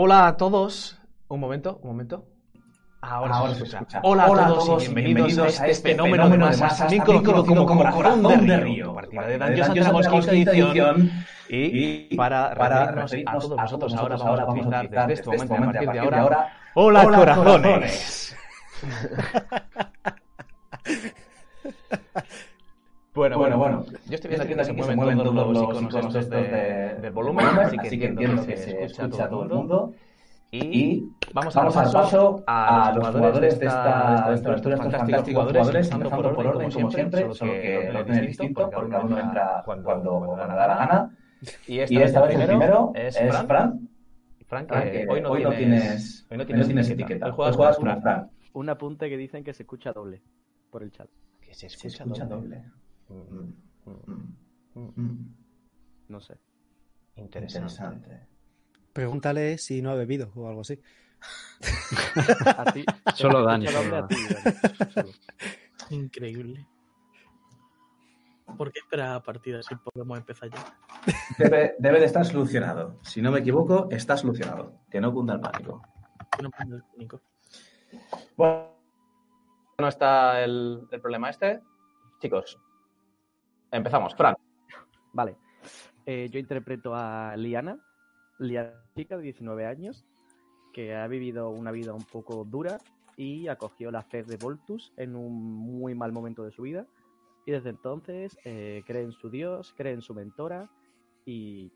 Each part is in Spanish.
Hola a todos. Un momento, un momento. Ahora, Ahora se escucha. escucha. Hola, Hola a todos y bienvenidos, a este fenómeno, de masas, también conocido como Corazón de Río, partida de Dungeons and Dragons quinta edición. Y para referirnos a todos vosotros ahora vamos a utilizar desde este momento y a partir de ahora... ¡Hola, corazones! Bueno, bueno, bueno. Yo estoy viendo aquí que se mueven todos los iconos estos de- del volumen, así que entiendo que se escucha a todo el mundo. Y vamos a Vamos al paso paso a los jugadores de esta, de esta aventura, estos fantásticos jugadores, empezando por orden, como siempre, solo que lo tiene distinto, porque cada uno entra cuando, cuando le da la gana. Y esta, vez el primero es Fran. Fran, Fran, que que hoy no hoy no tienes- hoy no tienes no tienes etiqueta. Hoy juegas juegas como Fran. Un apunte que dicen que se escucha doble por el chat. que se Se escucha escucha doble. doble. Mm, Mm, mm, mm, No sé. Interesante. Interesante. Pregúntale si no ha bebido o algo así. A ti, Solo Dani, solo doble a ti, Dani, solo. Increíble. ¿Por qué esperar a partida si podemos empezar ya? Debe, debe de estar solucionado. Si no me equivoco, está solucionado. Que no cunda el pánico. Que no pongo el único. Bueno, no está el, el problema este. Chicos, empezamos. Fran. Vale. Eh, yo interpreto a Liana, Liana chica de 19 años, que ha vivido una vida un poco dura y acogió la fe de Voltus en un muy mal momento de su vida. Y desde entonces eh, cree en su dios, cree en su mentora y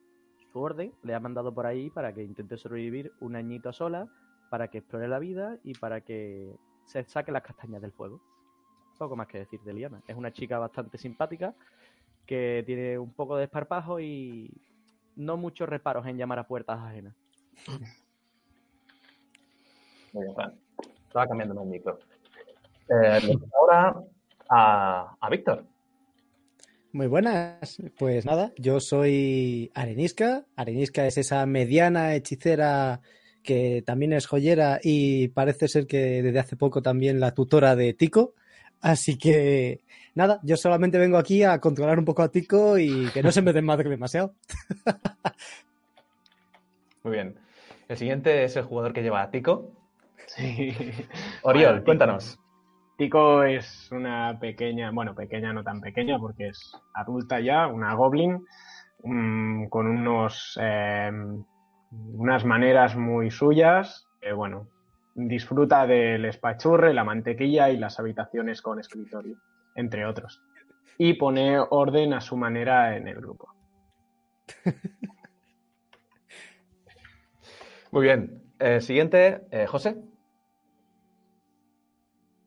su orden le ha mandado por ahí para que intente sobrevivir un añito sola, para que explore la vida y para que se saque las castañas del fuego. Poco más que decir de Liana. Es una chica bastante simpática que tiene un poco de esparpajo y no muchos reparos en llamar a puertas ajenas. Muy bien, Fran. Estaba cambiando el micro. Eh, ahora a, a Víctor. Muy buenas. Pues nada, yo soy Arenisca. Arenisca es esa mediana hechicera que también es joyera y parece ser que desde hace poco también la tutora de Tico. Así que nada, yo solamente vengo aquí a controlar un poco a Tico y que no se me desmadre demasiado. Muy bien. El siguiente es el jugador que lleva a Tico. Sí. Oriol, Bueno, cuéntanos. Tico es una pequeña, bueno, pequeña no tan pequeña porque es adulta ya, una goblin, mm, con unos eh, unas maneras muy suyas. que, bueno, disfruta del espachurre, la mantequilla y las habitaciones con escritorio, entre otros. Y pone orden a su manera en el grupo. Muy bien. El siguiente, eh, José.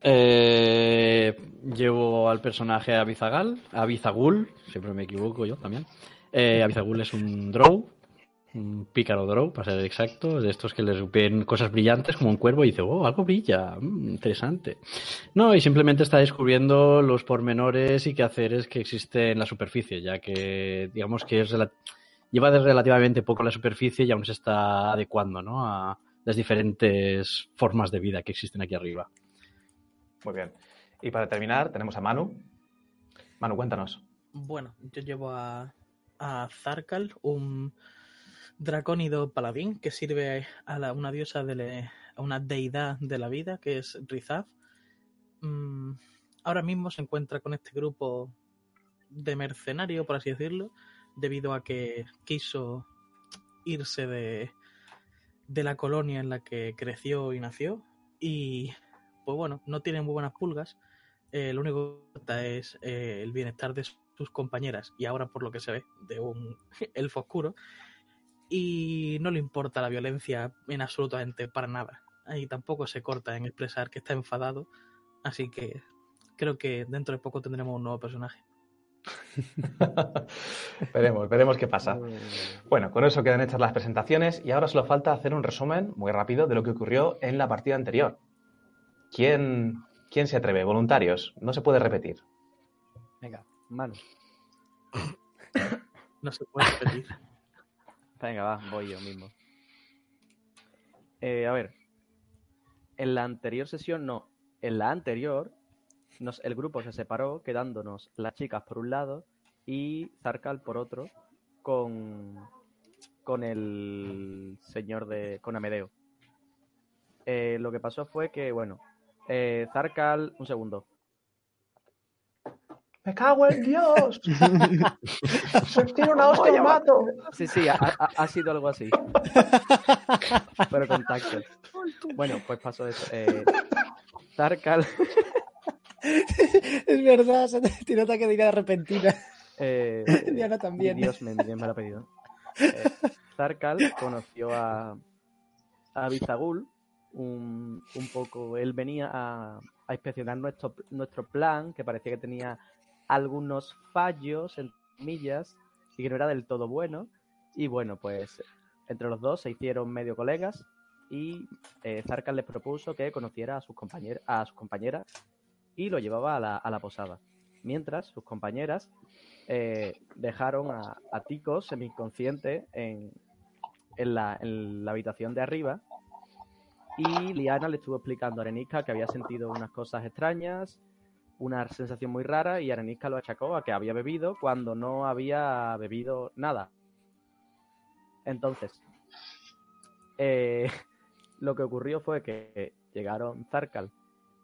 Eh, llevo al personaje Abizagal, Abizagul, siempre me equivoco yo también. Eh, Abizagul es un drow, un pícaro drow, para ser exacto, de estos que les ven cosas brillantes como un cuervo y dice, oh, algo brilla, mm, interesante. No, y simplemente está descubriendo los pormenores y quehaceres que existen en la superficie, ya que digamos que es lleva de relativamente poco la superficie y aún se está adecuando ¿no? a las diferentes formas de vida que existen aquí arriba. Muy bien. Y para terminar, tenemos a Manu. Manu, cuéntanos. Bueno, yo llevo a, a Zarkal, un dracónido paladín que sirve a la- una diosa, de a una deidad de la vida, que es Rizaf. Mm, ahora mismo se encuentra con este grupo de mercenario, por así decirlo, debido a que quiso irse de, de la colonia en la que creció y nació. Y pues bueno, no tiene muy buenas pulgas. Eh, lo único que importa es eh, el bienestar de sus compañeras y ahora por lo que se ve de un elfo oscuro y no le importa la violencia en absolutamente para nada y tampoco se corta en expresar que está enfadado así que creo que dentro de poco tendremos un nuevo personaje veremos, veremos qué pasa. Bueno, con eso quedan hechas las presentaciones y ahora solo falta hacer un resumen muy rápido de lo que ocurrió en la partida anterior. ¿Quién, quién se atreve? Voluntarios. No se puede repetir. Venga, mano. no se puede repetir Venga, va, voy yo mismo. Eh, a ver. En la anterior sesión, no. En la anterior, nos, el grupo se separó, quedándonos las chicas por un lado y Zarkal por otro, con con el señor de. con Amedeo. Eh, lo que pasó fue que, bueno, eh, Zarkal. Un segundo. ¡Me cago en Dios! ¡Se tiro una hostia y mato! Sí, sí, ha, sido algo así. Pero con tacto. Bueno, pues pasó eso. Eh, Zarkal. Es verdad, se tiene ataque de ira repentina. eh, Diana también. Dios me, me lo ha pedido. Eh, Zarkal conoció a, a Bizagul. Un, un poco. Él venía a, a inspeccionar nuestro, nuestro plan, que parecía que tenía algunos fallos, en millas, y que no era del todo bueno. Y bueno, pues entre los dos se hicieron medio colegas. Y eh, Zarkal les propuso que conociera a sus, compañer a sus compañeras y lo llevaba a la, a la posada. Mientras sus compañeras eh, dejaron a, a Tico semi-inconsciente en, en, la, en la habitación de arriba y Liana le estuvo explicando a Arenisca que había sentido unas cosas extrañas, una sensación muy rara y Arenisca lo achacó a que había bebido cuando no había bebido nada. Entonces, eh, lo que ocurrió fue que llegaron Zarkal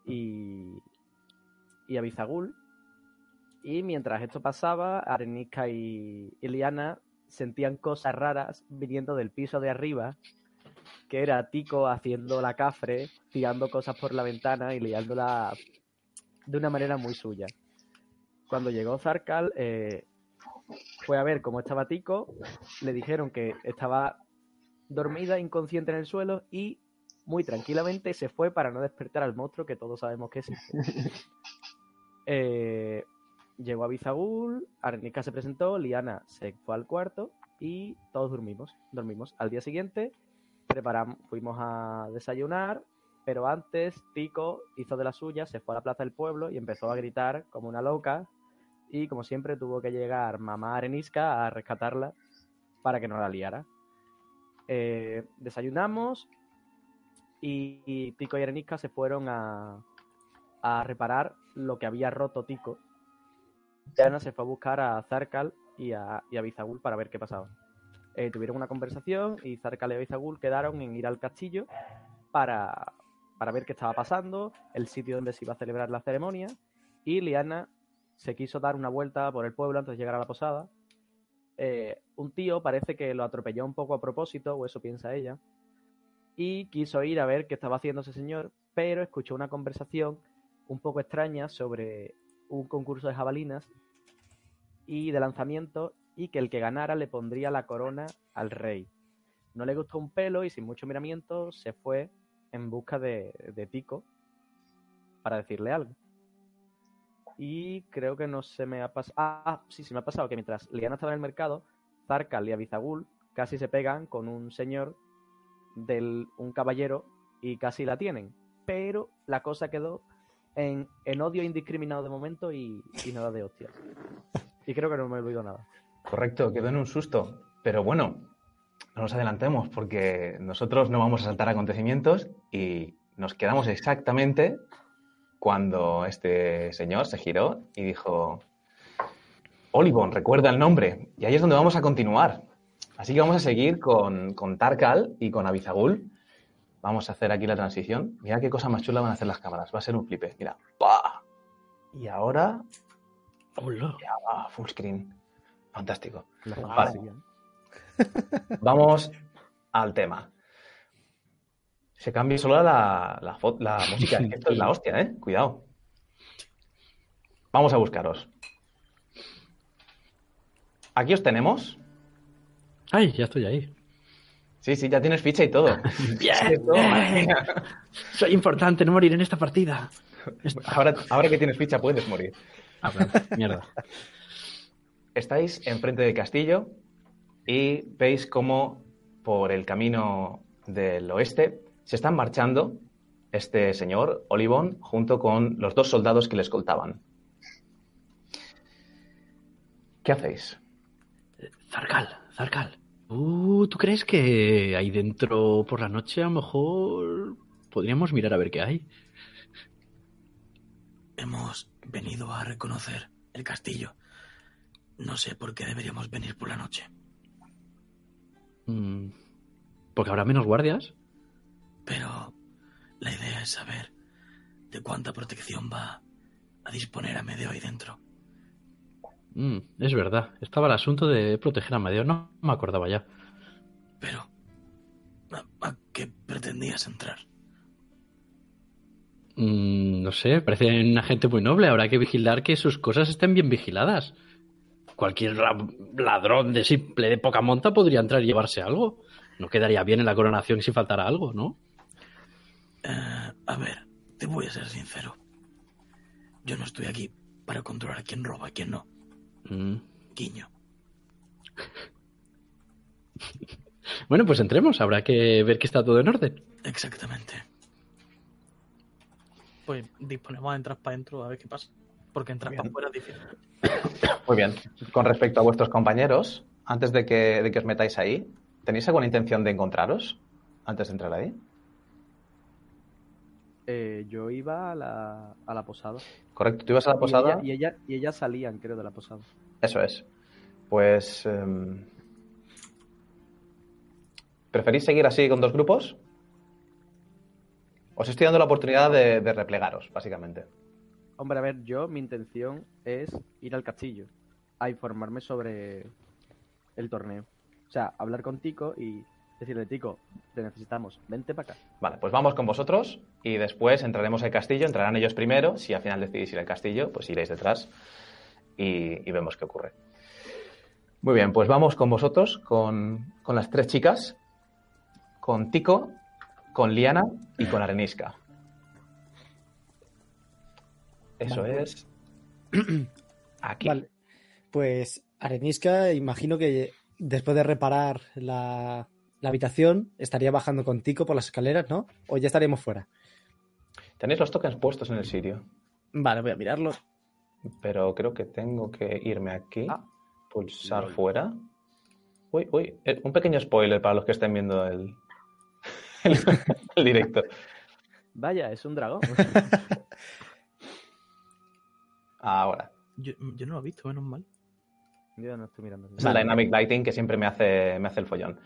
y, y Abizagul y mientras esto pasaba, Arenisca y, y Liana sentían cosas raras viniendo del piso de arriba, que era Tico haciendo la cafre, tirando cosas por la ventana y liándola de una manera muy suya. Cuando llegó Zarkal, eh, fue a ver cómo estaba Tico, le dijeron que estaba dormida, inconsciente en el suelo y muy tranquilamente se fue para no despertar al monstruo que todos sabemos que existe. Eh, llegó a Bizagul, Arenica se presentó, Liana se fue al cuarto y todos dormimos. Dormimos. Al día siguiente preparamos, fuimos a desayunar, pero antes Tico hizo de la suya, se fue a la plaza del pueblo y empezó a gritar como una loca. Y como siempre tuvo que llegar mamá Arenisca a rescatarla para que no la liara. Eh, desayunamos y, Tico y Arenisca se fueron a, a reparar lo que había roto Tico. Diana se fue a buscar a Zarkal y a, y a Bizagul para ver qué pasaba. Eh, tuvieron una conversación y Zarkal y Bizagul quedaron en ir al castillo para, para ver qué estaba pasando, el sitio donde se iba a celebrar la ceremonia. Y Liana se quiso dar una vuelta por el pueblo antes de llegar a la posada. Eh, un tío parece que lo atropelló un poco a propósito, o eso piensa ella, y quiso ir a ver qué estaba haciendo ese señor, pero escuchó una conversación un poco extraña sobre un concurso de jabalinas y de lanzamiento y que el que ganara le pondría la corona al rey. No le gustó un pelo y sin mucho miramiento se fue en busca de, de Tico para decirle algo. Y creo que no se me ha pasado. Ah, sí, se me ha pasado que mientras Liana estaba en el mercado, Zarkal y Abizagul casi se pegan con un señor del un caballero y casi la tienen. Pero la cosa quedó en, en odio indiscriminado de momento y, y nada de hostias. Y creo que no me he olvidado nada. Correcto, quedó en un susto. Pero bueno, no nos adelantemos porque nosotros no vamos a saltar acontecimientos y nos quedamos exactamente cuando este señor se giró y dijo, Olivon, recuerda el nombre. Y ahí es donde vamos a continuar. Así que vamos a seguir con, con Tarkal y con Abizagul. Vamos a hacer aquí la transición. Mira qué cosa más chula van a hacer las cámaras. Va a ser un flipe. Mira. ¡Pah! Y ahora Hola. ya va, full screen. Fantástico. Vale. Vamos al tema. Se cambia solo la, la, fo- la música. Esto es la hostia, ¿eh? Cuidado. Vamos a buscaros. Aquí os tenemos. Ay, ya estoy ahí. Sí, sí, ya tienes ficha y todo. Bien. Sí, todo. Soy importante, no morir en esta partida. Ahora, ahora que tienes ficha puedes morir. Ah, bueno, mierda. Estáis enfrente del castillo y veis cómo por el camino del oeste se están marchando este señor, Olivon, junto con los dos soldados que le escoltaban. ¿Qué hacéis? Zarcal, Zarcal. Uh, ¿Tú crees que ahí dentro por la noche a lo mejor podríamos mirar a ver qué hay? Hemos venido a reconocer el castillo. No sé por qué deberíamos venir por la noche. Mm, porque habrá menos guardias. Pero la idea es saber de cuánta protección va a disponer a Medeo ahí dentro. Mm, es verdad. Estaba el asunto de proteger a Medeo. No me acordaba ya. Pero, ¿a, a qué pretendías entrar? Mm, no sé, parece una gente muy noble. Habrá que vigilar que sus cosas estén bien vigiladas. Cualquier ladrón de simple de poca monta podría entrar y llevarse algo. No quedaría bien en la coronación si faltara algo, ¿no? Eh, a ver, te voy a ser sincero. Yo no estoy aquí para controlar a quién roba y quién no. Mm. Guiño. Bueno, pues entremos. Habrá que ver que está todo en orden. Exactamente. Pues disponemos a entrar para adentro a ver qué pasa. Porque entrar para es difícil. Muy bien. Con respecto a vuestros compañeros, antes de que, de que os metáis ahí, ¿tenéis alguna intención de encontraros antes de entrar ahí? Eh, yo iba a la, a la posada. Correcto, tú ibas a la Y posada. ella- Y, ella, y ellas salían, creo, de la posada. Eso es. Pues. em, ¿Preferís seguir así con dos grupos? Os estoy dando la oportunidad de, de replegaros, básicamente. Hombre, a ver, yo mi intención es ir al castillo a informarme sobre el torneo. O sea, hablar con Tico y decirle, Tico, te necesitamos, vente para acá. Vale, pues vamos con vosotros y después entraremos al castillo. Entrarán ellos primero. Si al final decidís ir al castillo, pues iréis detrás y, y vemos qué ocurre. Muy bien, pues vamos con vosotros, con, con las tres chicas, con Tico, con Liana y con Arenisca. Eso Vale. es. Aquí. Vale. Pues Arenisca, imagino que después de reparar la, la habitación, estaría bajando con Tico por las escaleras, ¿no? O ya estaríamos fuera. Tenéis los tokens puestos en el sitio, Vale, voy a mirarlo. pero creo que tengo que irme aquí, Ah. pulsar fuera. Uy, uy, eh, un pequeño spoiler para los que estén viendo el, el, el directo. Vaya, es un dragón. Ahora. Yo, yo no lo he visto, menos mal. yo no estoy mirando. Es el Dynamic Lighting que siempre me hace, me hace el follón.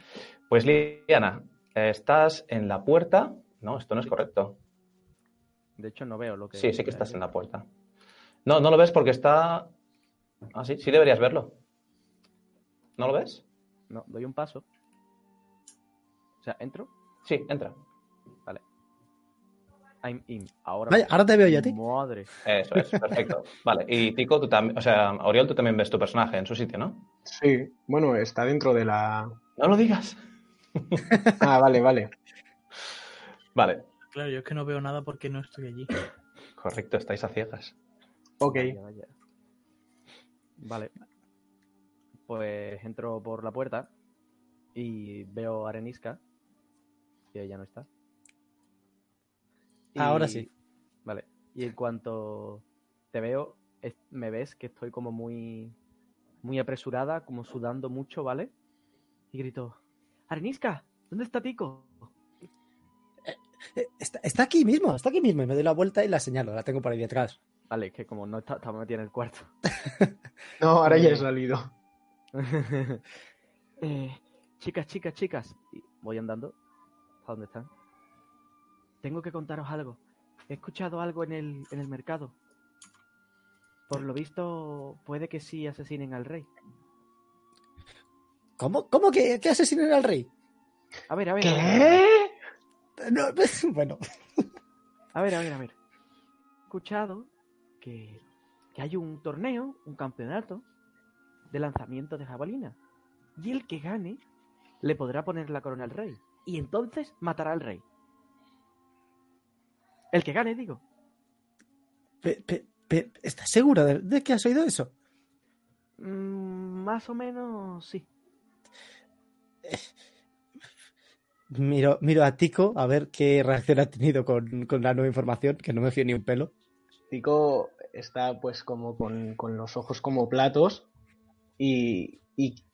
Pues Liana, estás en la puerta. No, esto no es correcto. De hecho, no veo lo que... Sí, sí que estás en la puerta. No, no lo ves porque está. Ah, sí, sí deberías verlo. ¿No lo ves? No, doy un paso. O sea, entro. Sí, entra. I'm in. Ahora. Vaya, ahora te veo yo a ti. Madre. Eso es, perfecto. Vale, y Tico, tú también, o sea, Oriol, tú también ves tu personaje en su sitio, ¿no? Sí, bueno, está dentro de la. No lo digas. Ah, vale, vale. Vale, Claro, yo es que no veo nada porque no estoy allí. correcto, estáis a ciegas. Ok. Vaya, vaya. Vale. Pues entro por la puerta y veo a Arenisca. Que ella no está. Y- Ahora sí. Vale. Y en cuanto te veo, es- me ves que estoy como muy. Muy apresurada, como sudando mucho, ¿vale? Y grito: ¡Arenisca! ¿Dónde está Tico? Eh, Está, está aquí mismo, está aquí mismo. Y me doy la vuelta y la señalo, la tengo por ahí detrás. Vale, es que como no está, estaba metida en el cuarto. No, ahora ya he salido. Eh, chicas, chicas, chicas. Y voy andando. ¿A dónde están? Tengo que contaros algo. He escuchado algo en el, en el mercado. Por lo visto, puede que sí asesinen al rey. ¿Cómo, cómo que, que asesinan al rey? A ver, a ver. A ver, ¿Qué? No, bueno, a ver, a ver. a ver. He escuchado que, que hay un torneo, un campeonato de lanzamiento de jabalina. Y el que gane le podrá poner la corona al rey. Y entonces matará al rey. El que gane, digo. pe- pe- pe- ¿estás seguro de, de que has oído eso? Mm, más o menos sí. Miro, miro a Tico a ver qué reacción ha tenido con, con la nueva información, que no me fío ni un pelo. Tico está pues como con, con los ojos como platos y, y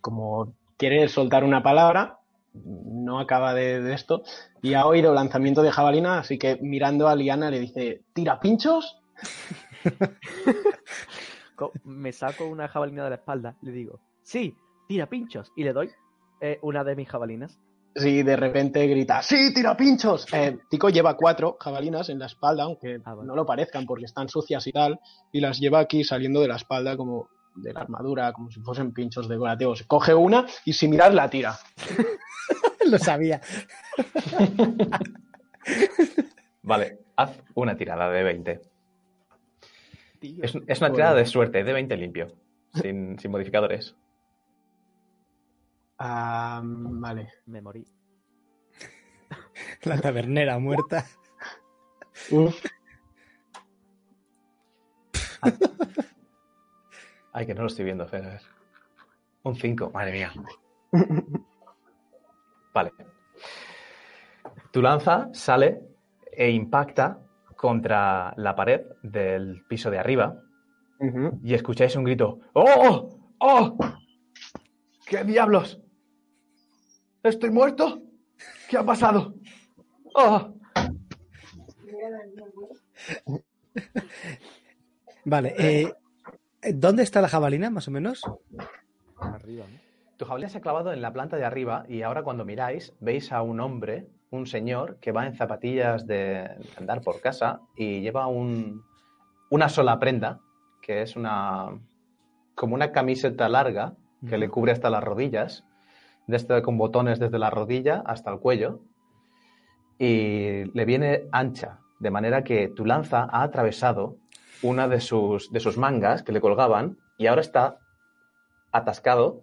como quiere soltar una palabra, no acaba de, de esto y ha oído lanzamiento de jabalina, así que mirando a Liana le dice, ¿tira pinchos? Me saco una jabalina de la espalda, le digo, sí, tira pinchos, y le doy Eh, una de mis jabalinas. Si de repente grita, ¡Sí, tira pinchos! Eh, Tico lleva cuatro jabalinas en la espalda, aunque Ah, vale. no lo parezcan porque están sucias y tal, y las lleva aquí saliendo de la espalda como de la armadura, como si fuesen pinchos decorativos. Coge una y sin mirar la tira. Lo sabía. Vale, haz una tirada de 20. Tío. Es, es una tirada de suerte, de 20 limpio, sin, sin modificadores. Ah, vale. Me morí. La tabernera muerta. Uf, Ay, que no lo estoy viendo, Fer. a ver. Un 5, madre mía. Vale. Tu lanza sale e impacta contra la pared del piso de arriba y escucháis un grito. ¡Oh! ¡Oh! ¿Qué diablos? ¿Estoy muerto? ¿Qué ha pasado? ¡Oh! Vale. eh, ¿Dónde está la jabalina, más o menos? Arriba, ¿no? Tu jabalina se ha clavado en la planta de arriba y ahora cuando miráis veis a un hombre, un señor, que va en zapatillas de andar por casa y lleva un, una sola prenda, que es una como una camiseta larga que le cubre hasta las rodillas, de este con botones desde la rodilla hasta el cuello, y le viene ancha, de manera que tu lanza ha atravesado una de sus, de sus mangas que le colgaban y ahora está atascado,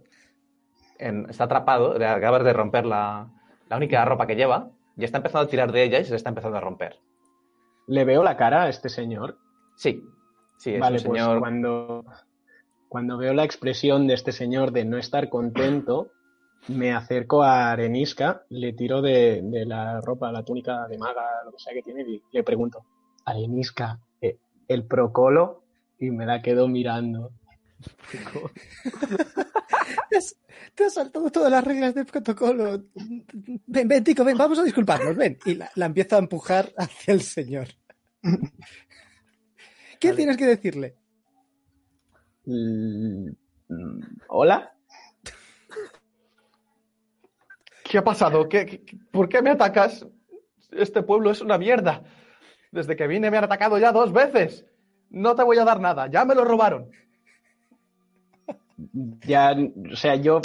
en- está atrapado, le acabas de romper la, la única ropa que lleva y está empezando a tirar de ella y se le está empezando a romper. Le veo la cara a este señor. Sí, sí, es vale, un pues señor... cuando, cuando veo la expresión de este señor de no estar contento, me acerco a Arenisca, le tiro de, de la ropa, la túnica de maga, lo que sea que tiene, y le pregunto, Arenisca, eh, ¿el procolo? Y me la quedo mirando. Te has, te has saltado todas las reglas del protocolo. Ven, ven, Tico, ven, vamos a disculparnos, ven. Y la, la empiezo a empujar hacia el señor. ¿Qué Vale. tienes que decirle? Mm, ¿Hola? ¿Qué ha pasado? ¿Qué, qué- por qué me atacas? Este pueblo es una mierda. Desde que vine me han atacado ya dos veces. No te voy a dar nada, ya me lo robaron. Ya, o sea, yo,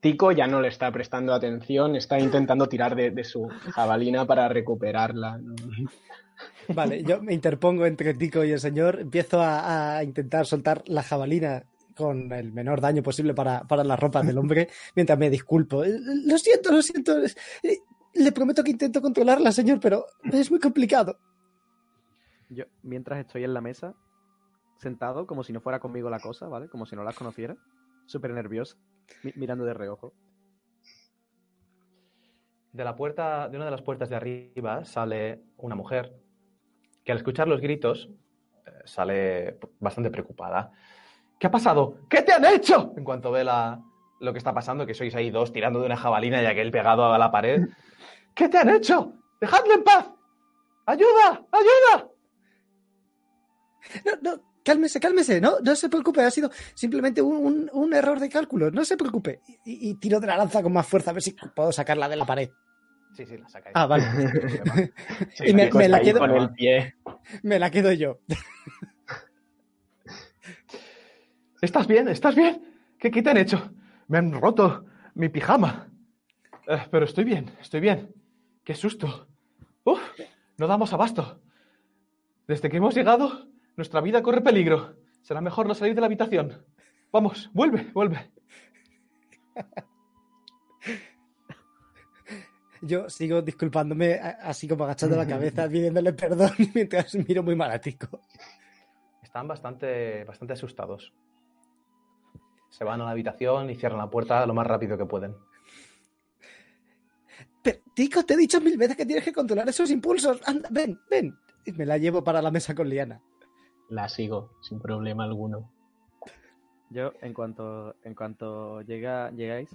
Tico ya no le está prestando atención, está intentando tirar de, de su jabalina para recuperarla. ¿no? Vale, yo me interpongo entre Tico y el señor, empiezo a, a intentar soltar la jabalina con el menor daño posible para, para la ropa del hombre, mientras me disculpo. Eh, Lo siento, lo siento. Eh, Le prometo que intento controlarla, señor, pero es muy complicado. Yo, mientras estoy en la mesa, sentado, como si no fuera conmigo la cosa, ¿vale? Como si no las conociera, súper nervioso, mi- mirando de reojo. De la puerta, de una de las puertas de arriba sale una mujer que al escuchar los gritos eh, sale bastante preocupada. ¿Qué ha pasado? ¿Qué te han hecho? En cuanto ve la, lo que está pasando, que sois ahí dos tirando de una jabalina y aquel pegado a la pared. ¿Qué te han hecho? ¡Dejadle en paz! ¡Ayuda! ¡Ayuda! No, no, cálmese, cálmese, no, no se preocupe, ha sido simplemente un, un- un error de cálculo, no se preocupe. Y, y tiro de la lanza con más fuerza a ver si puedo sacarla de la pared. Sí, sí, la sacáis. Ah, vale. Sí, Y me- la quedo- con el pie. Me la quedo yo. ¿Estás bien? ¿Estás bien? ¿Qué, qué te han hecho? Me han roto mi pijama. Eh, pero estoy bien, estoy bien. ¡Qué susto! ¡Uf! No damos abasto. Desde que hemos llegado, nuestra vida corre peligro. Será mejor no salir de la habitación. Vamos, vuelve, vuelve. Yo sigo disculpándome, así como agachando la cabeza, pidiéndole perdón mientras miro muy mal a Tico. Están bastante, bastante asustados. Se van a la habitación y cierran la puerta lo más rápido que pueden. Pero, Tico, te he dicho mil veces que tienes que controlar esos impulsos. Anda, ven, ven. Y me la llevo para la mesa con Liana. La sigo, sin problema alguno. Yo, en cuanto, en cuanto llega, llegáis,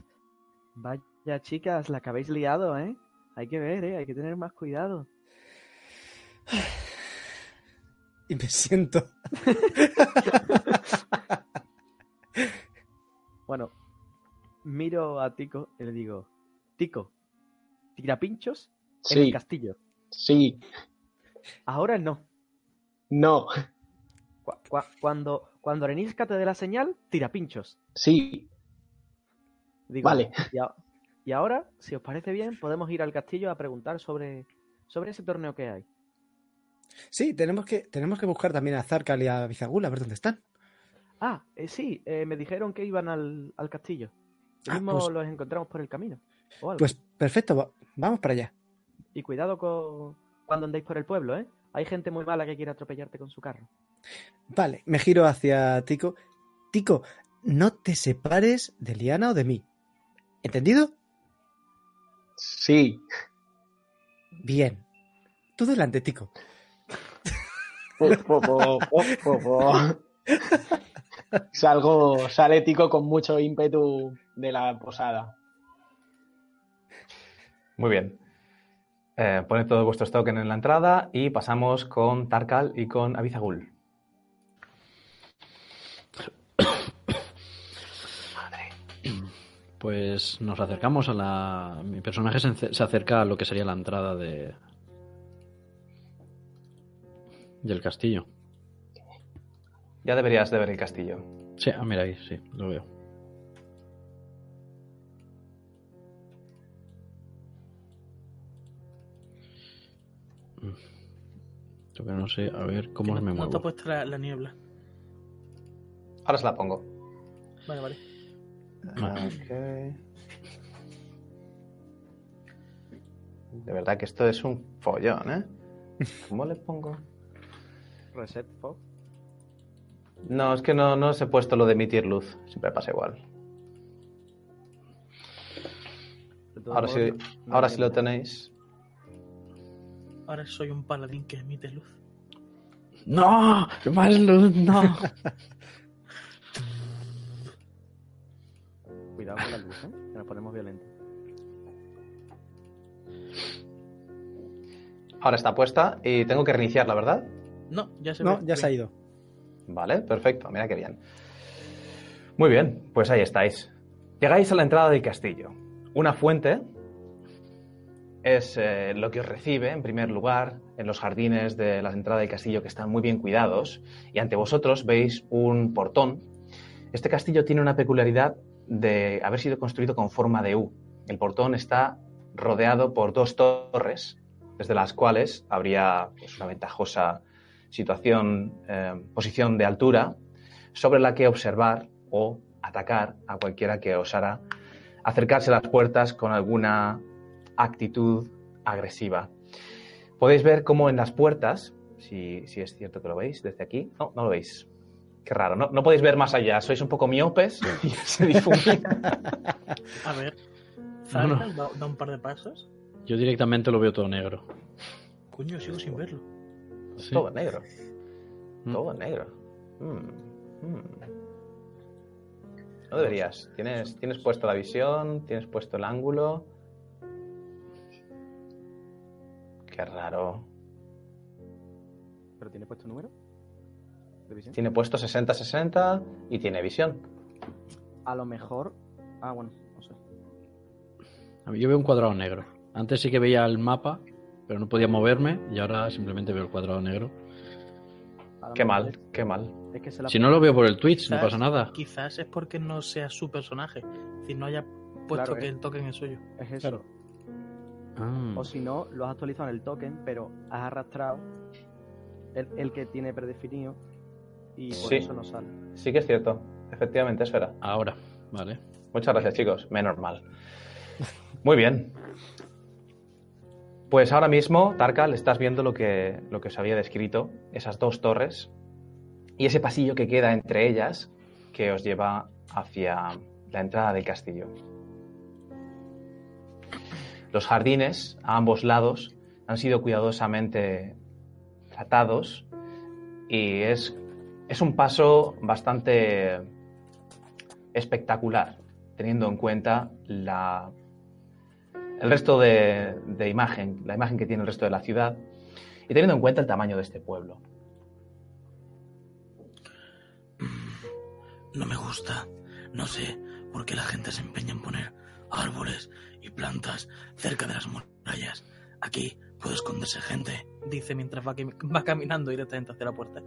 vaya chicas, la que habéis liado, ¿eh? Hay que ver, ¿eh? Hay que tener más cuidado. Y me siento. Bueno, miro a Tico y le digo, Tico, ¿tira pinchos en Sí, el castillo? sí, Ahora no. no, Cu- cu- cuando, cuando Arenisca te dé la señal, tira pinchos. sí, Digo, Vale. Y, y ahora, si os parece bien, podemos ir al castillo a preguntar sobre, sobre ese torneo que hay. Sí, tenemos que, tenemos que buscar también a Zarkal y a Bizagul a ver dónde están. Ah, eh, sí, eh, me dijeron que iban al, al castillo. Lo Ah, mismo pues- los encontramos por el camino. o algo. Pues perfecto, va- vamos para allá. Y cuidado con cuando andéis por el pueblo, ¿eh? Hay gente muy mala que quiere atropellarte con su carro. Vale, me giro hacia Tico. Tico, no te separes de Liana o de mí. ¿Entendido? sí. Bien. Tú delante, Tico. Po, po, po, po, po, po. Salgo, sale Tico con mucho ímpetu de la posada. Muy bien. Eh, poned todos vuestros tokens en la entrada y pasamos con Tarkal y con Abizagul. Pues nos acercamos a la. Mi personaje se, se acerca a lo que sería la entrada de. del castillo. Ya deberías de ver el castillo. Sí, ah, mira ahí, sí, lo veo. Mm. Yo que no sé, a ver cómo Que me no, no te ha muevo. puesto la, la niebla. Ahora se la pongo. Vale, vale. Vale. De verdad que esto es un follón, ¿eh? ¿Cómo le pongo? Reset fog. No, es que no, no os he puesto lo de emitir luz. Siempre pasa igual. Ahora sí, ahora sí lo tenéis. Ahora soy un paladín que emite luz. ¡No! ¡Más luz! ¡No! Cuidado con la luz, ¿eh? Que nos ponemos violentos. Ahora está puesta y tengo que reiniciarla, ¿verdad? No, ya se No, ya se ha ido. Vale, perfecto. Mira qué bien. Muy bien, pues ahí estáis. Llegáis a la entrada del castillo. Una fuente es eh, lo que os recibe en primer lugar en los jardines de la entrada del castillo que están muy bien cuidados y ante vosotros veis un portón. Este castillo tiene una peculiaridad de haber sido construido con forma de U. El portón está rodeado por dos torres, desde las cuales habría pues, una ventajosa situación, eh, posición de altura sobre la que observar o atacar a cualquiera que osara acercarse a las puertas con alguna actitud agresiva. Podéis ver cómo en las puertas, si, si es cierto que lo veis desde aquí, no, no lo veis. Qué raro, no, no podéis ver más allá, sois un poco miopes y se difumina. A ver. No, da un par de pasos. Yo directamente lo veo todo negro. Coño, sigo sin verlo. Sí. Todo negro, Mm. todo negro. Mm, mm. No deberías. ¿Tienes, tienes puesto la visión, tienes puesto el ángulo. Qué raro. ¿Pero tiene puesto número? Tiene puesto 60-60 y tiene visión. A lo mejor. Ah, bueno, no sé. A mí Yo veo un cuadrado negro. Antes sí que veía el mapa, pero no podía moverme y ahora simplemente veo el cuadrado negro. Qué mal, qué mal. Es, que Si no lo veo por el Twitch, no pasa nada. Quizás es porque no sea su personaje. Si no haya puesto Claro, que el token es suyo. es eso. Claro. Ah. O si no, lo has actualizado en el token, pero has arrastrado el, el que tiene predefinido y por Sí. eso no sale. Sí que es cierto. Efectivamente, esfera. Ahora, vale. Muchas gracias, chicos. Menos mal. Muy bien. Pues ahora mismo, Tarkal, estás viendo lo que, lo que os había descrito, esas dos torres y ese pasillo que queda entre ellas que os lleva hacia la entrada del castillo. Los jardines a ambos lados han sido cuidadosamente tratados y es, es un paso bastante espectacular, teniendo en cuenta la, el resto de, de imagen, la imagen que tiene el resto de la ciudad y teniendo en cuenta el tamaño de este pueblo. No me gusta. No sé por qué la gente se empeña en poner árboles y plantas cerca de las murallas. Aquí puede esconderse gente. Dice mientras va, va caminando directamente hacia la puerta.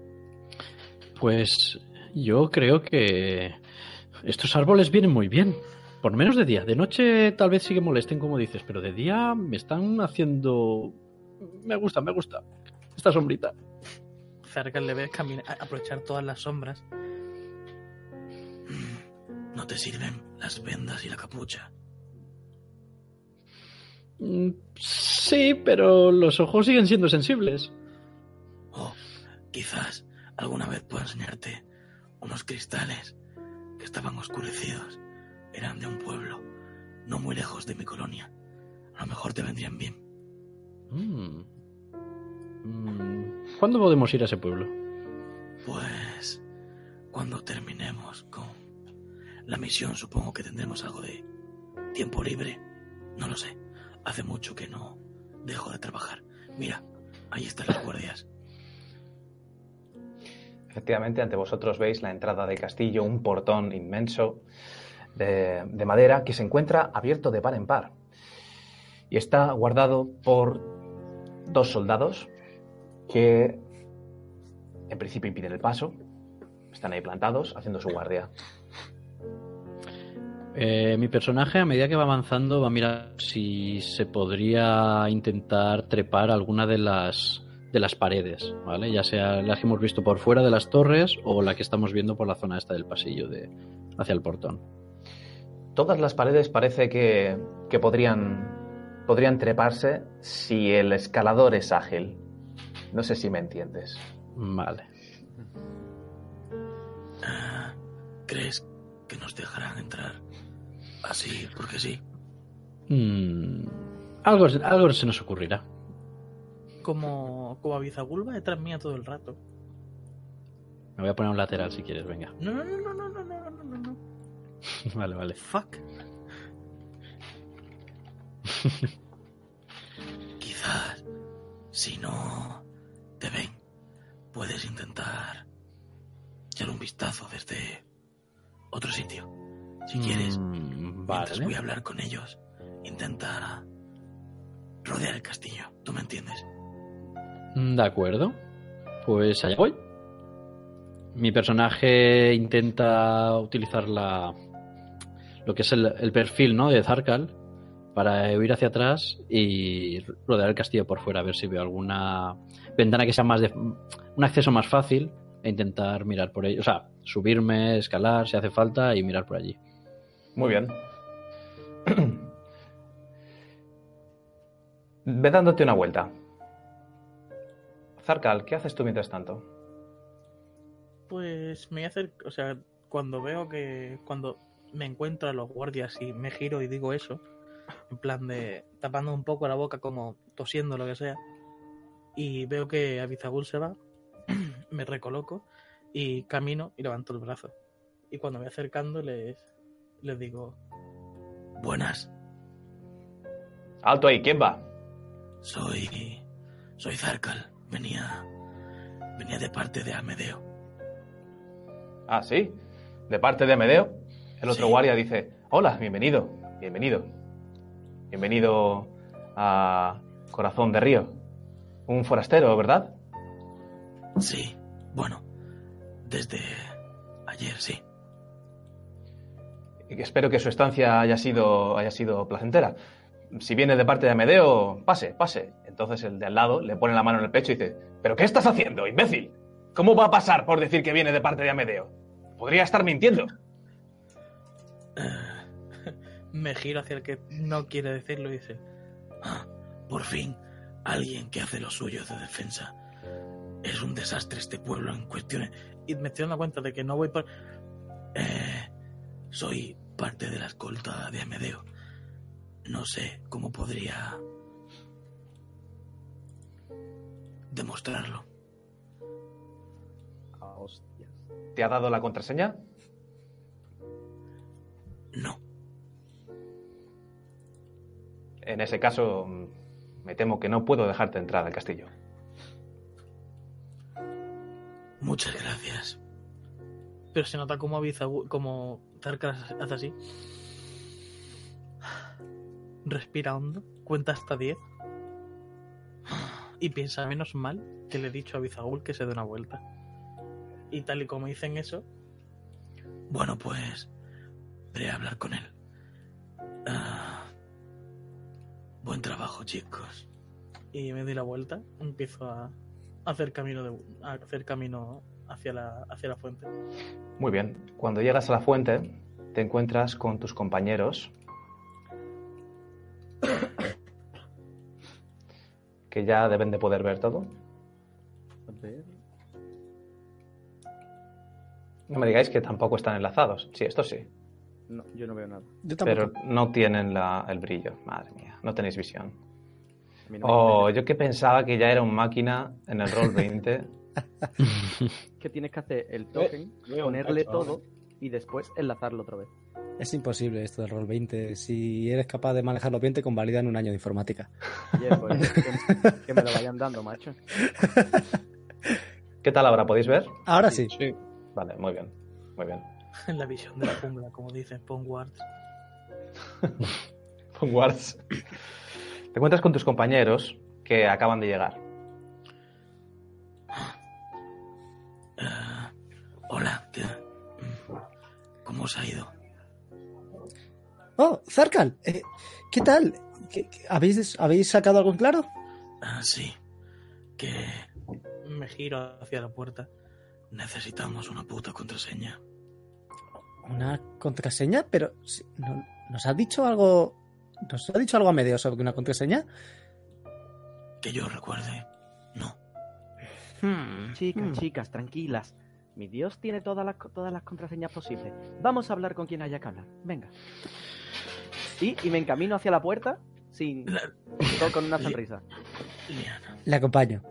Pues yo creo que estos árboles vienen muy bien. Por menos de día. De noche tal vez sí que molesten, como dices, pero de día me están haciendo. Me gusta, me gusta. Esta sombrita. Cerca le ves aprovechar todas las sombras. No te sirven las vendas y la capucha. Mm, sí, pero los ojos siguen siendo sensibles. Oh, quizás alguna vez pueda enseñarte unos cristales que estaban oscurecidos eran de un pueblo, no muy lejos de mi colonia. A lo mejor te vendrían bien. Mm. Mm. ¿Cuándo podemos ir a ese pueblo? Pues cuando terminemos con la misión, supongo que tendremos algo de tiempo libre. No lo sé. Hace mucho que no dejo de trabajar. Mira, ahí están las guardias. Efectivamente, ante vosotros veis la entrada del castillo, un portón inmenso de, madera que se encuentra abierto de par en par. Y está guardado por dos soldados que en principio impiden el paso. Están ahí plantados haciendo su guardia. Eh, mi personaje, a medida que va avanzando, va a mirar si se podría intentar trepar alguna de las de las paredes, ¿vale? Ya sea las que hemos visto por fuera de las torres o la que estamos viendo por la zona esta del pasillo de hacia el portón todas las paredes parece que, podrían, podrían treparse si el escalador es ágil. No sé si me entiendes. Vale. ¿Crees que nos dejarán entrar así porque sí? Mm, algo, algo se nos ocurrirá. Como, como Avizagulba detrás mía todo el rato. Me voy a poner un lateral si quieres, venga. No, no, no, no, no, no, no, no, no. vale, vale. Fuck. Quizás, si no te ven, puedes intentar echar un vistazo desde otro sitio. Si quieres, mm, vale. voy a hablar con ellos, intenta rodear el castillo. ¿Tú me entiendes? Mm, de acuerdo. Pues allá voy. Mi personaje intenta utilizar la, lo que es el, perfil ¿no? de Zarkal para huir hacia atrás y rodear el castillo por fuera, a ver si veo alguna ventana que sea más de un acceso más fácil e intentar mirar por ahí. O sea, subirme, escalar si hace falta y mirar por allí. Muy bien. Ve dándote una vuelta. Zarkal, ¿qué haces tú mientras tanto? Pues me voy a hacer, o sea, cuando veo que cuando me encuentro a los guardias y me giro y digo eso, en plan de tapando un poco la boca como tosiendo lo que sea, y veo que Abizagul se va, me recoloco y camino y levanto el brazo. Y cuando me voy acercando les, les digo... Buenas. Alto ahí, ¿quién va? Soy... Soy Zarkal. Venía... Venía de parte de Amedeo. Ah, sí. De parte de Amedeo. El otro guardia dice, hola, bienvenido, bienvenido. Bienvenido a Corazón de Río. Un forastero, ¿verdad? Sí, bueno, desde ayer sí. Espero que su estancia haya sido, haya sido placentera. Si viene de parte de Amedeo, pase, pase. Entonces el de al lado le pone la mano en el pecho y dice, ¿pero qué estás haciendo, imbécil? ¿Cómo va a pasar por decir que viene de parte de Amedeo? Podría estar mintiendo. Me giro hacia el que no quiere decirlo y dice: ah, Por fin, alguien que hace lo suyo de defensa. Es un desastre este pueblo en cuestiones. Y me estoy dando cuenta de que no voy por. Eh, soy parte de la escolta de Amedeo. No sé cómo podría demostrarlo. ¿Te ha dado la contraseña? No. En ese caso, me temo que no puedo dejarte entrar al castillo. Muchas gracias. Pero se nota como, como Zarkal hace así. Respira hondo, cuenta hasta 10. Y piensa menos mal que le he dicho a Bizagul que se dé una vuelta. Y tal y como dicen eso, Bueno, pues. Iré a hablar con él. Ah, buen trabajo, chicos. y me doy la vuelta, empiezo a hacer camino de, a hacer camino hacia la, hacia la fuente. Muy bien. Cuando llegas a la fuente, te encuentras con tus compañeros que ya deben de poder ver todo. A ver. No me digáis que tampoco están enlazados. Sí, esto sí. No, yo no veo nada. Yo tampoco. Pero no tienen la- el brillo. Madre mía, no tenéis visión. No Oh, yo que pensaba que ya era un máquina en el Roll 20. que tienes que hacer el token, un ponerle todo y después enlazarlo otra vez. Es imposible esto del roll 20. Si eres capaz de manejarlo bien, te convalidan un año de informática. Oye, pues, que, que me lo vayan dando, macho. ¿Qué tal ahora? ¿Podéis ver? Ahora sí. Sí. Vale, muy bien. Muy bien. En la visión de la jungla, como dicen Pongwards. Guards. Te encuentras con tus compañeros que acaban de llegar. Ah, hola, ¿qué- ¿cómo os ha ido? Oh, Zarkal, eh, ¿qué tal? ¿Qué- qué- ¿Habéis, ¿Habéis sacado algo en claro? Ah, sí, que Me giro hacia la puerta. necesitamos una puta contraseña. ¿Una contraseña? Pero, si- ¿no- ¿nos has dicho algo? ¿Nos ha dicho algo a medio sobre una contraseña? Que yo recuerde. No. Chicas, Hmm. chicas, tranquilas. Mi Dios tiene todas las, todas las contraseñas posibles. Vamos a hablar con quien haya que hablar. Venga. Y, y me encamino hacia la puerta sin todo con una sonrisa. Le acompaño.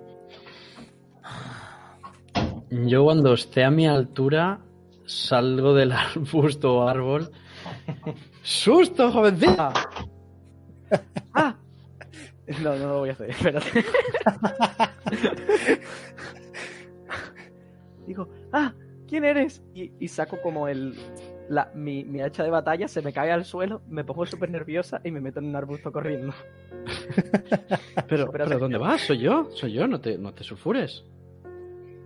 Yo cuando esté a mi altura salgo del arbusto o árbol. ¡Susto, jovencita! ¡Ah! No, no lo voy a hacer, espérate. Digo, ¡ah! ¿Quién eres? Y, y saco como el. La, mi, mi hacha de batalla se me cae al suelo, me pongo súper nerviosa y me meto en un arbusto corriendo. Pero, pero ¿dónde vas? Soy yo, soy yo, no te, no te sulfures.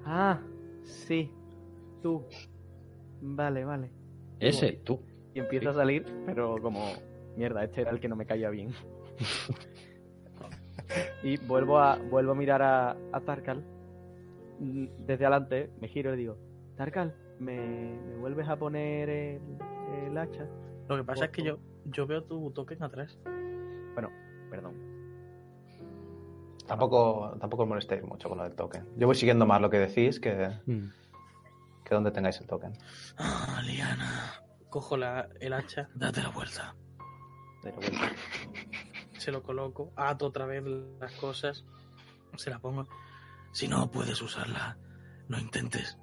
Ah, sí. Tú. Vale, vale. Ese, tú. Y empiezo a salir, pero como. Mierda, este era el que no me caía bien. y vuelvo a, vuelvo a mirar a, a Tarkal. Desde adelante me giro y le digo: Tarkal, ¿me, me vuelves a poner el, el hacha? Lo que pasa es que yo, yo veo tu token atrás. Perdón. Tampoco, tampoco os molestéis mucho con lo del token. Yo voy siguiendo más lo que decís que, Mm. que donde tengáis el token. Ah, Liana. Cojo la, el hacha, Date la vuelta. Pero bueno. se lo coloco, ato otra vez las cosas, se la pongo. Si no puedes usarla, no intentes.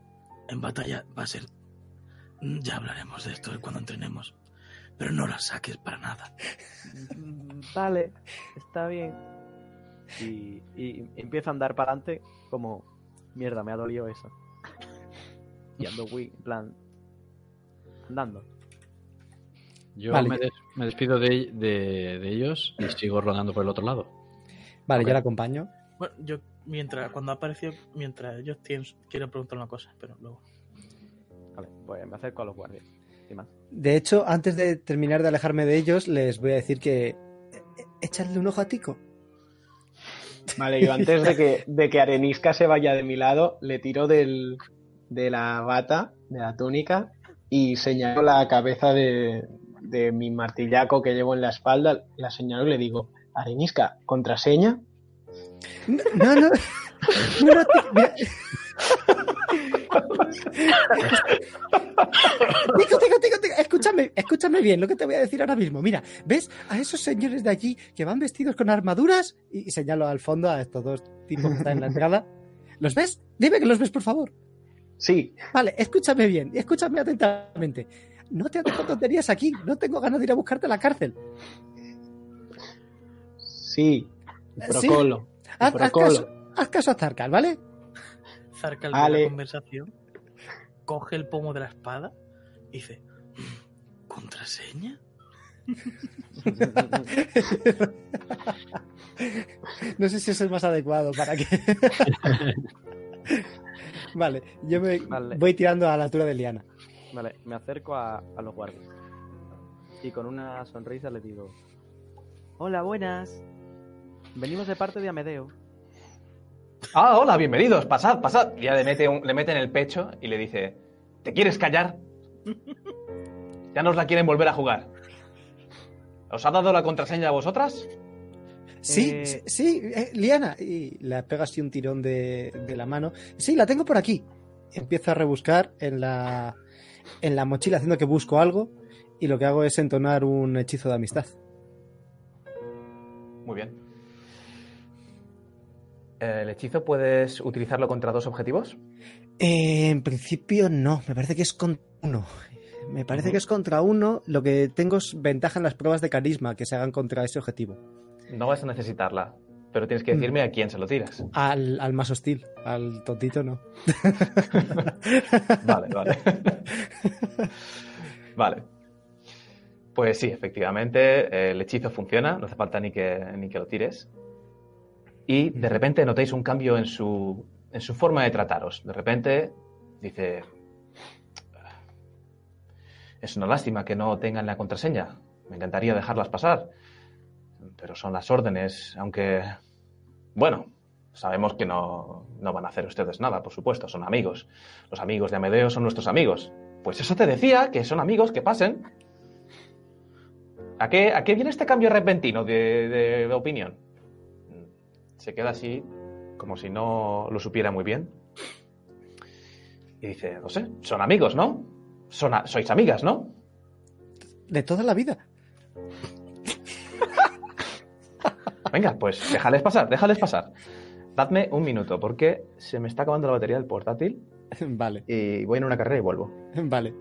En batalla va a ser. Ya hablaremos de esto cuando entrenemos. Pero no la saques para nada. Mm, Vale, está bien. Y, y empiezo a andar para adelante como, mierda, me ha dolido eso. Y ando, muy, en plan, andando. Yo Vale. me, des- me despido de, de- de ellos y sigo rodando por el otro lado. Vale, Ok. yo le acompaño. Bueno, yo, mientras, cuando ha aparecido, mientras ellos tienen, quiero preguntar una cosa, pero luego. Vale, pues me acerco a los guardias. Más. De hecho, antes de terminar de alejarme de ellos, les voy a decir que. eh, Echadle un ojo a Tico. Vale, yo antes de que, de que Arenisca se vaya de mi lado, le tiro del, de la bata, de la túnica, y señalo la cabeza de, de mi martillaco que llevo en la espalda, la señalo y le digo, Arenisca, ¿contraseña? No, no, Tico, mira. Tico, Tico, Tico, escúchame, escúchame bien lo que te voy a decir ahora mismo. Mira, ¿ves a esos señores de allí que van vestidos con armaduras? Y, y señalo al fondo a estos dos tipos que están en la entrada. ¿Los ves? Dime que los ves, por favor. Sí, Vale, escúchame bien, escúchame atentamente. No te hagas tonterías aquí, no tengo ganas de ir a buscarte a la cárcel. sí, el ¿Sí? protocolo. Haz, caso, haz caso a Zarkal, ¿vale? Zarkal Vale. ve la conversación, coge el pomo de la espada y dice: ¿Contraseña? no sé si es el más adecuado para que. vale, yo me Vale. voy tirando a la altura de Liana. Vale, me acerco a, a los guardias. Y con una sonrisa les digo: Hola, buenas. Venimos de parte de Amedeo. Ah, hola, bienvenidos, pasad, pasad. Y ya le mete, un- le mete en el pecho y le dice, ¿te quieres callar? Ya nos la quieren volver a jugar. ¿Os ha dado la contraseña a vosotras? Sí, Eh, sí, sí, eh, Liana. Y le pega así un tirón de, de la mano. Sí, la tengo por aquí. Empiezo a rebuscar en la, en la mochila haciendo que busco algo. Y lo que hago es entonar un hechizo de amistad. Muy bien. ¿El hechizo puedes utilizarlo contra dos objetivos? Eh, en principio no, me parece que es contra uno. Me parece que es contra uno. Lo que tengo es ventaja en las pruebas de carisma que se hagan contra ese objetivo. No vas a necesitarla, pero tienes que decirme a quién se lo tiras. Al, al más hostil, al tontito no. Vale, vale. vale. Pues sí, efectivamente, eh, el hechizo funciona, no hace falta ni que, ni que lo tires. Y de repente notáis un cambio en su, en su forma de trataros. De repente dice, es una lástima que no tengan la contraseña. Me encantaría dejarlas pasar. Pero son las órdenes, aunque, bueno, sabemos que no, no van a hacer ustedes nada, por supuesto, son amigos. Los amigos de Amedeo son nuestros amigos. Pues eso te decía, que son amigos, que pasen. ¿A qué, a qué viene este cambio repentino de opinión? Se queda así, como si no lo supiera muy bien. Y dice, no sé, son amigos, ¿no? Son a- sois amigas, ¿no? De toda la vida. Venga, pues déjales pasar, déjales pasar. Dadme un minuto, porque se me está acabando la batería del portátil Vale, y voy en una carrera y vuelvo. vale.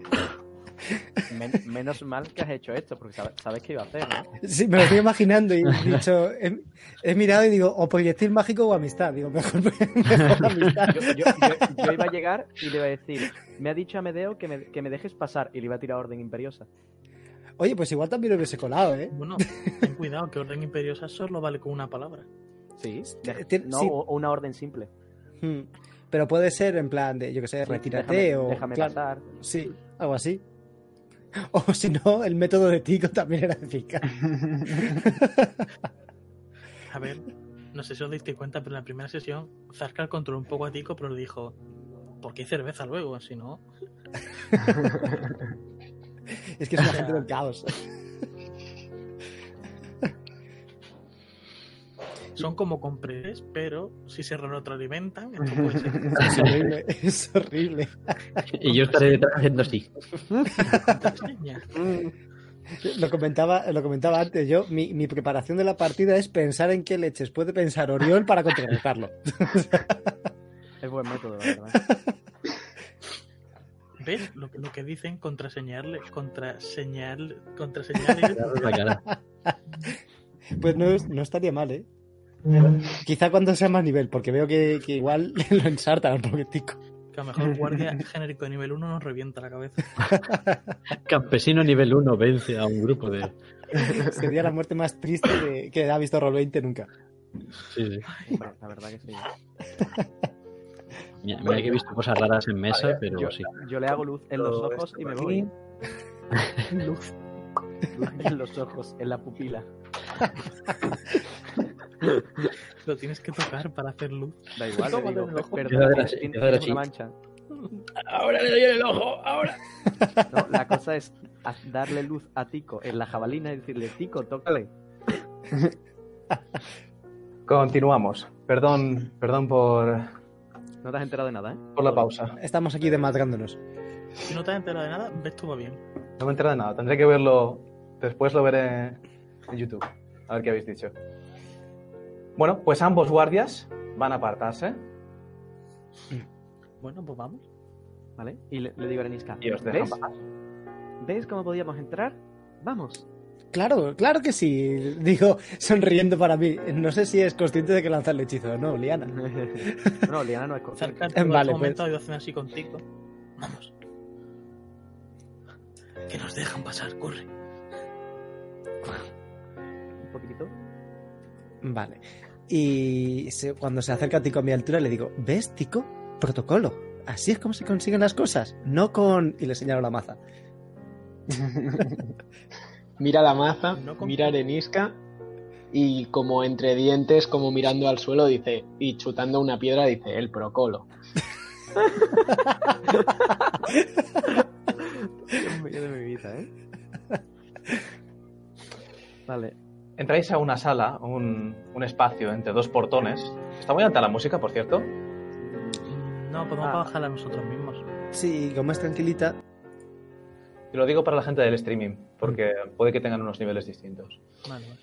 Men- menos mal que has hecho esto, porque sabes, sabes qué iba a hacer, ¿no? Sí, me lo estoy imaginando y he dicho, he, he mirado y digo, o proyectil mágico o amistad. Digo, mejor, mejor amistad. Yo, yo- yo- yo iba a llegar y le iba a decir: Me ha dicho Amedeo que me, que me dejes pasar. Y le iba a tirar orden imperiosa. Oye, pues igual también lo hubiese colado, ¿eh? Bueno, ten cuidado, que orden imperiosa solo vale con una palabra. Sí, no, sí. o, una orden simple. Hmm. Pero puede ser en plan de, yo que sé, Sí, retírate déjame, o. déjame claro, pasar. Sí, algo así. O si no, el método de Tico también era eficaz. A ver, no sé si os disteis cuenta, pero en la primera sesión Zarkar controló un poco a Tico, pero le dijo, ¿por qué hay cerveza luego? Si no, Es que es una gente del caos. Son como compresores, pero si se retroalimentan, esto puede ser Es horrible, es horrible. Y yo estaré detrás haciendo así. contraseña. Lo comentaba, lo comentaba antes yo. Mi, mi preparación de la partida es pensar en qué leches puede pensar Orión para contrarrestarlo. Es buen método, la verdad. ¿Ves? Lo, que- lo que dicen, contraseñarle, contraseñar, contraseñarle. Pues no, no estaría mal, ¿eh? Quizá cuando sea más nivel, porque veo que, que igual lo ensartan un poquitico. que a lo mejor guardia genérico de nivel 1 nos revienta la cabeza. Campesino nivel 1 vence a un grupo de. Sería la muerte más triste de- que ha visto Roll20 nunca. Sí, sí. La verdad que sí. Mira, mira que he visto cosas raras en mesa, pero Yo, sí. yo le hago luz en los ojos y me voy. Luz. Luz en los ojos, en la pupila. Lo tienes que tocar para hacer luz. Da igual, le Tómale digo, en el ojo. "Per- Empieza a perdona, hacer así, tienes empieza a hacer una mancha. Ahora le doy en el ojo, ahora. No, la cosa es darle luz a Tico en la jabalina y decirle, Tico, tócale. Continuamos. Perdón, perdón por, No te has enterado de nada, ¿eh? por la pausa. Estamos aquí desmadrándonos. Si no te has enterado de nada, ves todo va bien. No me he enterado de nada. Tendré que verlo. Después lo veré en YouTube. A ver qué habéis dicho. Bueno, pues ambos guardias van a apartarse Bueno, pues vamos. ¿Vale? Y le, le digo a Arenisca, y os ¿ves? pasar. ¿Ves cómo podíamos entrar? Vamos. Claro, claro que sí. Digo, sonriendo para mí. No sé si es consciente de que lanzar el hechizo no, Liana. no, Liana no es consciente. Vale, momento pues. ha ido haciendo así contigo. Vamos. Que nos dejan pasar, corre. Un poquitito. Vale. Y se- cuando se acerca a Tico a mi altura le digo, ¿ves, Tico? Protocolo. Así es como se consiguen las cosas. No con... Y le señalo la maza. Mira la maza, No con- mira Arenisca y como entre dientes, como mirando al suelo, dice, y chutando una piedra, dice, el procolo. Dios mío de mi vida, ¿eh? Vale. Entráis a una sala, un, un espacio entre dos portones. Está muy alta la música, por cierto. No, podemos Ah. bajarla nosotros mismos. Sí, como es tranquilita. Y lo digo para la gente del streaming, porque puede que tengan unos niveles distintos. Vale, vale.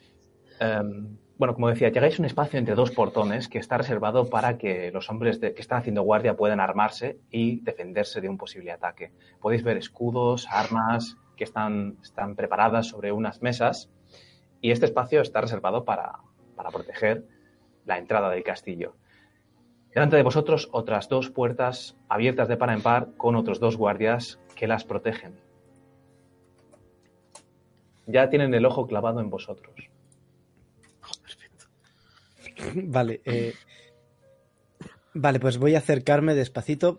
Em, bueno, como decía, llegáis a un espacio entre dos portones que está reservado para que los hombres de- que están haciendo guardia puedan armarse y defenderse de un posible ataque. Podéis ver escudos, armas que están, están preparadas sobre unas mesas y este espacio está reservado para, para proteger la entrada del castillo. Delante de vosotros otras dos puertas abiertas de par en par con otros dos guardias que las protegen. Ya tienen el ojo clavado en vosotros. Vale, eh, Vale, pues voy a acercarme despacito,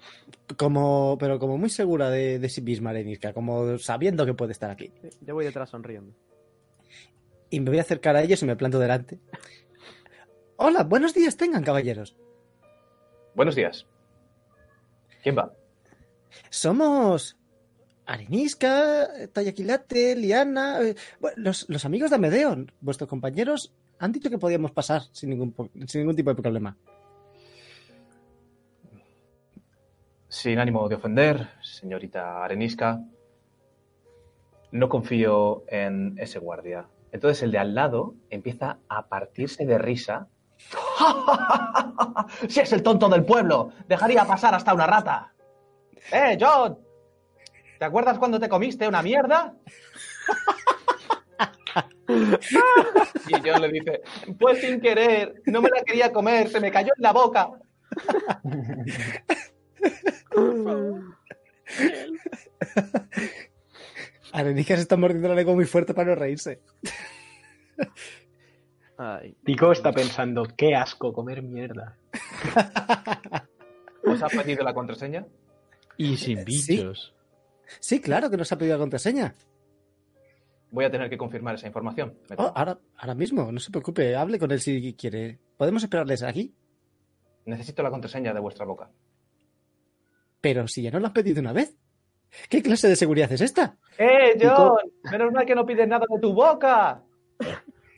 como, pero como muy segura de, de sí misma, Arenisca, como sabiendo que puede estar aquí. Yo voy detrás sonriendo. Y me voy a acercar a ellos y me planto delante. Hola, buenos días tengan, caballeros. Buenos días. ¿Quién va? Somos Arenisca, Tayaquilate, Liana, eh, los, los amigos de Amedeo, vuestros compañeros, han dicho que podíamos pasar sin ningún, sin ningún tipo de problema. Sin ánimo de ofender, señorita Arenisca, no confío en ese guardia. Entonces el de al lado empieza a partirse de risa. ¡Si es el tonto del pueblo! ¡Dejaría pasar hasta una rata! ¡Eh, John! ¿Te acuerdas cuando te comiste una mierda? y John le dice, pues sin querer, no me la quería comer, se me cayó en la boca. Arenisca se está mordiendo la lengua muy fuerte para no reírse. Ay, Tico está pensando, qué asco comer mierda. ¿Os ha pedido la contraseña? Y sin Sí. bichos. Sí, claro que nos ha pedido la contraseña. Voy a tener que confirmar esa información. Oh, ahora, ahora mismo, no se preocupe, hable con él si quiere. ¿Podemos esperarles aquí? Necesito la contraseña de vuestra boca. Pero si ya nos lo han pedido una vez. ¿Qué clase de seguridad es esta? ¡Eh, Tico- John! Menos mal que no pides nada de tu boca.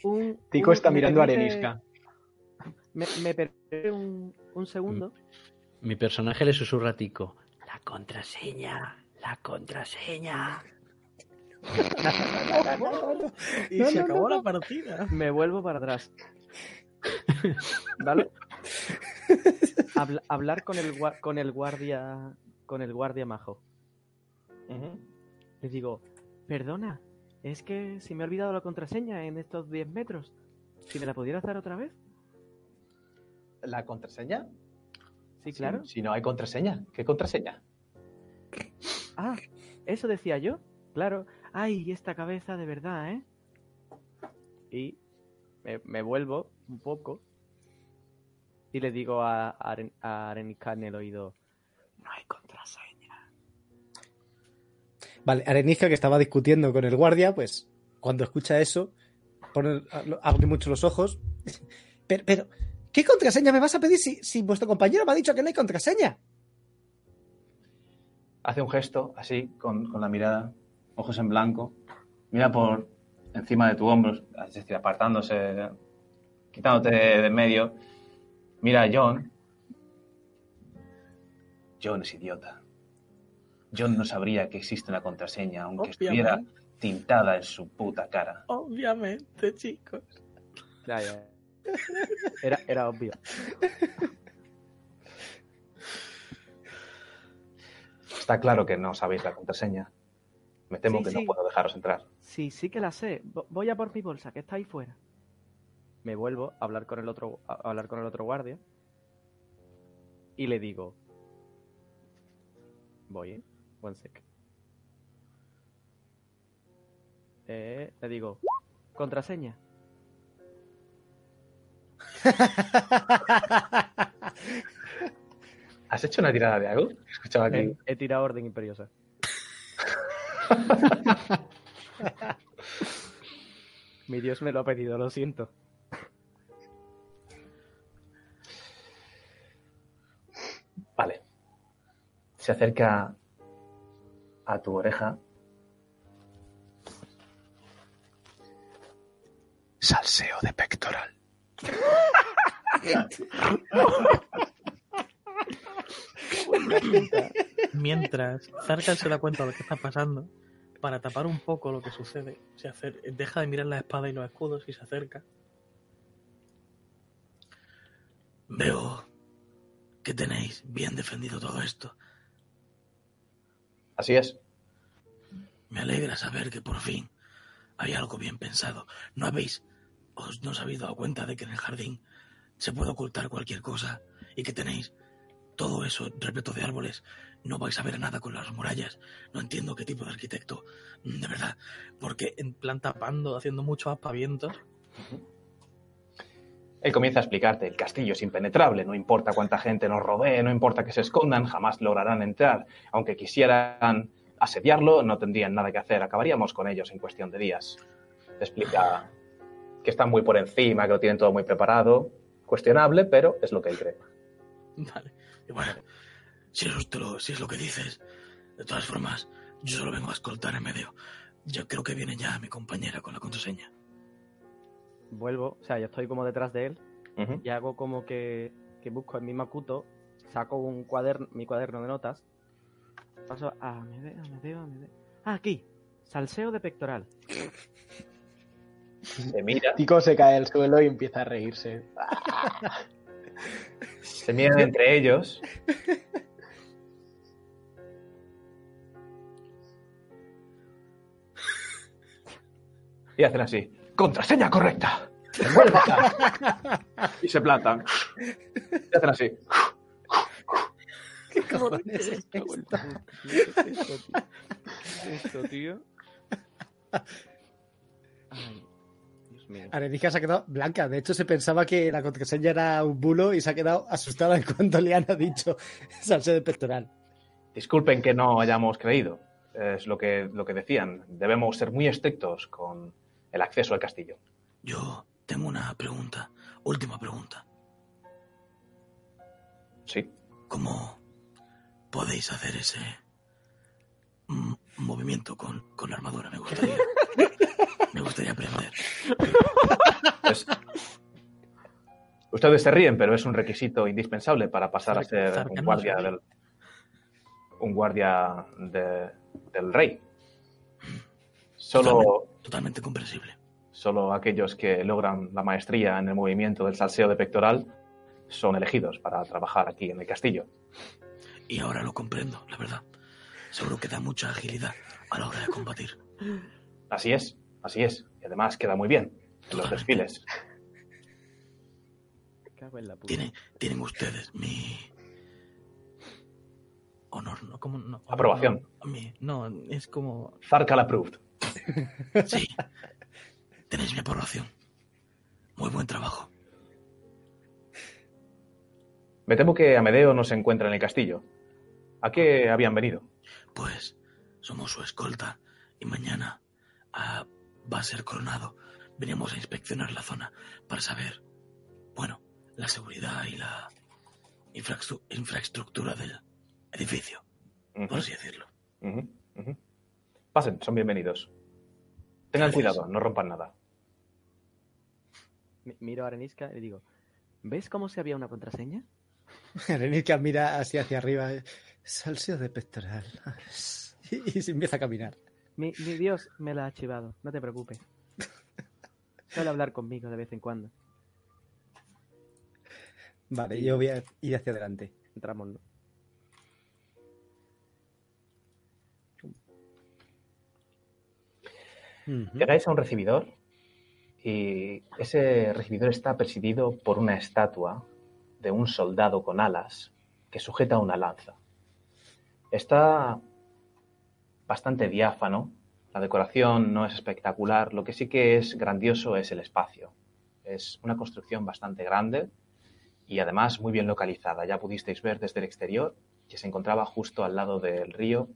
un- Tico un- está mirando a Arenisca. Me, me permite un, un segundo. Mi personaje le susurra a Tico. La contraseña, la contraseña. Y No, se no, acabó no, la partida. Me vuelvo para atrás. ¿Vale? Habla- hablar con el, con el guardia. Con el guardia majo. Le digo, perdona, es que si me he olvidado la contraseña en estos 10 metros. Si me la pudieras dar otra vez. ¿La contraseña? Sí, claro. Si, si no hay contraseña, ¿qué contraseña? Ah, eso decía yo. Claro. Ay, esta cabeza de verdad, ¿eh? Y me, me vuelvo un poco. Y le digo a, a, Aren- a Arenica en el oído. No hay contraseña. Vale, que estaba discutiendo con el guardia, pues cuando escucha eso, abre mucho los ojos. Pero, ¿qué contraseña me vas a pedir si, vuestro compañero me ha dicho que no hay contraseña? Hace un gesto así, con, con la mirada, ojos en blanco. Mira por encima de tu hombro, es decir, apartándose, quitándote de en medio. Mira a John. John es idiota. John no sabría que existe una contraseña, aunque estuviera tintada en su puta cara. Obviamente, chicos. Ya, ya. Era, era obvio. Está claro que no sabéis la contraseña. Me temo Sí, que sí. no puedo dejaros entrar. Sí, sí que la sé. Vo- Voy a por mi bolsa, que está ahí fuera. Me vuelvo a hablar con el otro, a a hablar con el otro guardia. Y le digo. Voy, ¿eh? One sec. Eh, le digo, contraseña. ¿Has hecho una tirada de algo? Escuchaba aquí. He, he tirado orden imperiosa. Mi Dios me lo ha pedido, lo siento. Vale. Se acerca a tu oreja. Salseo de pectoral. Mientras Zarkal se da cuenta de lo que está pasando, para tapar un poco lo que sucede, se acer- deja de mirar la espada y los escudos y se acerca. Veo que tenéis bien defendido todo esto. Así es. Me alegra saber que por fin hay algo bien pensado. ¿No habéis, os, no os habéis dado cuenta de que en el jardín se puede ocultar cualquier cosa y que tenéis todo eso repleto de árboles? No vais a ver nada con las murallas. No entiendo qué tipo de arquitecto, de verdad. Porque En plan tapando, haciendo muchos aspavientos. Él comienza a explicarte, el castillo es impenetrable, no importa cuánta gente nos rodee, no importa que se escondan, jamás lograrán entrar. Aunque quisieran asediarlo, no tendrían nada que hacer, acabaríamos con ellos en cuestión de días. Te explica que están muy por encima, que lo tienen todo muy preparado. Cuestionable, pero es lo que él cree. Vale. Y bueno, si es, lo- si es lo que dices, de todas formas, yo solo vengo a escoltar en medio. Yo creo que viene ya mi compañera con la contraseña. Vuelvo, o sea, yo estoy como detrás de él y hago como que, que busco en mi Makuto, saco un cuaderno, mi cuaderno de notas, paso a Amedeo, Amedeo, Amedeo. Ah, aquí, salseo de pectoral. Se mira, Tico se cae al suelo y empieza a reírse. se miran entre ellos. Y hacen así. ¡Contraseña correcta! Y se plantan. Y hacen así. ¿Qué cojones es esto? Esto, tío. Ay, Dios mío. Arenica se ha quedado blanca. De hecho, se pensaba que la contraseña era un bulo y se ha quedado asustada en cuanto le han dicho salseo de pectoral. Disculpen que no hayamos creído. Es lo que, lo que decían. Debemos ser muy estrictos con el acceso al castillo. Yo tengo una pregunta, última pregunta. Sí. ¿Cómo podéis hacer ese movimiento con, con la armadura? Me gustaría. Me gustaría aprender. Es- Ustedes se ríen, pero es un requisito indispensable para pasar a ser un guardia del, un guardia de- del rey. Solo, Totalmente comprensible. solo aquellos que logran la maestría en el movimiento del salseo de pectoral son elegidos para trabajar aquí en el castillo. Y ahora lo comprendo, la verdad. Seguro que da mucha agilidad a la hora de combatir. Así es, así es. Y además queda muy bien en los desfiles. Cago en la puta. Tienen, tienen ustedes mi honor, ¿no? Como, no, Aprobación. No, no, es como. Zarkal approved. Sí. Tenéis mi aprobación. Muy buen trabajo. Me temo que Amedeo no se encuentra en el castillo. ¿A qué habían venido? Pues somos su escolta y mañana ah, va a ser coronado. Venimos a inspeccionar la zona para saber, bueno, la seguridad y la infraestru- infraestructura del edificio, por así decirlo. Pasen, son bienvenidos. Tengan Gracias. cuidado, no rompan nada. Mi- Miro a Arenisca y le digo, ¿ves cómo se había una contraseña? Arenica mira así hacia arriba. Salseo de pectoral. Y, y se empieza a caminar. Mi, mi Dios me la ha chivado, no te preocupes. Suele hablar conmigo de vez en cuando. Vale, yo voy a ir hacia adelante. Entramos, ¿no? Llegáis a un recibidor y ese recibidor está presidido por una estatua de un soldado con alas que sujeta una lanza. Está bastante diáfano La decoración no es espectacular, lo que sí que es grandioso es el espacio. Es una construcción bastante grande y además muy bien localizada. Ya pudisteis ver desde el exterior que se encontraba justo al lado del río,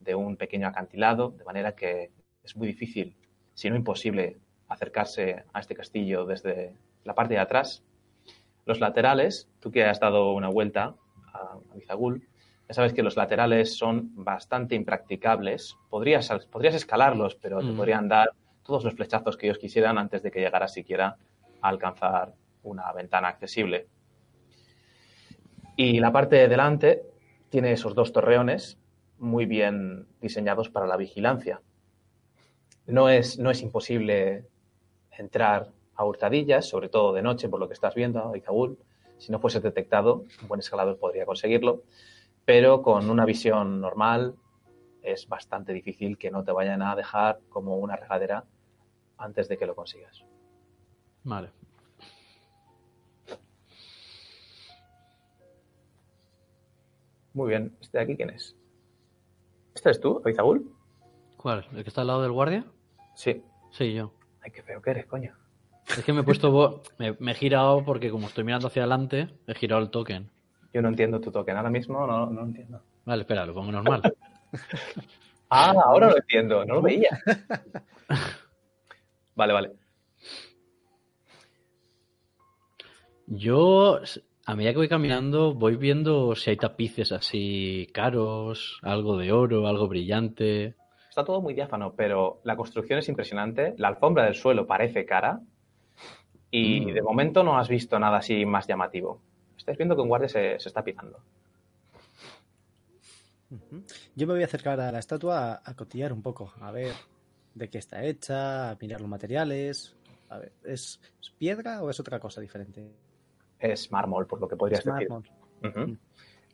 de un pequeño acantilado, de manera que es muy difícil, si no imposible, acercarse a este castillo desde la parte de atrás. Los laterales, tú que has dado una vuelta a Bizagul, ya sabes que los laterales son bastante impracticables. Podrías, podrías escalarlos, pero te Mm. podrían dar todos los flechazos que ellos quisieran antes de que llegaras siquiera a alcanzar una ventana accesible. Y la parte de delante tiene esos dos torreones muy bien diseñados para la vigilancia. No es, no es imposible entrar a hurtadillas, sobre todo de noche, por lo que estás viendo, Izagul. Si no fuese detectado, un buen escalador podría conseguirlo, pero con una visión normal es bastante difícil que no te vayan a dejar como una regadera antes de que lo consigas. Vale. Muy bien, ¿este de aquí quién es? ¿Este es tú, Izagul? ¿Cuál? ¿El que está al lado del guardia? Sí. Sí, yo. Ay, qué feo que eres, coño. Es que me he puesto. Me, me he girado porque, como estoy mirando hacia adelante, he girado el token. Yo no entiendo tu token ahora mismo, no, no lo entiendo. Vale, espera, lo pongo normal. Ah, ahora lo entiendo, no lo veía. Vale, vale. Yo, a medida que voy caminando, voy viendo si hay tapices así caros, algo de oro, algo brillante. Está todo muy diáfano, pero la construcción es impresionante. La alfombra del suelo parece cara. Y Mm. de momento no has visto nada así más llamativo. Estáis viendo que un guardia se, se está pitando. Ujú. Yo me voy a acercar a la estatua a, a cotillar un poco, a ver de qué está hecha, a mirar los materiales. A ver, ¿es, es piedra o es otra cosa diferente? Es mármol, por lo que podrías Es decir. mármol. Ujú.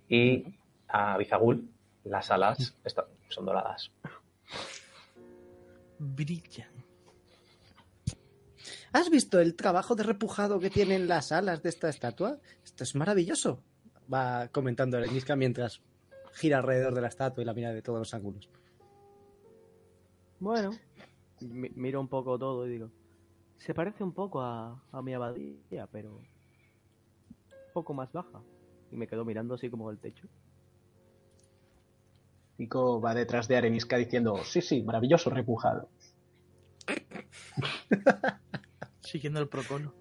Y a Bizagul, las alas está- son doradas. Brillan. ¿Has visto el trabajo de repujado que tienen las alas de esta estatua? Esto es maravilloso. Va comentando Niska mientras gira alrededor de la estatua y la mira de todos los ángulos. Bueno, mi- miro un poco todo y digo, se parece un poco a, a mi abadía, pero un poco más baja. Y me quedo mirando así como el techo. Pico va detrás de Arenisca diciendo, sí, sí, maravilloso repujado. Siguiendo el protocolo.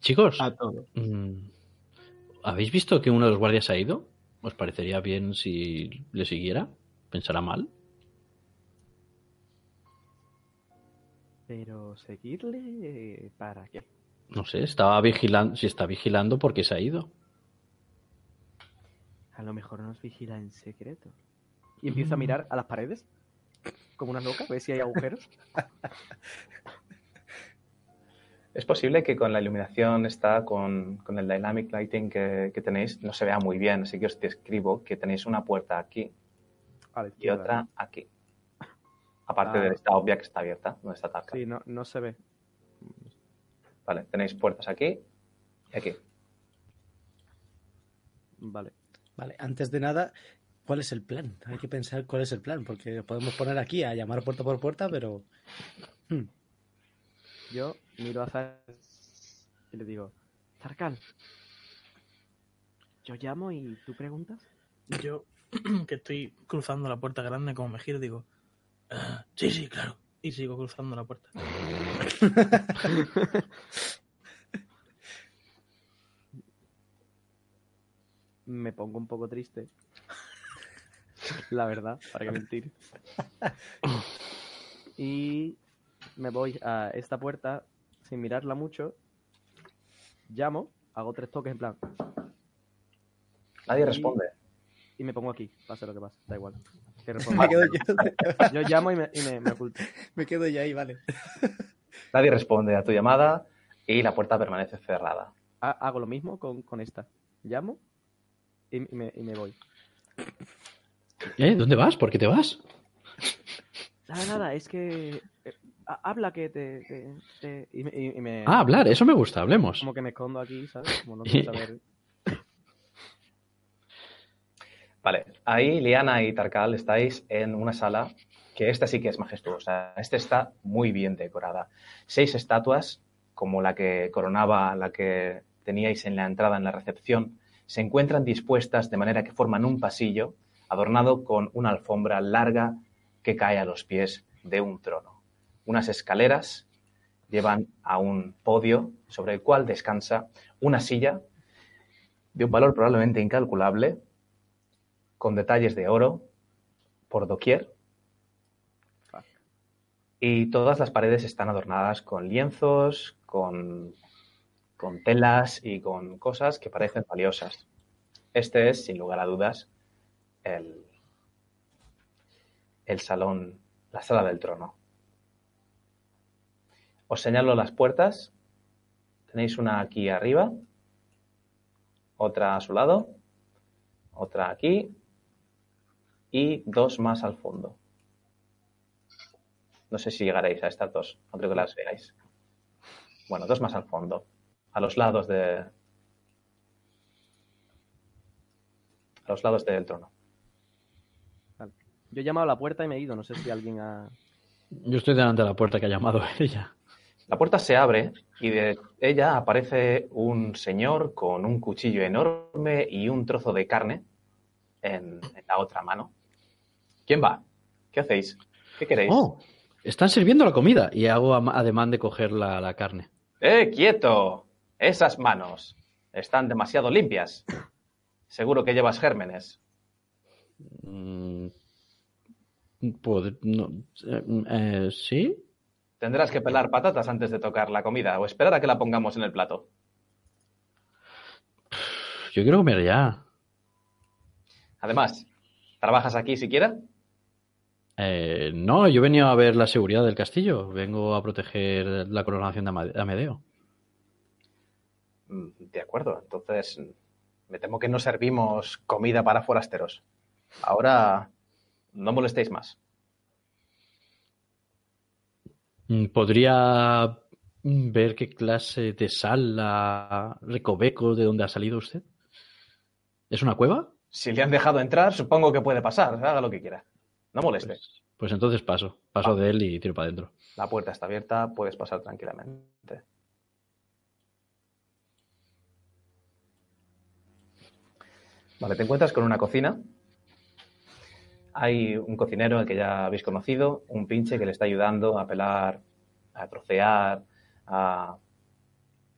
Chicos, A todo. mm, ¿habéis visto que uno de los guardias ha ido? ¿Os parecería bien si le siguiera? ¿Pensará mal? Pero seguirle, ¿para qué? No sé, estaba vigilando. Si está vigilando, ¿por qué se ha ido? A lo mejor nos vigila en secreto. Y empiezo a mirar a las paredes, como una loca, a ver si hay agujeros. Es posible que con la iluminación está con, con el dynamic lighting que, que tenéis no se vea muy bien, así que os describo que tenéis una puerta aquí y otra aquí. Aparte Ah. de esta obvia que está abierta, donde está Tarka. Sí, no, no se ve. Vale, tenéis puertas aquí y aquí. Vale. Vale, antes de nada, ¿cuál es el plan? Hay que pensar cuál es el plan, porque podemos poner aquí a llamar puerta por puerta, pero... Hmm, Yo miro a Zar y le digo, Zarkal, yo llamo y tú preguntas. Yo, que estoy cruzando la puerta grande, como me giro, digo, "Ah, sí, sí, claro. Y sigo cruzando la puerta. Me pongo un poco triste. La verdad, para qué mentir. Y me voy a esta puerta sin mirarla mucho. Llamo, hago tres toques en plan Nadie Y- responde. y me pongo aquí, pase lo que pase, da igual. Que. Me quedo yo, Yo llamo y me, y me- me oculto. me quedo yo ahí, vale. Nadie responde a tu llamada y la puerta permanece cerrada. Ha- Hago lo mismo con, con esta. Llamo y, y me, y me voy. ¿Eh? ¿Dónde vas? ¿Por qué te vas? Nada, nada, es que. eh, ha- habla que te. te- te- y me, y- y me- Ah, hablar, eso me gusta, hablemos. Como que me escondo aquí, ¿sabes? Como no quiero saber. Vale, ahí Liana y Tarkal estáis en una sala que esta sí que es majestuosa. Esta está muy bien decorada. Seis estatuas, como la que coronaba la que teníais en la entrada en la recepción, se encuentran dispuestas de manera que forman un pasillo adornado con una alfombra larga que cae a los pies de un trono. Unas escaleras llevan a un podio sobre el cual descansa una silla de un valor probablemente incalculable, con detalles de oro por doquier. Y todas las paredes están adornadas con lienzos, con, con telas y con cosas que parecen valiosas. Este es, sin lugar a dudas, el, el salón, la sala del trono. Os señalo las puertas. Tenéis una aquí arriba, otra a su lado, otra aquí y dos más al fondo. No sé si llegaréis a estas dos, no creo que las veáis. Bueno, dos más al fondo, a los lados de. A los lados del trono. Vale. Yo he llamado a la puerta y me he ido. No sé si alguien ha. Yo estoy delante de la puerta que ha llamado ella. La puerta se abre y de ella aparece un señor con un cuchillo enorme y un trozo de carne en, en la otra mano. ¿Quién va? ¿Qué hacéis? ¿Qué queréis? Oh, están sirviendo la comida y hago ademán de coger la, la carne. ¡Eh, quieto! Esas manos están demasiado limpias. Seguro que llevas gérmenes. Mm, pod- no, eh, eh, ¿Sí? Tendrás que pelar patatas antes de tocar la comida o esperar a que la pongamos en el plato. Yo quiero comer ya. Además, ¿trabajas aquí siquiera? Eh, no, yo venía a ver la seguridad del castillo. Vengo a proteger la coronación de Amedeo. Mm, De acuerdo, entonces me temo que no servimos comida para forasteros. Ahora no molestéis más. Mm, ¿Podría mm, ver qué clase de sala, recoveco, de dónde ha salido usted? ¿Es una cueva? Si le han dejado entrar, supongo que puede pasar. Haga lo que quiera. No moleste. Pues, pues entonces paso. Paso de él y tiro para adentro. La puerta está abierta, puedes pasar tranquilamente. Vale, te encuentras con una cocina. Hay un cocinero al que ya habéis conocido, un pinche que le está ayudando a pelar, a trocear, a,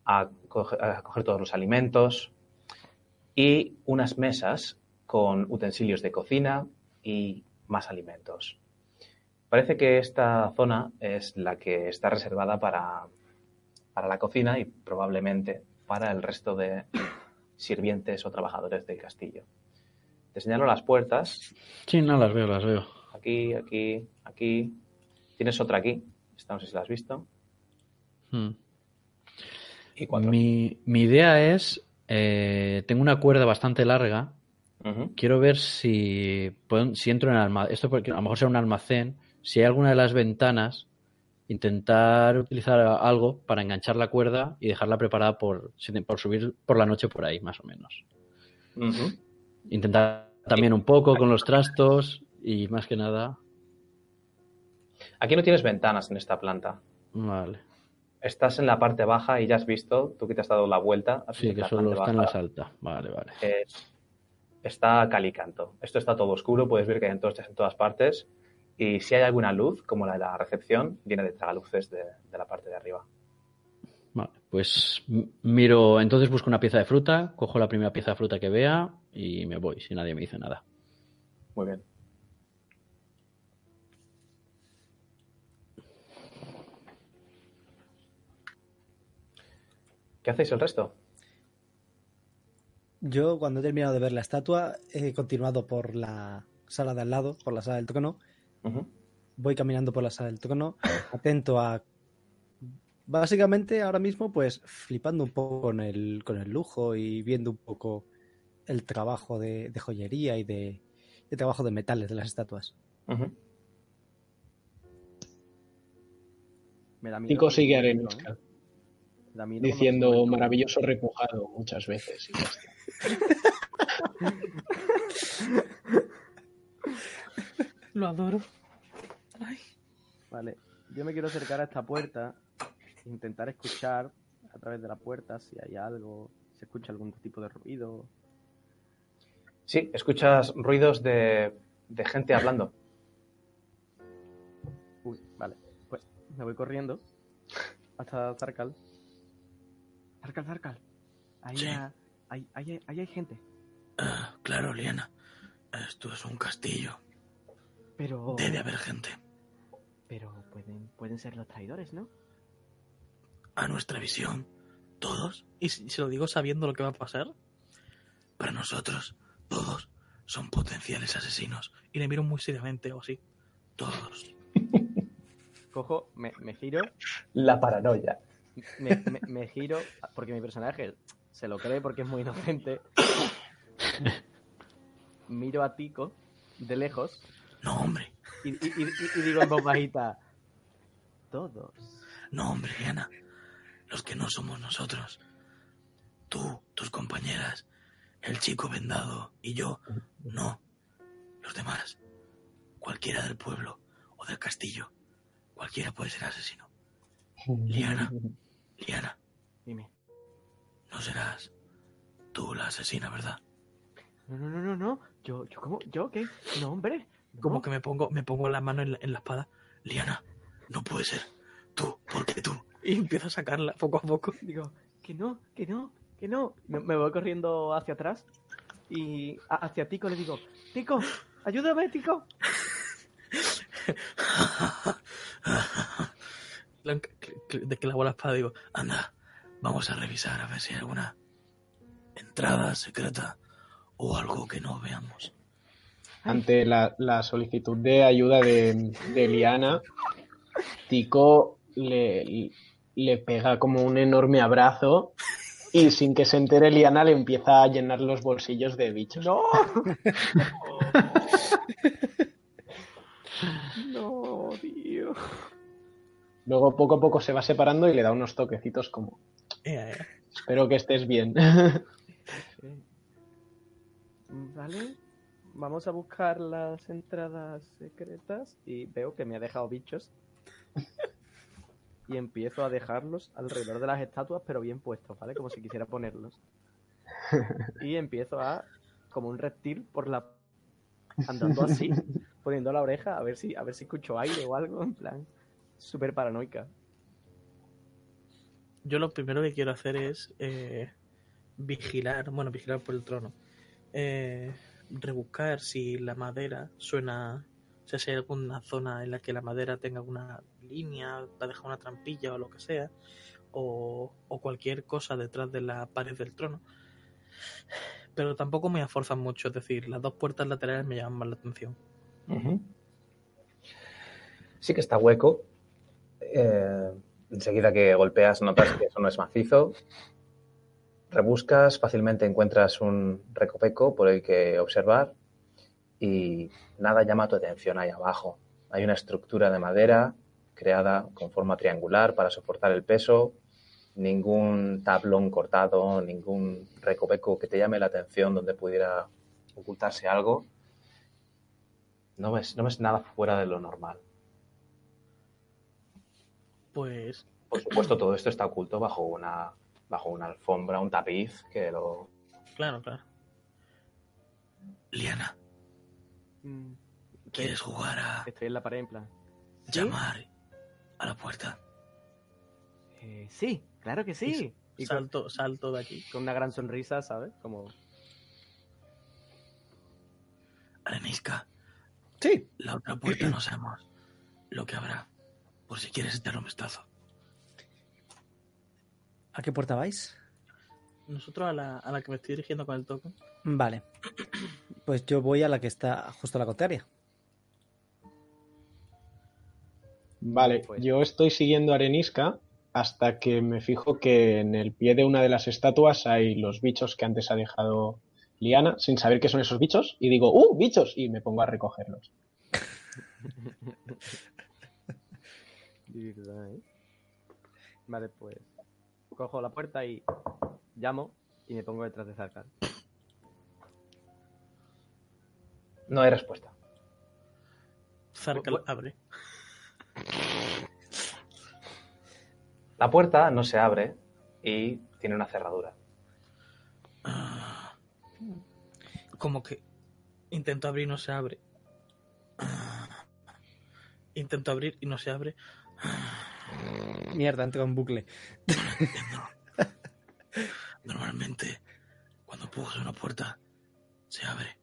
a coge- a coger todos los alimentos y unas mesas con utensilios de cocina y más alimentos. Parece que esta zona es la que está reservada para, para la cocina y probablemente para el resto de sirvientes o trabajadores del castillo. Te señalo las puertas. Sí, no las veo, las veo. Aquí, aquí, aquí. Tienes otra aquí. Esta no sé si la has visto. Mm. Y. Mi, mi idea es, eh, tengo una cuerda bastante larga. Quiero ver si, si entro en el almacén. Esto porque a lo mejor será un almacén. Si hay alguna de las ventanas, intentar utilizar algo para enganchar la cuerda y dejarla preparada por, por subir por la noche por ahí, más o menos. Intentar también un poco con los trastos y más que nada. Aquí no tienes ventanas en esta planta. Vale. Estás en la parte baja y ya has visto, tú que te has dado la vuelta. Sí, que solo está en la baja salta. Vale, vale. es- está calicanto. Esto está todo oscuro, puedes ver que hay antorchas en todas partes. Y si hay alguna luz, como la de la recepción, viene de tragaluces de, de la parte de arriba. Vale, pues miro, entonces busco una pieza de fruta, cojo la primera pieza de fruta que vea y me voy, si nadie me dice nada. Muy bien. ¿Qué hacéis el resto? Yo, cuando he terminado de ver la estatua, he continuado por la sala de al lado, por la sala del trono. Voy caminando por la sala del trono, atento a. Básicamente, ahora mismo, pues flipando un poco con el, con el lujo y viendo un poco el trabajo de, de joyería y de, de trabajo de metales de las estatuas. Ujú. Me da miedo Nico sigue arenisca, Me da miedo cuando diciendo maravilloso repujado muchas veces. y. Lo adoro. Ay. Vale, yo me quiero acercar a esta puerta, intentar escuchar a través de la puerta si hay algo, si escucha algún tipo de ruido. Sí, escuchas ruidos de, de gente hablando. Uy, vale, pues me voy corriendo hasta Zarcal. Zarcal, Zarcal. Ahí, Sí. ha- ahí, ahí hay- ahí hay gente, Ah, claro, Liana. Esto es un castillo. Pero... Debe haber gente. Pero pueden, pueden ser los traidores, ¿no? A nuestra visión, todos, ¿Y si, si lo digo sabiendo lo que va a pasar? para nosotros, todos, son potenciales asesinos. Y le miro muy seriamente o así. Todos. Cojo, me, me giro, La paranoia. me, me- me giro, porque mi personaje se lo cree porque es muy inocente. Miro a Tico de lejos No, hombre. y, y- y- y digo en voz bajita, todos. No, hombre, Liana. Los que no somos nosotros. Tú, tus compañeras, el chico vendado y yo, no. Los demás. Cualquiera del pueblo o del castillo. Cualquiera puede ser asesino. Liana, Liana, Dime. no serás tú la asesina, ¿verdad? No, no, no, no, no. Yo, yo, ¿cómo? ¿Yo qué? No, hombre. Como que me pongo, me pongo la mano en la, en la espada Liana, no puede ser. Tú, porque tú. y empiezo a sacarla poco a poco. Digo, que no, que no, que no. Me, me voy corriendo hacia atrás y a- hacia Tico le digo, Tico, ayúdame, Tico. De que la la espada digo, Anda, vamos a revisar a ver si hay alguna entrada secreta o algo que no veamos. Ante la, la solicitud de ayuda de, de Liana, Tico le, le pega como un enorme abrazo y sin que se entere Liana le empieza a llenar los bolsillos de bichos. No. no, tío. Luego poco a poco se va separando y le da unos toquecitos como "Ea, ea". espero que estés bien. Vale. Vamos a buscar las entradas secretas y veo que me ha dejado bichos. Y empiezo a dejarlos alrededor de las estatuas, pero bien puestos, ¿vale? Como si quisiera ponerlos. Y empiezo a, como un reptil, por la andando así, poniendo la oreja a ver si, a ver si escucho aire o algo, en plan, súper paranoica. Yo lo primero que quiero hacer es eh, vigilar, bueno, vigilar por el trono. Eh, rebuscar si la madera suena, o sea, si hay alguna zona en la que la madera tenga una línea, para dejar una trampilla o lo que sea, o, cualquier cosa detrás de la pared del trono. Pero tampoco me esforzan mucho, es decir, las dos puertas laterales me llaman más la atención. Sí que está hueco. Eh, enseguida que golpeas notas que eso no es macizo. Rebuscas, fácilmente encuentras un recopeco por el que observar y nada llama tu atención ahí abajo. Hay una estructura de madera creada con forma triangular para soportar el peso, ningún tablón cortado, ningún recopeco que te llame la atención donde pudiera ocultarse algo. No ves, no ves nada fuera de lo normal. Pues Por supuesto, todo esto está oculto bajo una, bajo una alfombra, un tapiz que lo... claro, claro. Liana, Mm, ¿quieres jugar a Estoy en la pared, en plan. ¿sí? llamar a la puerta? Eh, sí, claro que sí. Y Salto, salto de aquí. con una gran sonrisa, ¿sabes? Como, Arenisca, Sí. la otra puerta no sabemos lo que habrá. Por si quieres echarle un vistazo. ¿A qué puerta vais? Nosotros a la, a la que me estoy dirigiendo con el token. Vale. Pues yo voy a la que está justo a la contraria. Vale, Pues- yo estoy siguiendo a Arenisca hasta que me fijo que en el pie de una de las estatuas hay los bichos que antes ha dejado Liana, sin saber qué son esos bichos, y digo, ¡uh, bichos! Y me pongo a recogerlos. de verdad, ¿eh? Vale, pues cojo la puerta y llamo y me pongo detrás de Zarkar. No hay respuesta. Zarkal abre. La puerta no se abre y tiene una cerradura. Como que intento abrir y no se abre. Intento abrir y no se abre. Mierda, entró en bucle. Normalmente, cuando empujas una puerta, se abre.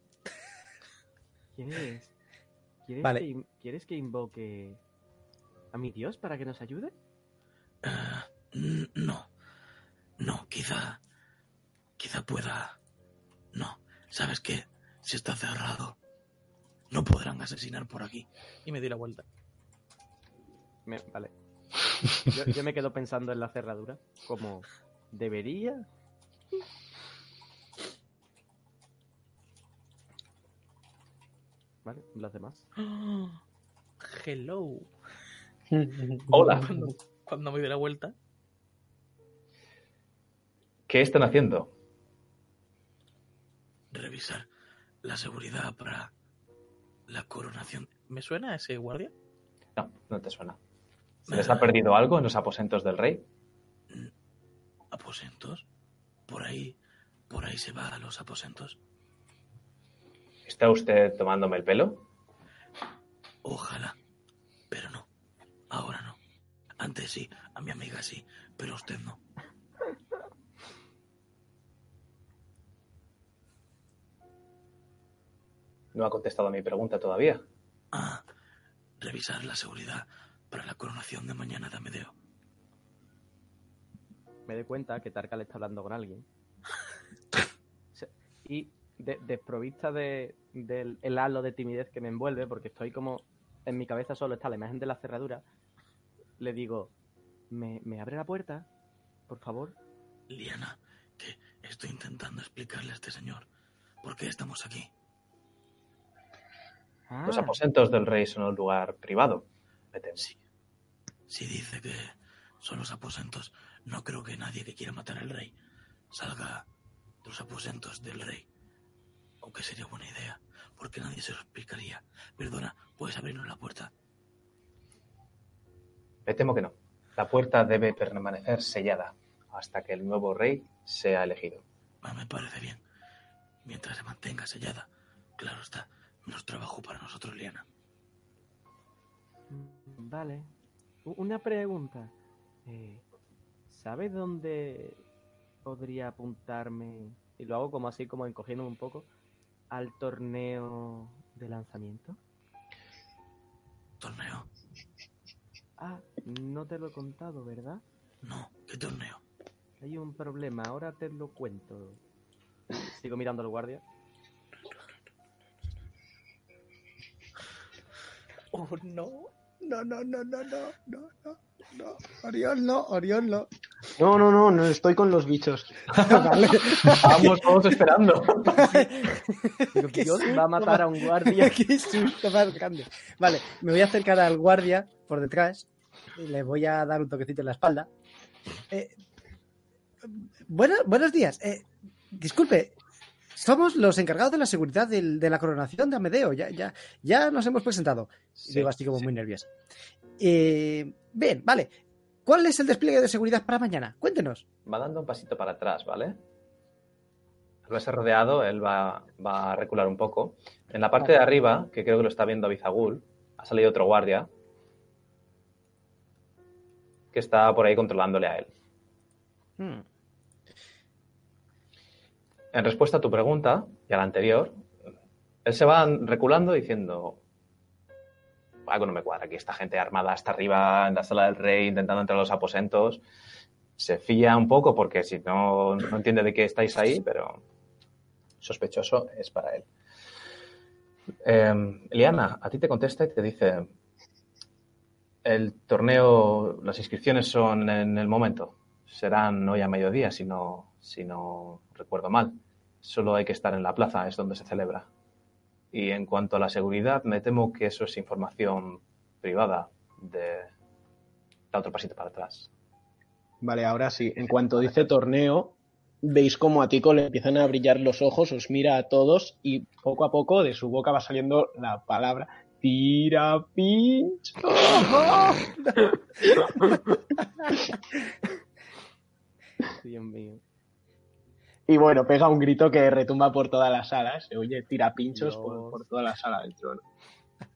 ¿Quieres, quieres, Vale. que, ¿Quieres que invoque a mi dios para que nos ayude? N- no. No, quizá. Quizá pueda. No. ¿Sabes qué? Si está cerrado, no podrán asesinar por aquí. Y me doy la vuelta. Me- vale. Yo, yo me quedo pensando en la cerradura. Como, ¿debería? Vale, los demás. Hello. Hola, Cuando, cuando me doy la vuelta, ¿qué están haciendo? Revisar la seguridad para la coronación. ¿me suena ese guardia? No, no te suena. ¿Se les ha perdido algo en los aposentos del rey? ¿Aposentos? Por ahí. Por ahí se va a los aposentos. ¿Está usted tomándome el pelo? Ojalá. Pero no. Ahora no. Antes sí, a mi amiga sí, pero a usted no. No ha contestado a mi pregunta todavía. Ah, revisar la seguridad para la coronación de mañana de Amedeo. Me doy cuenta que Tarkal está hablando con alguien. Y de- desprovista de, del el halo de timidez que me envuelve, porque estoy como. En mi cabeza solo está la imagen de la cerradura. Le digo, ¿me, me abre la puerta? Por favor. Liana, que estoy intentando explicarle a este señor por qué estamos aquí. Los Ah, aposentos del rey son un lugar privado. me temo. Sí. Si dice que son los aposentos, no creo que nadie que quiera matar al rey salga de los aposentos del rey. Aunque sería buena idea, porque nadie se lo explicaría. Perdona, ¿puedes abrirnos la puerta? Me temo que no. La puerta debe permanecer sellada hasta que el nuevo rey sea elegido. Ah, me parece bien. Mientras se mantenga sellada, claro está, menos trabajo para nosotros, Liana. Vale. Una pregunta. Eh, ¿Sabes dónde podría apuntarme? Y lo hago como así, como encogiéndome un poco. Al torneo de lanzamiento. ¿Torneo? Ah, no te lo he contado, ¿verdad? No, ¿qué torneo? Hay un problema, ahora te lo cuento. Sigo mirando al guardia. Oh, no. No, no, no, no, no, no, no, no. Orión no, no. No, no, no, no estoy con los bichos. Vale. Estábamos todos esperando. Dios va a matar a un guardia. Qué susto más grande. Vale, me voy a acercar al guardia por detrás y le voy a dar un toquecito en la espalda. Eh, buenos días. Eh, disculpe, somos los encargados de la seguridad del- de la coronación de Amedeo. Ya, ya, ya nos hemos presentado. Sí, Digo así como sí. muy nerviosa. Eh, bien, vale. ¿Cuál es el despliegue de seguridad para mañana? Cuéntenos. Va dando un pasito para atrás, ¿vale? Al verse rodeado, él va, va a recular un poco. En la parte de arriba, que creo que lo está viendo Bizagul, ha salido otro guardia que está por ahí controlándole a él. Hmm. En respuesta a tu pregunta y a la anterior, él se va reculando diciendo, algo no me cuadra, aquí esta gente armada hasta arriba en la sala del rey intentando entrar a los aposentos. Se fía un poco porque si no, no entiende de qué estáis ahí, pero sospechoso es para él. Eh, a ti te contesta y te dice, el torneo, las inscripciones son en el momento, serán hoy a mediodía, si no, si no recuerdo mal. Solo hay que estar en la plaza, es donde se celebra. Y en cuanto a la seguridad, me temo que eso es información privada de... Da otro pasito para atrás. Vale, ahora sí. En cuanto dice torneo, veis como a Tico le empiezan a brillar los ojos, os mira a todos y poco a poco de su boca va saliendo la palabra tira pincho. Dios mío. Y bueno, pega un grito que retumba por toda la sala. Se oye tira pinchos por, por toda la sala del trono.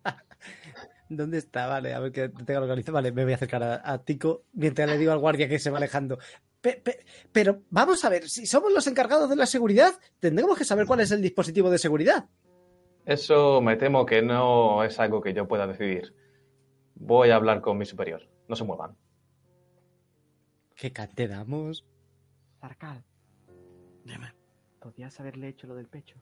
¿Dónde está? Vale, a ver que te tengo localizado. Vale, me voy a acercar a, a Tico mientras le digo al guardia que se va alejando. Pe- pe- pero vamos a ver, si somos los encargados de la seguridad, tendremos que saber cuál es el dispositivo de seguridad. Eso me temo que no es algo que yo pueda decidir. Voy a hablar con mi superior. No se muevan. ¿Qué cante damos? Zarcal, Dime, podías haberle hecho lo del pecho.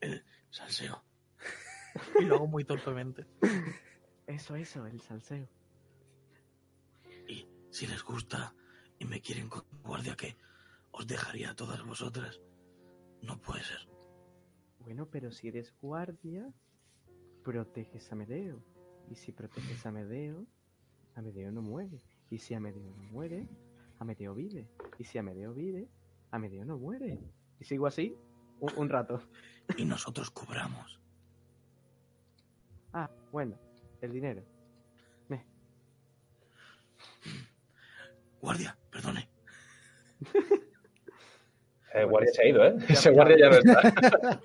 el salseo. Y lo hago muy torpemente. Eso, eso, el salseo. Y si les gusta y me quieren con guardia que os dejaría a todas vosotras, no puede ser. Bueno, pero si eres guardia, proteges a Medeo. Y si proteges a Medeo, Amedeo no muere. Y si Amedeo no muere, Amedeo vive. Y si Amedeo vive, Amedeo no muere. Y sigo así un, un rato. Y nosotros cobramos. Ah, bueno, el dinero. Me. Guardia, perdone. El guardia se ha ido, ¿eh? Ese guardia ya no está.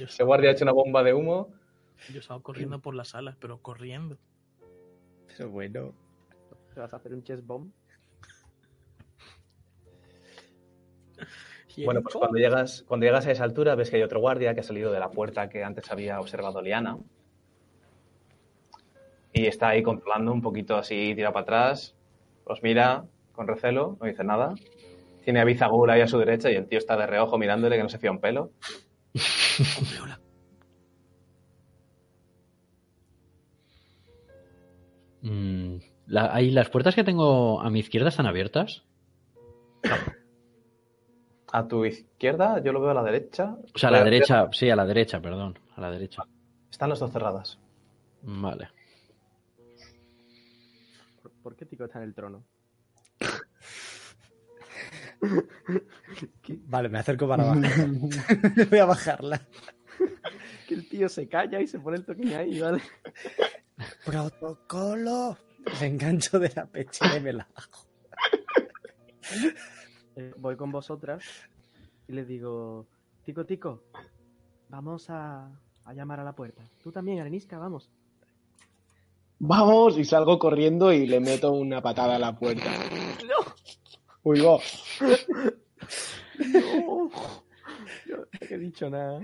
Ese guardia ha hecho una bomba de humo. yo estaba corriendo por las salas, pero corriendo. Pero bueno. ¿Te vas a hacer un chest bomb? Bueno, pues cuando llegas, cuando llegas a esa altura ves que hay otro guardia que ha salido de la puerta que antes había observado Liana. Y está ahí controlando un poquito así, tira para atrás. Os mira con recelo, no dice nada. Tiene a Bizagul ahí a su derecha y el tío está de reojo mirándole que no se fía un pelo. Hombre, hola. Mm, la- ahí las puertas que tengo a mi izquierda están abiertas. A tu izquierda, yo lo veo a la derecha. O sea, a la derecha, sí, a la derecha, perdón. A la derecha. Están las dos cerradas. Vale. ¿Por, por qué Tico está en el trono? Vale, me acerco para bajar. Voy a bajarla. Que el tío se calla y se pone el toquín ahí, ¿vale? Protocolo. Me engancho de la pechera y me la bajo. Eh, voy con vosotras y les digo, Tico, Tico, vamos a, a llamar a la puerta. Tú también, Arenisca, vamos. Vamos, y salgo corriendo y le meto una patada a la puerta. ¡No! Uy, va. ¡No! Yo no he dicho nada.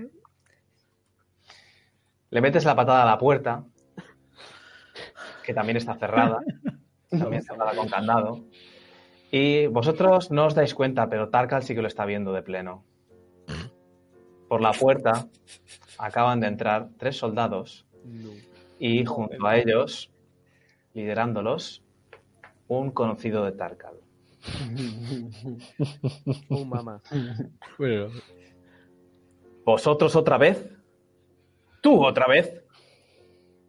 Le metes la patada a la puerta, que también está cerrada, también cerrada con candado. Y vosotros no os dais cuenta, pero Tarkal sí que lo está viendo de pleno. Por la puerta acaban de entrar tres soldados No. y junto a ellos, liderándolos, un conocido de Tarkal. Oh, mamá. Bueno, ¿Vosotros otra vez? ¿Tú otra vez?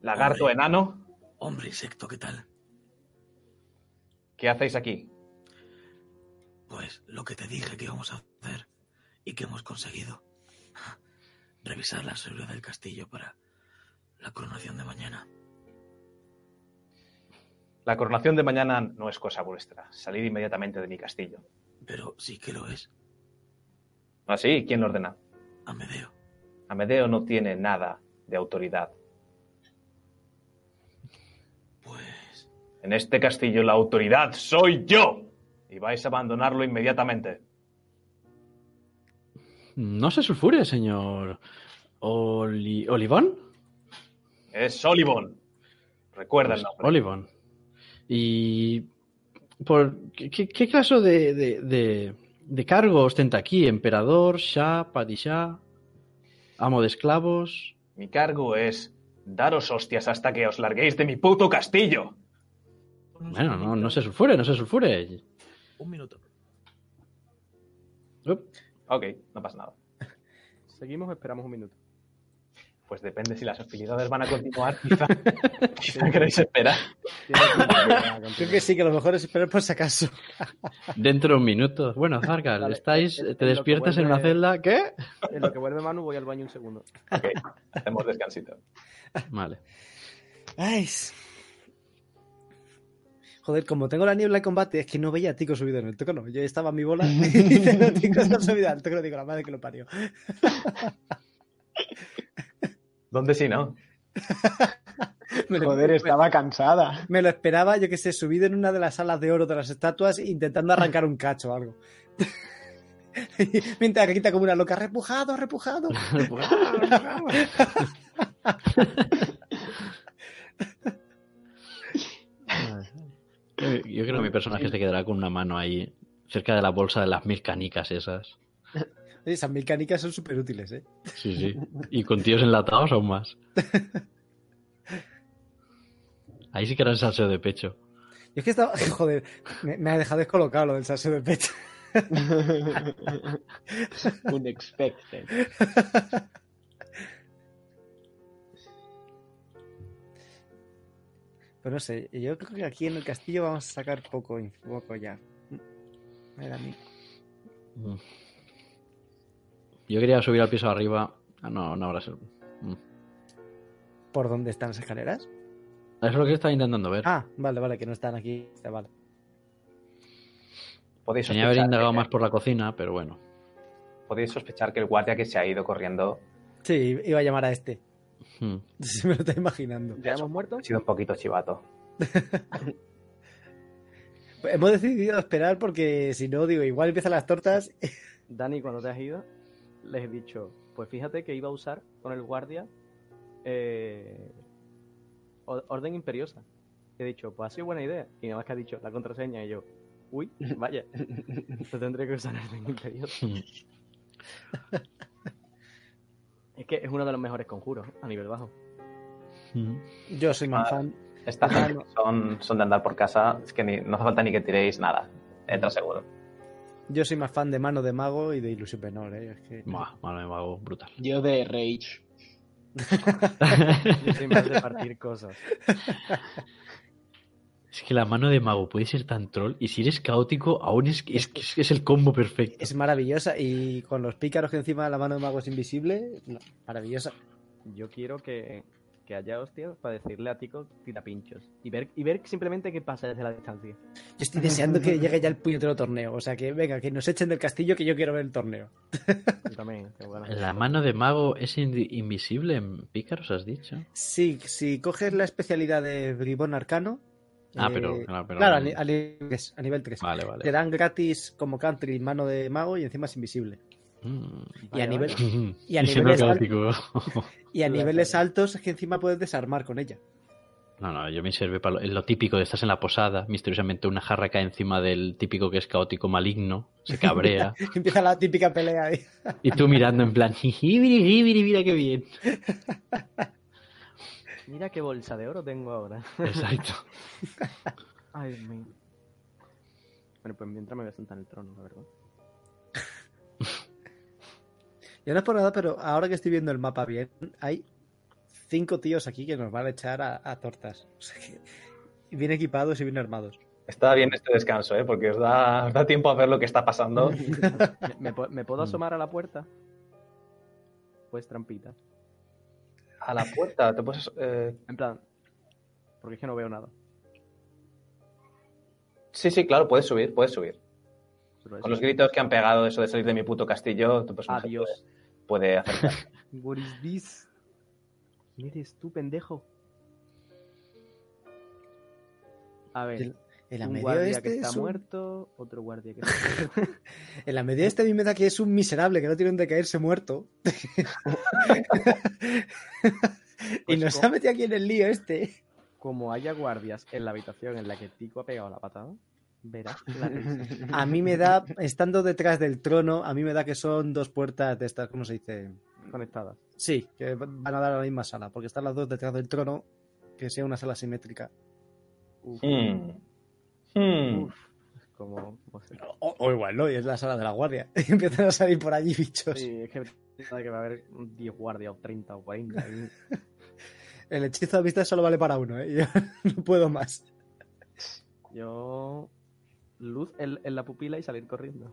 ¿Lagarto Hombre. enano? Hombre insecto, ¿qué tal? ¿Qué hacéis aquí? Pues lo que te dije que íbamos a hacer y que hemos conseguido. Revisar la seguridad del castillo para la coronación de mañana. La coronación de mañana no es cosa vuestra. Salid inmediatamente de mi castillo. Pero sí que lo es. ¿Ah, sí? ¿Quién lo ordena? Amedeo. Amedeo no tiene nada de autoridad. Pues En este castillo la autoridad soy yo. Y vais a abandonarlo inmediatamente. no se sulfure, señor. Oli- ¿Olivón? Es Solivon. Recuerda el nombre. Olivón. ¿Y por qué, qué- clase de, de, de- de cargo ostenta aquí? ¿Emperador, Shah, Padishah, amo de esclavos? Mi cargo es daros hostias hasta que os larguéis de mi puto castillo. Bueno, no, no se sulfure, no se sulfure. Un minuto. Ok, no pasa nada. Seguimos, esperamos un minuto. Pues depende si las hostilidades van a continuar, quizá, quizá queréis esperar. Creo que sí, que lo mejor es esperar por si acaso. Dentro de un minuto. Bueno, Zargal, Vale, estáis, en- te despiertas en una celda. ¿Qué? En lo que vuelve Manu voy al baño un segundo. Ok, hacemos descansito. Vale. Ay. Joder, como tengo la niebla de combate, es que no veía a Tico subido en el toco, no. Yo estaba en mi bola y dice, no, Tico está subido al toco, digo, la madre que lo parió. ¿Dónde si no? Me lo, Joder, estaba cansada. me lo esperaba, yo que sé, subido en una de las salas de oro de las estatuas, intentando arrancar un cacho o algo. Mientras que quita como una loca, repujado, repujado. Yo yo creo que mi personaje se quedará con una mano ahí, cerca de la bolsa de las mil canicas esas. Esas mil canicas son súper útiles, ¿eh? Sí, sí. Y con tíos enlatados aún más. Ahí sí que era el salseo de pecho. Y es que estaba, joder, me, me ha dejado descolocado lo del salseo de pecho. Unexpected. Pero no sé, yo creo que aquí en el castillo vamos a sacar poco, poco ya. Me da a mí. Mm. Yo quería subir al piso de arriba. Ah, no, no habrá ser. Mm. ¿Por dónde están las escaleras? Eso es lo que estaba intentando ver. Ah, vale, vale, que no están aquí. Está, Vale. Podéis Tenía haber sospechar, indagado que, más por la cocina, pero bueno. podéis sospechar que el guardia que se ha ido corriendo Sí, iba a llamar a este. Mm. Se me lo está imaginando. ¿Ya hemos muerto? ha sido un poquito chivato. Hemos decidido esperar porque si no, digo, igual empiezan las tortas. Dani, cuando te has ido, les he dicho, pues fíjate que iba a usar con el guardia eh, orden imperiosa. He dicho, pues ha sido buena idea. Y nada más que ha dicho la contraseña y yo, uy, vaya, lo tendré que usar orden imperiosa. Es que es uno de los mejores conjuros a nivel bajo. Mm. Yo soy más Ah. fan. Esta Ah, no. son, son de andar por casa, es que ni- no hace falta ni que tiréis nada. Entra seguro. Yo soy más fan de mano de mago y de ilusión menor, ¿eh? Es que... Buah, mano de mago, brutal. Yo de Rage. Yo soy más de partir cosas. Es que la mano de mago puede ser tan troll y si eres caótico, aún es, es, es, es el combo perfecto. Es maravillosa y con los pícaros que encima la mano de mago es invisible, no, maravillosa. Yo quiero que, que haya hostias para decirle a Tico tira pinchos. Y ver, y ver simplemente qué pasa desde la distancia. Yo estoy deseando que llegue ya el puñetero torneo. O sea, que venga, que nos echen del castillo que yo quiero ver el torneo. Yo también. qué bueno. La mano de mago es in- invisible en pícaros, has dicho. Sí, si coges la especialidad de bribón arcano. Ah, eh, pero- claro, pero- claro, a, ni- a nivel 3, a nivel 3. Vale, Te dan gratis como country mano de mago y encima es invisible. Mm. Y a, nivel, y a siendo niveles, al- caótico. y a niveles altos es que encima puedes desarmar con ella. No, no, yo me sirve para lo, lo típico de estás en la posada, misteriosamente una jarra cae encima del típico que es caótico maligno, se cabrea, Empieza la típica pelea ahí. y tú mirando en plan, mira qué bien. Mira qué bolsa de oro tengo ahora. Exacto. Ay, Dios mío. Bueno, pues mientras me voy a sentar en el trono, la verdad. Y no es por nada, pero ahora que estoy viendo el mapa bien, hay cinco tíos aquí que nos van a echar a, a tortas. O sea que bien equipados y bien armados. Está bien este descanso, ¿eh? porque os da, os da tiempo a ver lo que está pasando. ¿Me, me po- me puedo asomar a la puerta? Pues trampita. A la puerta, te puedes. eh, En plan, porque es que no veo nada. Sí, sí, claro, puedes subir, puedes subir. Con los gritos que han pegado eso de salir de mi puto castillo, tu personaje Adiós. puede, puede acercar. What is this? ¿Quién eres tú, pendejo? A ver, El, el un guardia este que está es un- muerto, otro guardia que está muerto. El amedio este a mí me da que es un miserable que no tiene donde caerse muerto. y Pues nos ha metido aquí en el lío este. Como haya guardias en la habitación en la que Tico ha pegado la patada, verás la. A mí me da, estando detrás del trono, a mí me da que son dos puertas de estas, ¿cómo se dice? conectadas. Sí, que van a dar a la misma sala, porque están las dos detrás del trono, que sea una sala simétrica. Uf. Hmm. Hmm. Uf. como... O, o igual, ¿no? Y es la sala de la guardia. Y empiezan a salir por allí bichos. Sí, es que que va a haber 10 guardias o 30 o 40. y- El hechizo de amistad solo vale para uno, ¿eh? Yo no puedo más. Yo... Luz en, en la pupila y salir corriendo.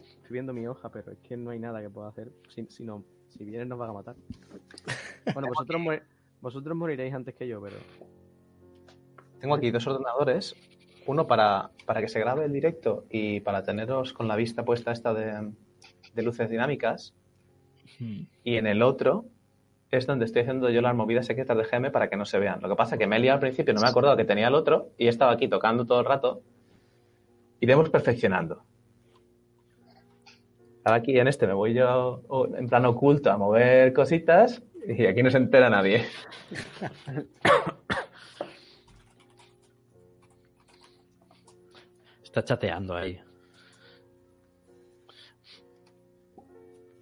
Estoy viendo mi hoja, pero es que no hay nada que pueda hacer. Si, si no, si vienes nos van a matar. Bueno, vosotros, vosotros moriréis antes que yo, pero... Tengo aquí dos ordenadores, uno para, para que se grabe el directo y para teneros con la vista puesta esta de, de luces dinámicas. Y en el otro es donde estoy haciendo yo las movidas secretas de GM para que no se vean. Lo que pasa es que me he liado al principio, no me he acordado que tenía el otro y he estado aquí tocando todo el rato. Iremos perfeccionando. Ahora aquí en este me voy yo en plan oculto a mover cositas y aquí no se entera nadie. Está chateando ahí.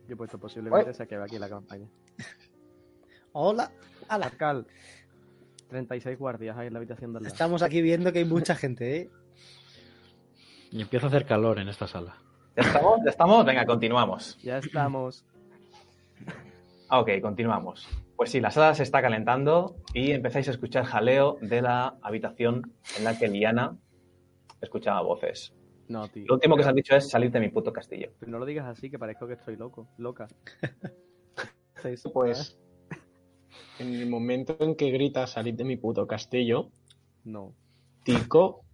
Yo he puesto posiblemente se quede aquí la campaña. Hola. Ala. Arcal. 36 guardias hay en la habitación del lado. Estamos aquí viendo que hay mucha gente, ¿eh? Y empieza a hacer calor en esta sala. ¿Ya estamos? ¿Ya estamos? Venga, continuamos. Ya estamos. Ah, Ok, continuamos. Pues sí, la sala se está calentando y empezáis a escuchar jaleo de la habitación en la que Liana escuchaba voces. No, tío. Lo último que os han dicho es salir de mi puto castillo. Pero no lo digas así, que parezco que estoy loco. Loca. Pues en el momento en que grita salir de mi puto castillo, No. Tico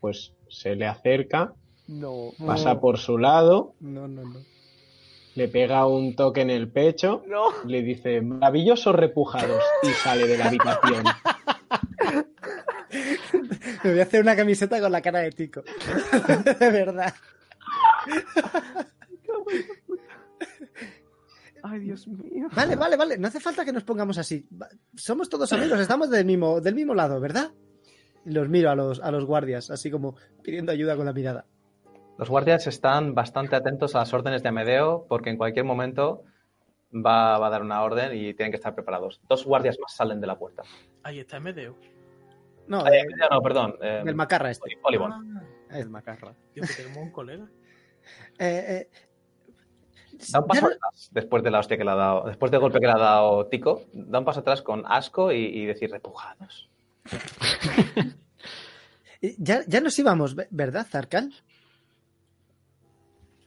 pues se le acerca, No. pasa por su lado, No, no, no. Le pega un toque en el pecho, No. le dice maravillosos repujados y sale de la habitación. Me voy a hacer una camiseta con la cara de Tico. de verdad. Ay, Dios mío. Vale, vale, vale. No hace falta que nos pongamos así. Somos todos amigos, estamos del mismo, del mismo lado, ¿verdad? Y los miro a los, a los guardias, así como pidiendo ayuda con la mirada. Los guardias están bastante atentos a las órdenes de Amedeo porque en cualquier momento va, va a dar una orden y tienen que estar preparados. Dos guardias más salen de la puerta. Ahí está Medeo. No, Ay, de- ya no, perdón. eh, del macarra este. Ah, El macarra. tío, que tenemos un colega. Eh, eh, Da un paso no- atrás después de la hostia que le ha dado, después del golpe que le ha dado Tico, da un paso atrás con asco y, y decir repujados. eh, ya, ya nos íbamos, ve- ¿verdad, Zarkal?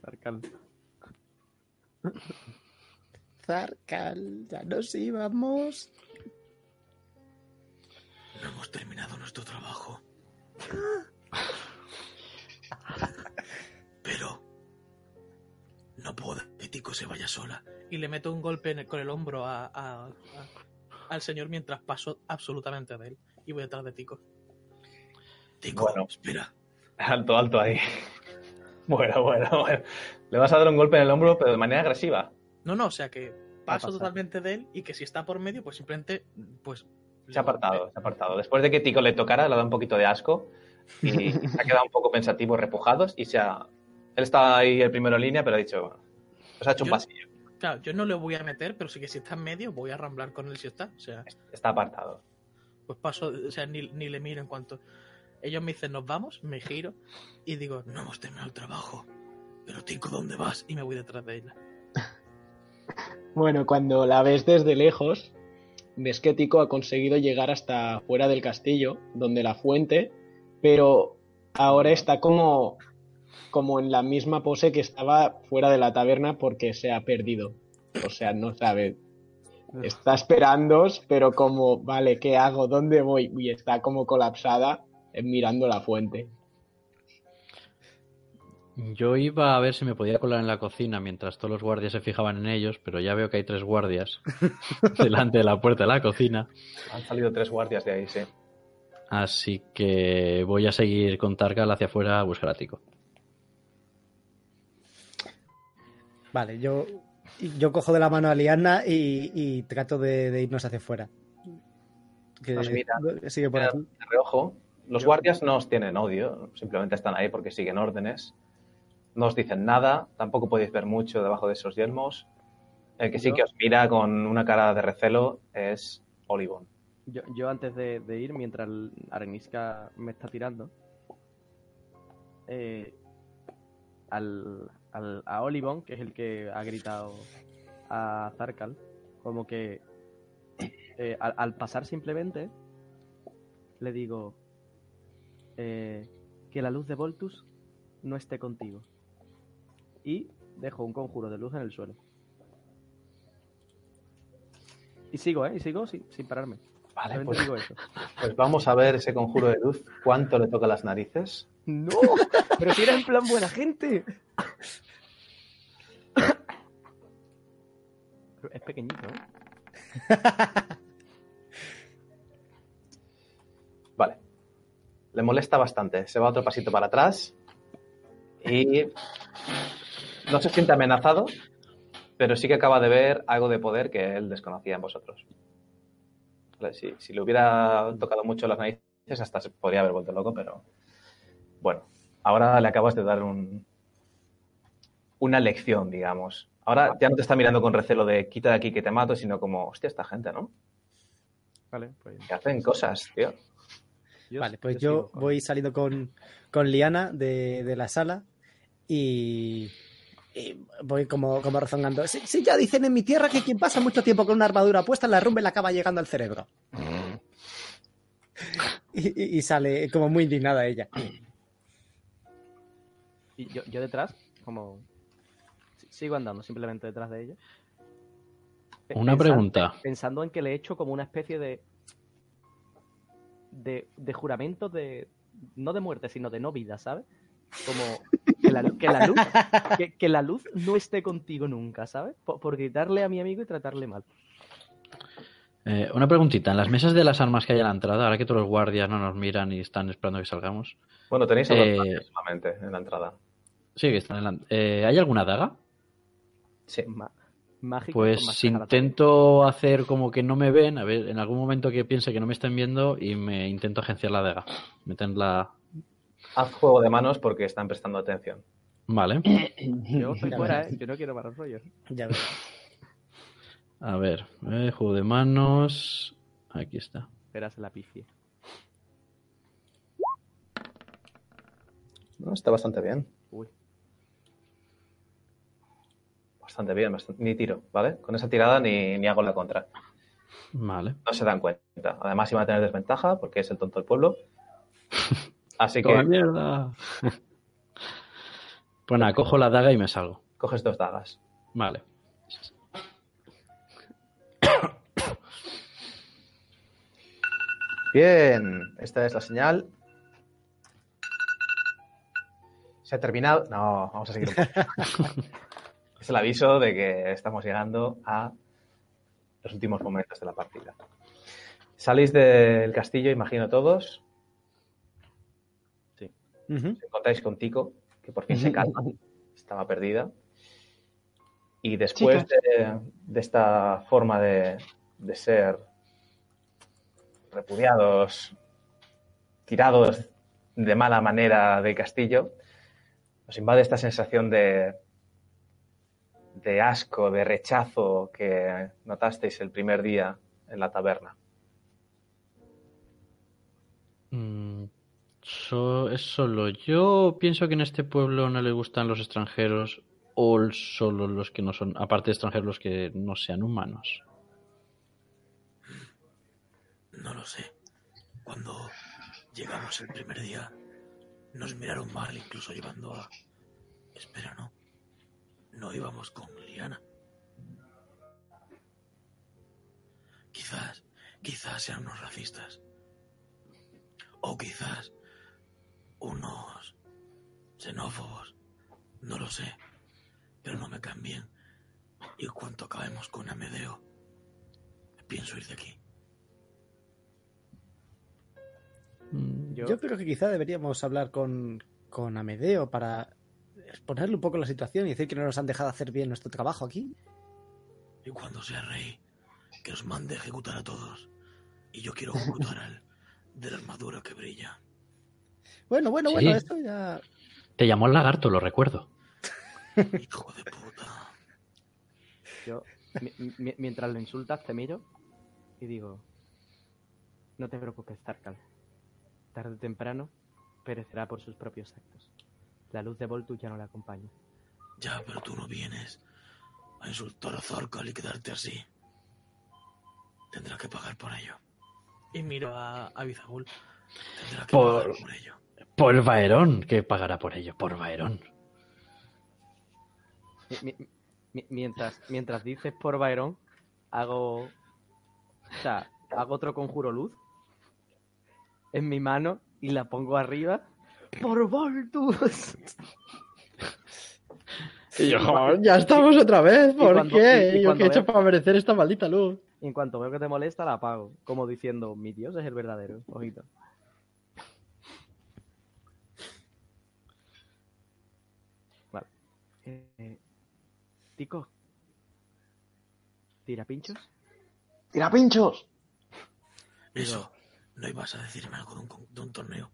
Arcal. Zarkal, ya nos íbamos. No hemos terminado nuestro trabajo. Pero no puedo que Tico se vaya sola. Y le meto un golpe en el- con el hombro a, a- a- al señor mientras paso absolutamente de él. Y voy detrás de Tico. Tico, Bueno. espera. Alto, alto ahí. Bueno, bueno, bueno. Le vas a dar un golpe en el hombro, pero de manera agresiva. No, no, o sea que paso totalmente de él y que si está por medio, pues simplemente, pues... Se ha apartado, se ha apartado. Después de que Tico le tocara, le da un poquito de asco y se ha quedado un poco pensativo, repujados y se ha... Él estaba ahí el primero en línea, pero ha dicho... Os ha hecho un pasillo. Claro, yo no le voy a meter, pero sí que si está en medio, voy a ramblar con él si está. O sea, Está apartado. pues paso, o sea, ni, ni le miro en cuanto... Ellos me dicen, nos vamos, me giro y digo, No hemos terminado el trabajo. Pero Tico, ¿dónde vas? y me voy detrás de ella. Bueno, cuando la ves desde lejos, ves que Tico ha conseguido llegar hasta fuera del castillo, donde la fuente, pero ahora está como, como en la misma pose que estaba fuera de la taberna porque se ha perdido. O sea, no sabe. Está esperando, pero como, vale, ¿qué hago? ¿Dónde voy? Y está como colapsada eh, mirando la fuente. Yo iba a ver si me podía colar en la cocina mientras todos los guardias se fijaban en ellos, pero ya veo que hay tres guardias delante de la puerta de la cocina. Han salido tres guardias de ahí, sí. Así que voy a seguir con Targal hacia afuera a buscar a Tico. Vale, yo, yo cojo de la mano a Liana y, y trato de, de irnos hacia afuera. Que Nos mira. sigue por Mira, aquí. de reojo. Los guardias no os tienen odio, simplemente están ahí porque siguen órdenes. No os dicen nada, tampoco podéis ver mucho debajo de esos yelmos. El que sí que os mira con una cara de recelo es Olivon. Yo, yo antes de, de ir, mientras el Arenisca me está tirando, eh, al, al- a Olivon, que es el que ha gritado a Zarkal, como que eh, al, al pasar simplemente le digo eh, que la luz de Voltus no esté contigo. Y dejo un conjuro de luz en el suelo. Y sigo, ¿eh? Y sigo sin, sin pararme. Vale, pues, digo eso. pues vamos a ver ese conjuro de luz. ¿Cuánto le toca a las narices? ¡No! Pero si eres en plan buena gente. Es pequeñito, ¿eh? Le molesta bastante. Se va otro pasito para atrás. Y no se siente amenazado, pero sí que acaba de ver algo de poder que él desconocía en vosotros. Vale, Si, si le hubiera tocado mucho las narices, hasta se podría haber vuelto loco, pero bueno, ahora le acabas de dar un, una lección, digamos. Ahora ya no te está mirando con recelo de quita de aquí que te mato, sino como, hostia, esta gente, ¿no? Vale, pues. Que hacen cosas, tío. Yo- Vale, pues yo con- voy saliendo con, con Liana de, de la sala y, y voy como, como rezongando. Si, si ya dicen en mi tierra que quien pasa mucho tiempo con una armadura puesta, la rumbe le acaba llegando al cerebro. Y, y- y sale como muy indignada ella. Y yo, yo detrás, como. si- Sigo andando simplemente detrás de ella. Una pregunta. Pensando en que le he hecho como una especie de. De, de juramento de. no de muerte, sino de no vida, ¿sabes? Como que la, que la luz. Que, que la luz no esté contigo nunca, ¿sabes? Por, por gritarle a mi amigo y tratarle mal. Eh, una preguntita. En las mesas de las armas que hay a la entrada, ahora que todos los guardias no nos miran y están esperando que salgamos. Bueno, tenéis a dos Eh, guardias solamente en la entrada. Sí, que están en la... eh, ¿Hay alguna daga? Sí. Ma- mágico. Pues intento hacer como que no me ven, a ver, en algún momento que piense que no me estén viendo y me intento agenciar la daga. Meterla... Haz juego de manos porque están prestando atención. Vale. Yo estoy fuera. ¿eh? Yo no quiero malos rollos. Ya ves. A ver, eh, juego de manos... Aquí está. Verás la pifie. No, está bastante bien. Uy. Bastante bien, bastante- ni tiro, ¿vale? Con esa tirada ni, ni hago la contra. Vale. No se dan cuenta. Además iba a tener desventaja porque es el tonto del pueblo. Así ¡Toma que mierda! Pues nada, cojo la daga y me salgo. coges dos dagas. Vale. Bien, esta es la señal. Se ha terminado. No, vamos a seguir un poco. es el aviso de que estamos llegando a los últimos momentos de la partida. Salís del castillo, imagino todos. Os encontráis con Tico, que por fin se calma. Estaba perdida. Y después de, de esta forma de, de ser repudiados, tirados de mala manera del castillo, os invade esta sensación de, de asco, de rechazo que notasteis el primer día en la taberna. Mm, so- ¿Es solo yo? Pienso que en este pueblo no le gustan los extranjeros o solo los que no son, aparte de extranjeros, los que no sean humanos. No lo sé. Cuando llegamos el primer día, nos miraron mal, incluso llevando a... Espera, no. No íbamos con Liana. Quizás, quizás sean unos racistas. O quizás unos xenófobos. No lo sé. Pero no me caen bien. Y en cuanto acabemos con Amedeo, pienso ir de aquí. Mm, Yo, Yo creo que quizá deberíamos hablar con, con Amedeo para exponerle un poco la situación y decir que no nos han dejado hacer bien nuestro trabajo aquí. Y cuando sea rey, que os mande a ejecutar a todos. Y yo quiero ejecutar al de la armadura que brilla. Bueno, bueno, Sí. bueno, esto ya. Te llamó el lagarto, lo recuerdo. Hijo de puta. yo mi- mi- mientras lo insultas, te miro y digo: No te preocupes, Tarkal. Tarde o temprano perecerá por sus propios actos. La luz de Voltus ya no le acompaña. Ya, pero tú no vienes a insultar a Zarkal y quedarte así. Tendrás que pagar por ello. Y miro a, a Bizagul. Tendrás que Por- pagar por ello. Por Vaerón, que pagará por ello, por Vaerón. Mi- mi- mi- mientras, mientras dices por Byron, hago. O sea, hago otro conjuro luz en mi mano y la pongo arriba. ¡Por Voltus! Y yo, "Joder, ya estamos otra vez, ¿por cuando- qué? y- y ¿Yo qué he hecho veo- para merecer esta maldita luz? Y en cuanto veo que te molesta, la apago. Como diciendo, mi Dios es el verdadero. Ojito. Vale. Eh, Tico. ¿Tira pinchos? ¡Tira pinchos! Eso, no ibas a decirme algo de un, con- de un torneo.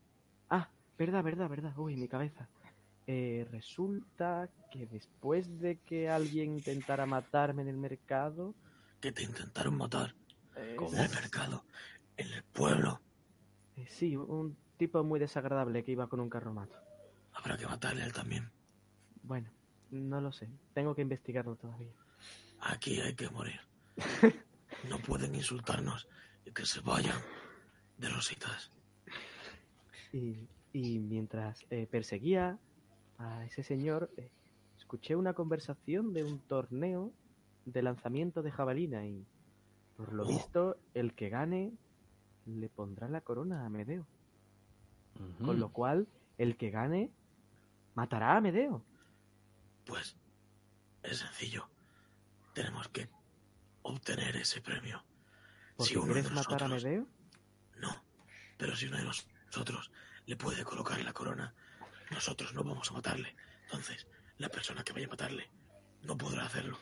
Ah, verdad, verdad, verdad. Uy, mi cabeza. Eh, resulta que después de que alguien intentara matarme en el mercado, Que te intentaron matar eh, en el mercado, en el pueblo. eh, sí, un tipo muy desagradable que iba con un carromato. Habrá que matarle a él también. Bueno, no lo sé. Tengo que investigarlo todavía. Aquí hay que morir. No pueden insultarnos y que se vayan de rositas. Y, y mientras eh, perseguía a ese señor, eh, escuché una conversación de un torneo de lanzamiento de jabalina y, por lo Oh. visto, el que gane le pondrá la corona a Medeo. Con lo cual, el que gane matará a Medeo. Pues es sencillo. Tenemos que obtener ese premio. ¿Por Si uno quieres de matar a nosotros- Medeo? No, pero si uno de nosotros le puede colocar la corona, nosotros no vamos a matarle. Entonces, la persona que vaya a matarle no podrá hacerlo.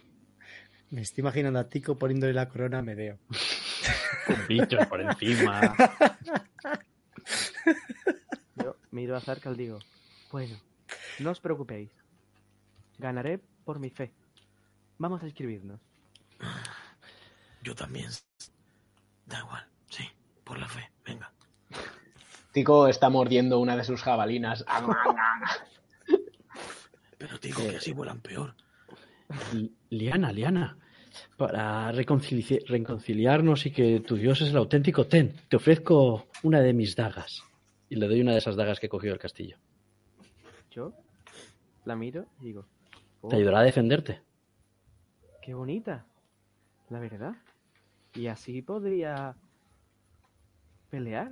Me estoy imaginando a Tico poniéndole la corona a Medeo. Con bichos por encima. Yo miro a Zarkal y digo, bueno, no os preocupéis. Ganaré por mi fe. Vamos a inscribirnos. Yo también. Da igual, sí, por la fe. Tico está mordiendo una de sus jabalinas. Pero te digo que así vuelan peor. Li- Liana, Liana, para reconcili- reconciliarnos y que tu Dios es el auténtico, ten, te ofrezco una de mis dagas. Y le doy una de esas dagas que cogió el castillo. Yo la miro y digo, oh, Te ayudará a defenderte. qué bonita, la verdad. Y así podría pelear.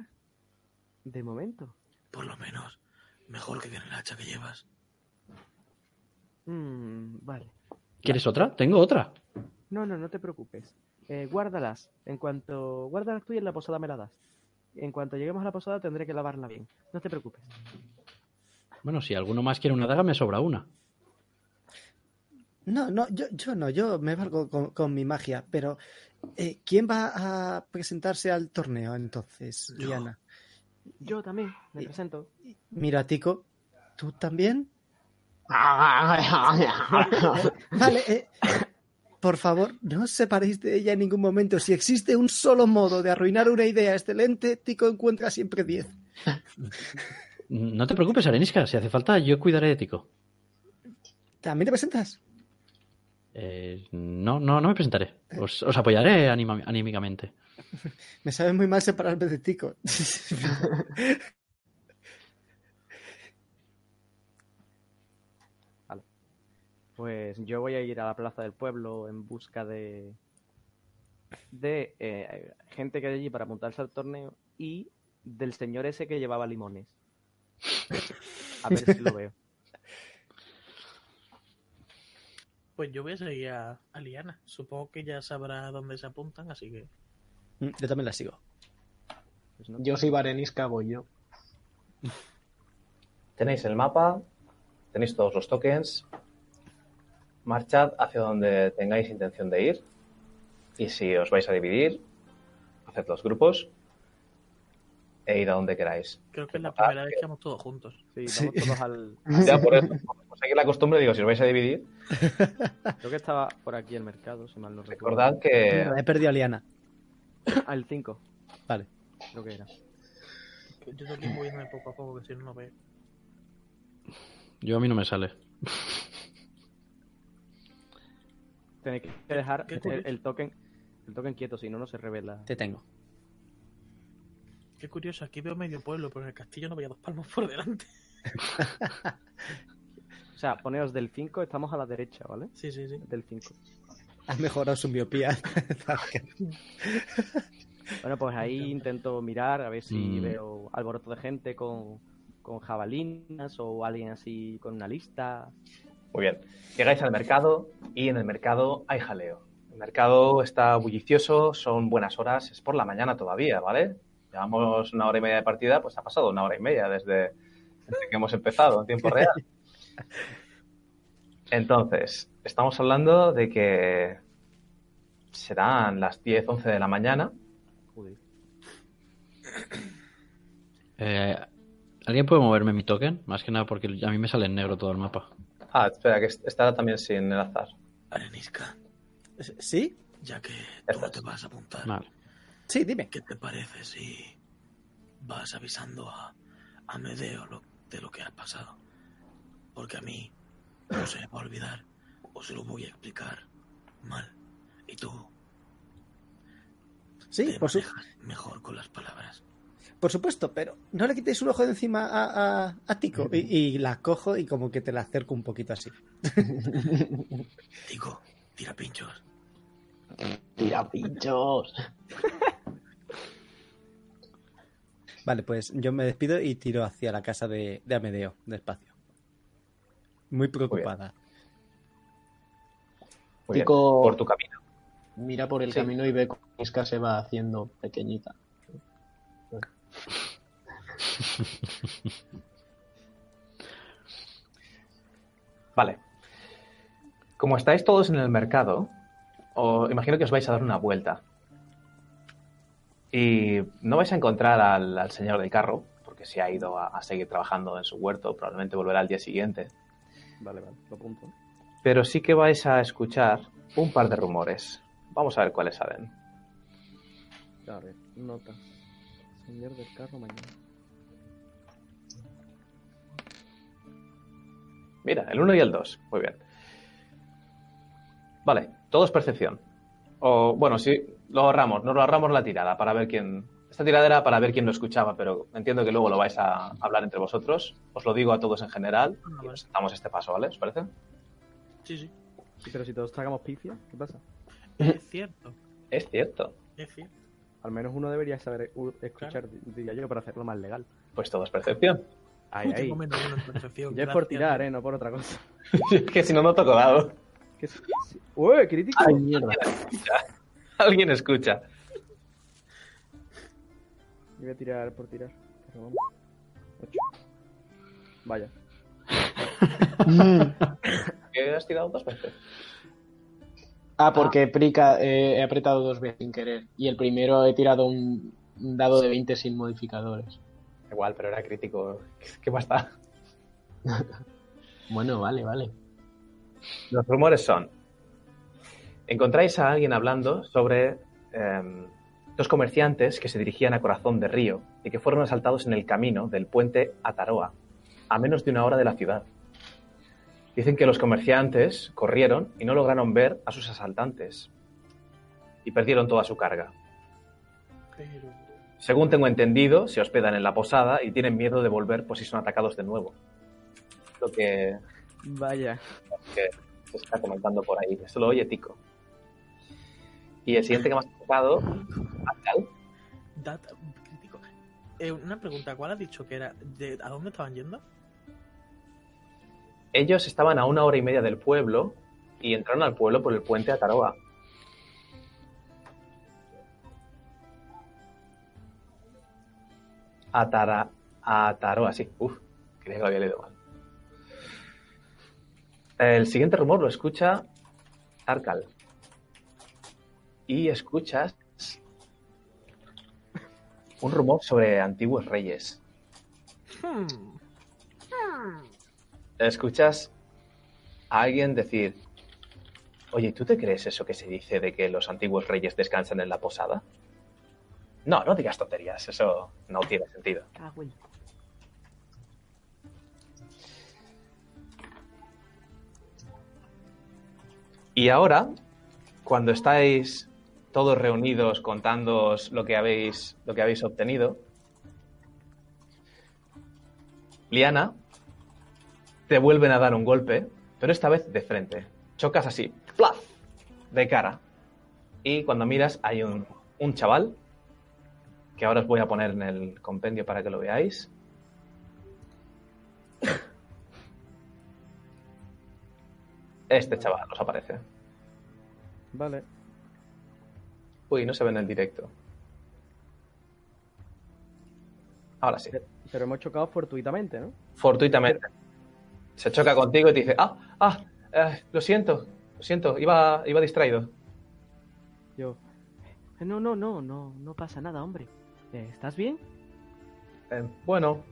De momento. Por lo menos, mejor que con el hacha que llevas. Mm, vale. ¿Quieres otra? Tengo otra. No, no, no te preocupes. Eh, guárdalas. En cuanto guárdalas tú y en la posada me la das. En cuanto lleguemos a la posada tendré que lavarla bien. No te preocupes. Bueno, si alguno más quiere una daga, me sobra una. No, no, yo, yo no, yo me valgo con, con mi magia, pero eh, ¿quién va a presentarse al torneo entonces, Yo. Liana? Yo también me Y- presento. Mira, Tico, ¿tú también? Vale, eh, por favor, no os separéis de ella en ningún momento. Si existe un solo modo de arruinar una idea excelente, Tico encuentra siempre 10. No te preocupes, Arenisca. Si hace falta, yo cuidaré de Tico. ¿También te presentas? Eh, no, no, no me presentaré. Os, os apoyaré anima- anímicamente. Me sabe muy mal separarme de Tico. Pues yo voy a ir a la plaza del pueblo en busca de de eh, gente que hay allí para montarse al torneo y del señor ese que llevaba limones. A ver si lo veo. Pues yo voy a seguir a, a Liana. Supongo que ya sabrá dónde se apuntan, así que. Mm, Yo también la sigo. Pues no. Yo soy Varenisca, voy yo. Tenéis el mapa, tenéis todos los tokens. Marchad hacia donde tengáis intención de ir. Y si os vais a dividir, haced los grupos e ir a donde queráis. Creo que es la Ah, primera vez que vamos todos juntos. Sí, Sí. vamos todos al. Ya por eso, por seguir la costumbre, digo, si os vais a dividir, Creo que estaba por aquí el mercado, si mal no recuerdo. recordad que he perdido a Liana. Al 5. Vale. creo que era. Yo aquí moviéndome poco a poco, que si no, no veo. Yo a mí no me sale. Tenéis que dejar el, el token el token quieto, si no, no se revela. Te tengo. Qué curioso, aquí veo medio pueblo, pero en el castillo no veía dos palmos por delante. O sea, poneos del 5, estamos a la derecha, ¿vale? Sí, sí, sí. Del 5. Has mejorado su miopía. Bueno, pues ahí intento mirar a ver si Mm. veo alboroto de gente con, con jabalinas o alguien así con una lista. Muy bien. Llegáis al mercado y en el mercado hay jaleo. El mercado está bullicioso, son buenas horas, es por la mañana todavía, ¿vale? Llevamos una hora y media de partida, pues ha pasado una hora y media desde, desde que hemos empezado en tiempo real. Entonces, estamos hablando de que serán las 10, 11 de la mañana. Joder. Eh, ¿Alguien puede moverme mi token? Más que nada porque a mí me sale en negro todo el mapa. Ah, espera, que estará también sin enlazar. Arenisca, ¿Sí? ya que tú no estás. te vas a apuntar, Vale. Sí, dime. ¿qué te parece si vas avisando a, a Medeo lo- de lo que ha pasado? Porque a mí no se me va a olvidar o se lo voy a explicar mal. Y tú Sí, te por, su- mejor con las palabras. por supuesto, pero no le quitéis un ojo de encima a, a, a Tico. Y, y la cojo y como que te la acerco un poquito así. Digo, tira pinchos. Tira pinchos. Vale, pues yo me despido y tiro hacia la casa de, de Amedeo, despacio. Muy preocupada. Muy. Tico- Por tu camino. Mira por el Sí. camino y ve cómo Iska se va haciendo pequeñita. Vale. Como estáis todos en el mercado, os imagino que os vais a dar una vuelta. Y no vais a encontrar al, al señor del carro, porque se ha ido a, a seguir trabajando en su huerto, probablemente volverá al día siguiente. Vale, vale, lo apunto. Pero sí que vais a escuchar un par de rumores. Vamos a ver cuáles salen. A ver, nota. Señor del carro mañana. Mira, el 1 y el 2. Muy bien. Vale, todo es percepción. O, bueno, sí, lo ahorramos, nos lo ahorramos la tirada para ver quién. Esta tirada era para ver quién lo escuchaba, pero entiendo que luego lo vais a hablar entre vosotros. Os lo digo a todos en general Ah, y nos damos este paso, ¿vale? ¿Os parece? Sí, sí. Pero si todos tragamos pifia, ¿qué pasa? Es cierto. Es cierto. Es cierto. Al menos uno debería saber escuchar, diría yo, para hacerlo más legal. Pues todo es percepción. Ay, ay. percepción. Ya es por tirar, ¿eh? No por otra cosa. es que si no, no toco dado. ¿Qué es- sí. ¡Uy, crítico! ¡Ay, mierda! Alguien escucha. Yo voy a tirar por tirar. Pero vamos. Ocho. Vaya. ¿Qué has tirado dos veces? Ah, porque Prica eh, he apretado dos veces sin querer. Y el primero he tirado un, un dado de 20 sin modificadores. Igual, pero era crítico. ¿Qué más da? Bueno, vale, vale. Los rumores son, encontráis a alguien hablando sobre em, dos comerciantes que se dirigían a Corazón de Río y que fueron asaltados en el camino del puente Ataroa, a menos de una hora de la ciudad. Dicen que los comerciantes corrieron y no lograron ver a sus asaltantes y perdieron toda su carga. Según tengo entendido, se hospedan en la posada y tienen miedo de volver por si son atacados de nuevo. Lo que Vaya. que se está comentando por ahí. Esto lo oye Tico. Y el siguiente que me has tocado, Data crítico. Eh, una pregunta, ¿cuál has dicho que era? ¿De, ¿A dónde estaban yendo? ellos estaban a una hora y media del pueblo y entraron al pueblo por el puente Ataroa. Atara, Ataroa, sí. Uf, creía que lo había leído mal. El siguiente rumor lo escucha Tarkal. Y escuchas un rumor sobre antiguos reyes. Hmm. escuchas a alguien decir, oye, ¿tú te crees eso que se dice de que los antiguos reyes descansan en la posada? No, no digas tonterías, eso no tiene sentido. Y ahora, cuando estáis todos reunidos contándoos lo que habéis, lo que habéis obtenido, Liana, te vuelven a dar un golpe, pero esta vez de frente. Chocas así, ¡plaf! de cara. Y cuando miras hay un, un chaval, que ahora os voy a poner en el compendio para que lo veáis. Este chaval os aparece. Vale. Uy, no se ve en el directo. Ahora sí. Pero hemos chocado fortuitamente, ¿no? Fortuitamente. Se choca contigo y te dice, ah, ah, eh, lo siento, lo siento, iba, iba distraído. Yo. "Eh, No, no, no, no, no pasa nada, hombre. Eh, ¿Estás bien? "Eh, bueno,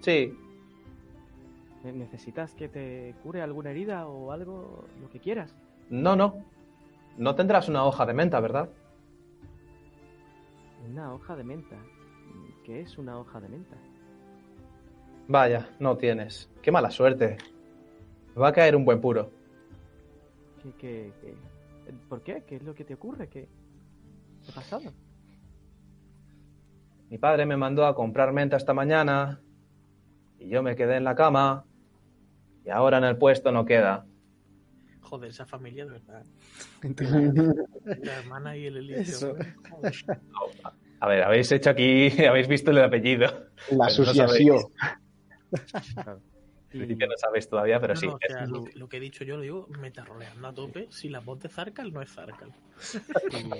sí, Ne- ¿Necesitas que te cure alguna herida o algo? Lo que quieras. no, no. No tendrás una hoja de menta, ¿verdad? Una hoja de menta. ¿Qué es una hoja de menta? Vaya, no tienes. Qué mala suerte. Va a caer un buen puro. ¿Qué, qué, qué? ¿Por qué? ¿Qué es lo que te ocurre? ¿Qué, qué ha pasado? Mi padre me mandó a comprar menta esta mañana y yo me quedé en la cama y ahora en el puesto no queda. Joder, esa familia de verdad. La hermana y el. Joder. A ver, habéis hecho aquí, habéis visto el apellido. La no asociación. Y, que no sabéis todavía, pero No, sí. no, o sea, lo, lo que he dicho yo lo digo metaroleando a tope. Si la voz de Zarkal no es Zarkal.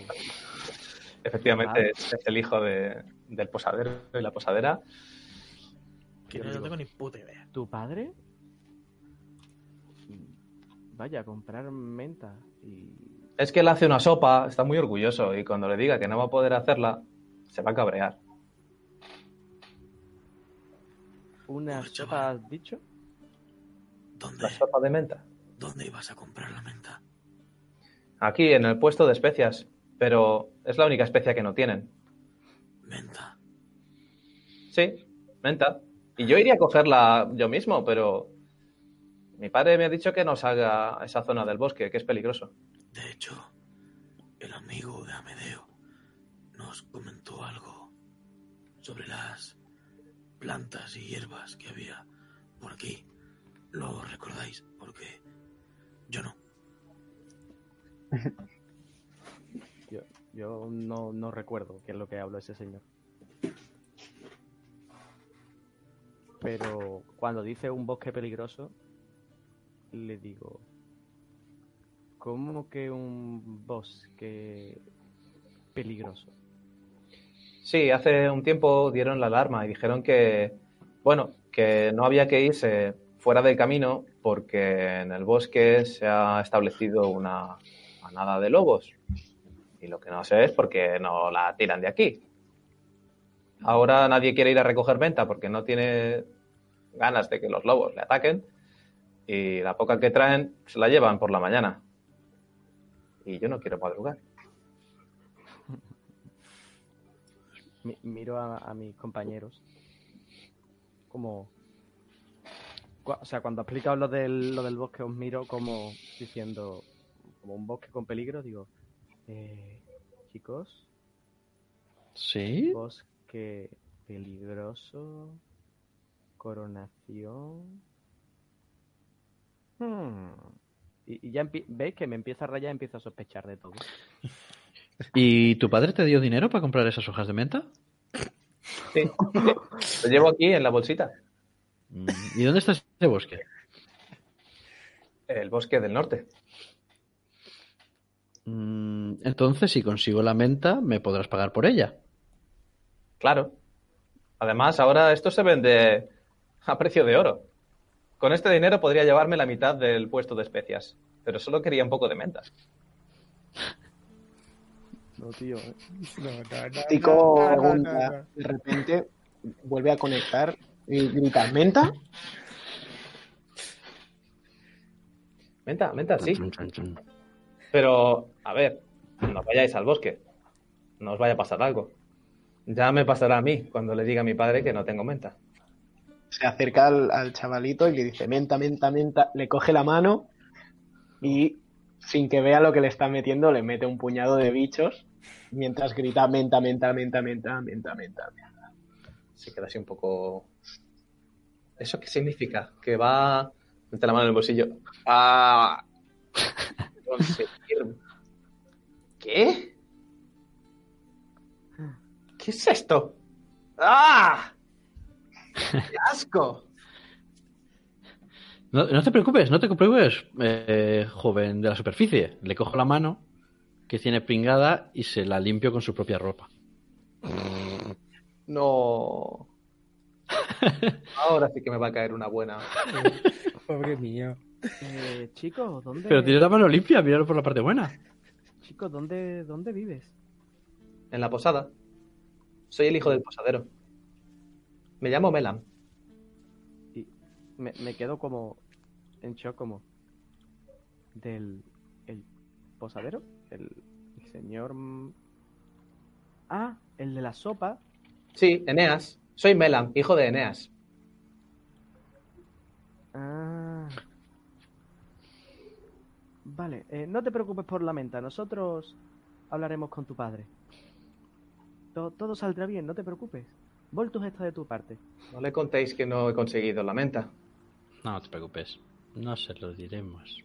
Efectivamente, es, es el hijo de- del posadero y la posadera. Que Yo no, digo- tengo ni puta idea. ¿Tu padre? Vaya, a comprar menta y... Es que él hace una sopa, está muy orgulloso y cuando le diga que no va a poder hacerla, se va a cabrear. ¿Una sopa has dicho? ¿Dónde, La sopa de menta. ¿Dónde ibas a comprar la menta? Aquí, en el puesto de especias, pero es la única especia que no tienen. Menta. Sí, menta. Y yo iría a cogerla yo mismo, pero mi padre me ha dicho que no salga a esa zona del bosque, que es peligroso. De hecho, el amigo de Amedeo nos comentó algo sobre las plantas y hierbas que había por aquí. ¿Lo recordáis? Porque yo no. Yo, yo no, no recuerdo qué es lo que habló ese señor. Pero cuando dice un bosque peligroso, le digo, ¿cómo que un bosque peligroso? Sí, hace un tiempo dieron la alarma y dijeron que, bueno, que no había que irse fuera del camino porque en el bosque se ha establecido una manada de lobos. Y lo que no sé es por qué no la tiran de aquí. Ahora nadie quiere ir a recoger venta porque no tiene ganas de que los lobos le ataquen. Y la poca que traen se la llevan por la mañana. Y yo no quiero madrugar. Mi- miro a, a mis compañeros como... O sea, cuando ha explicado lo del, lo del bosque, os miro como diciendo, como un bosque con peligro, digo, eh, chicos, ¿Sí? bosque peligroso, coronación... Hmm. Y, y ya veis que me empieza a rayar, empiezo a sospechar de todo. ¿Y tu padre te dio dinero para comprar esas hojas de menta? Sí. Lo llevo aquí en la bolsita. Mm, ¿Y dónde está ese bosque? El bosque del norte. Mm, Entonces, si consigo la menta, me podrás pagar por ella. Claro. Además, ahora esto se vende a precio de oro. Con este dinero podría llevarme la mitad del puesto de especias. Pero solo quería un poco de mentas. No, tío. ¿eh? No, no, no, Tico no. de repente vuelve a conectar y grita, ¿menta? Menta, menta, sí. Pero, a ver, no vayáis al bosque. No os vaya a pasar algo. Ya me pasará a mí cuando le diga a mi padre que no tengo menta. Se acerca al, al chavalito y le dice menta, menta, menta. Le coge la mano y sin que vea lo que le está metiendo, le mete un puñado de bichos mientras grita menta, menta, menta, menta, menta, menta. menta. Se queda así un poco. ¿Eso qué significa? Que va. Mete la mano en el bolsillo. ¡Ah! Conseguir. ¿Qué? ¿Qué es esto? ¡Ah! ¡Qué asco! No, no te preocupes, no te preocupes, eh, joven de la superficie. Le cojo la mano que tiene pringada y se la limpio con su propia ropa. No. Ahora sí que me va a caer una buena. Pobre mío. Eh, chico, ¿dónde? Pero tiene la mano limpia, míralo por la parte buena. Chico, ¿dónde, ¿dónde vives? En la posada. Soy el hijo del posadero. Me llamo Melam. Y me, me quedo como en shock, como del el posadero, el, el señor. Ah, el de la sopa. Sí, Eneas. Soy Melam, hijo de Eneas. Ah. Vale, eh, no te preocupes por la menta. Nosotros hablaremos con tu padre. To- todo saldrá bien, no te preocupes. Voltus está de tu parte. No le contéis que no he conseguido la menta. No, no te preocupes, no se lo diremos.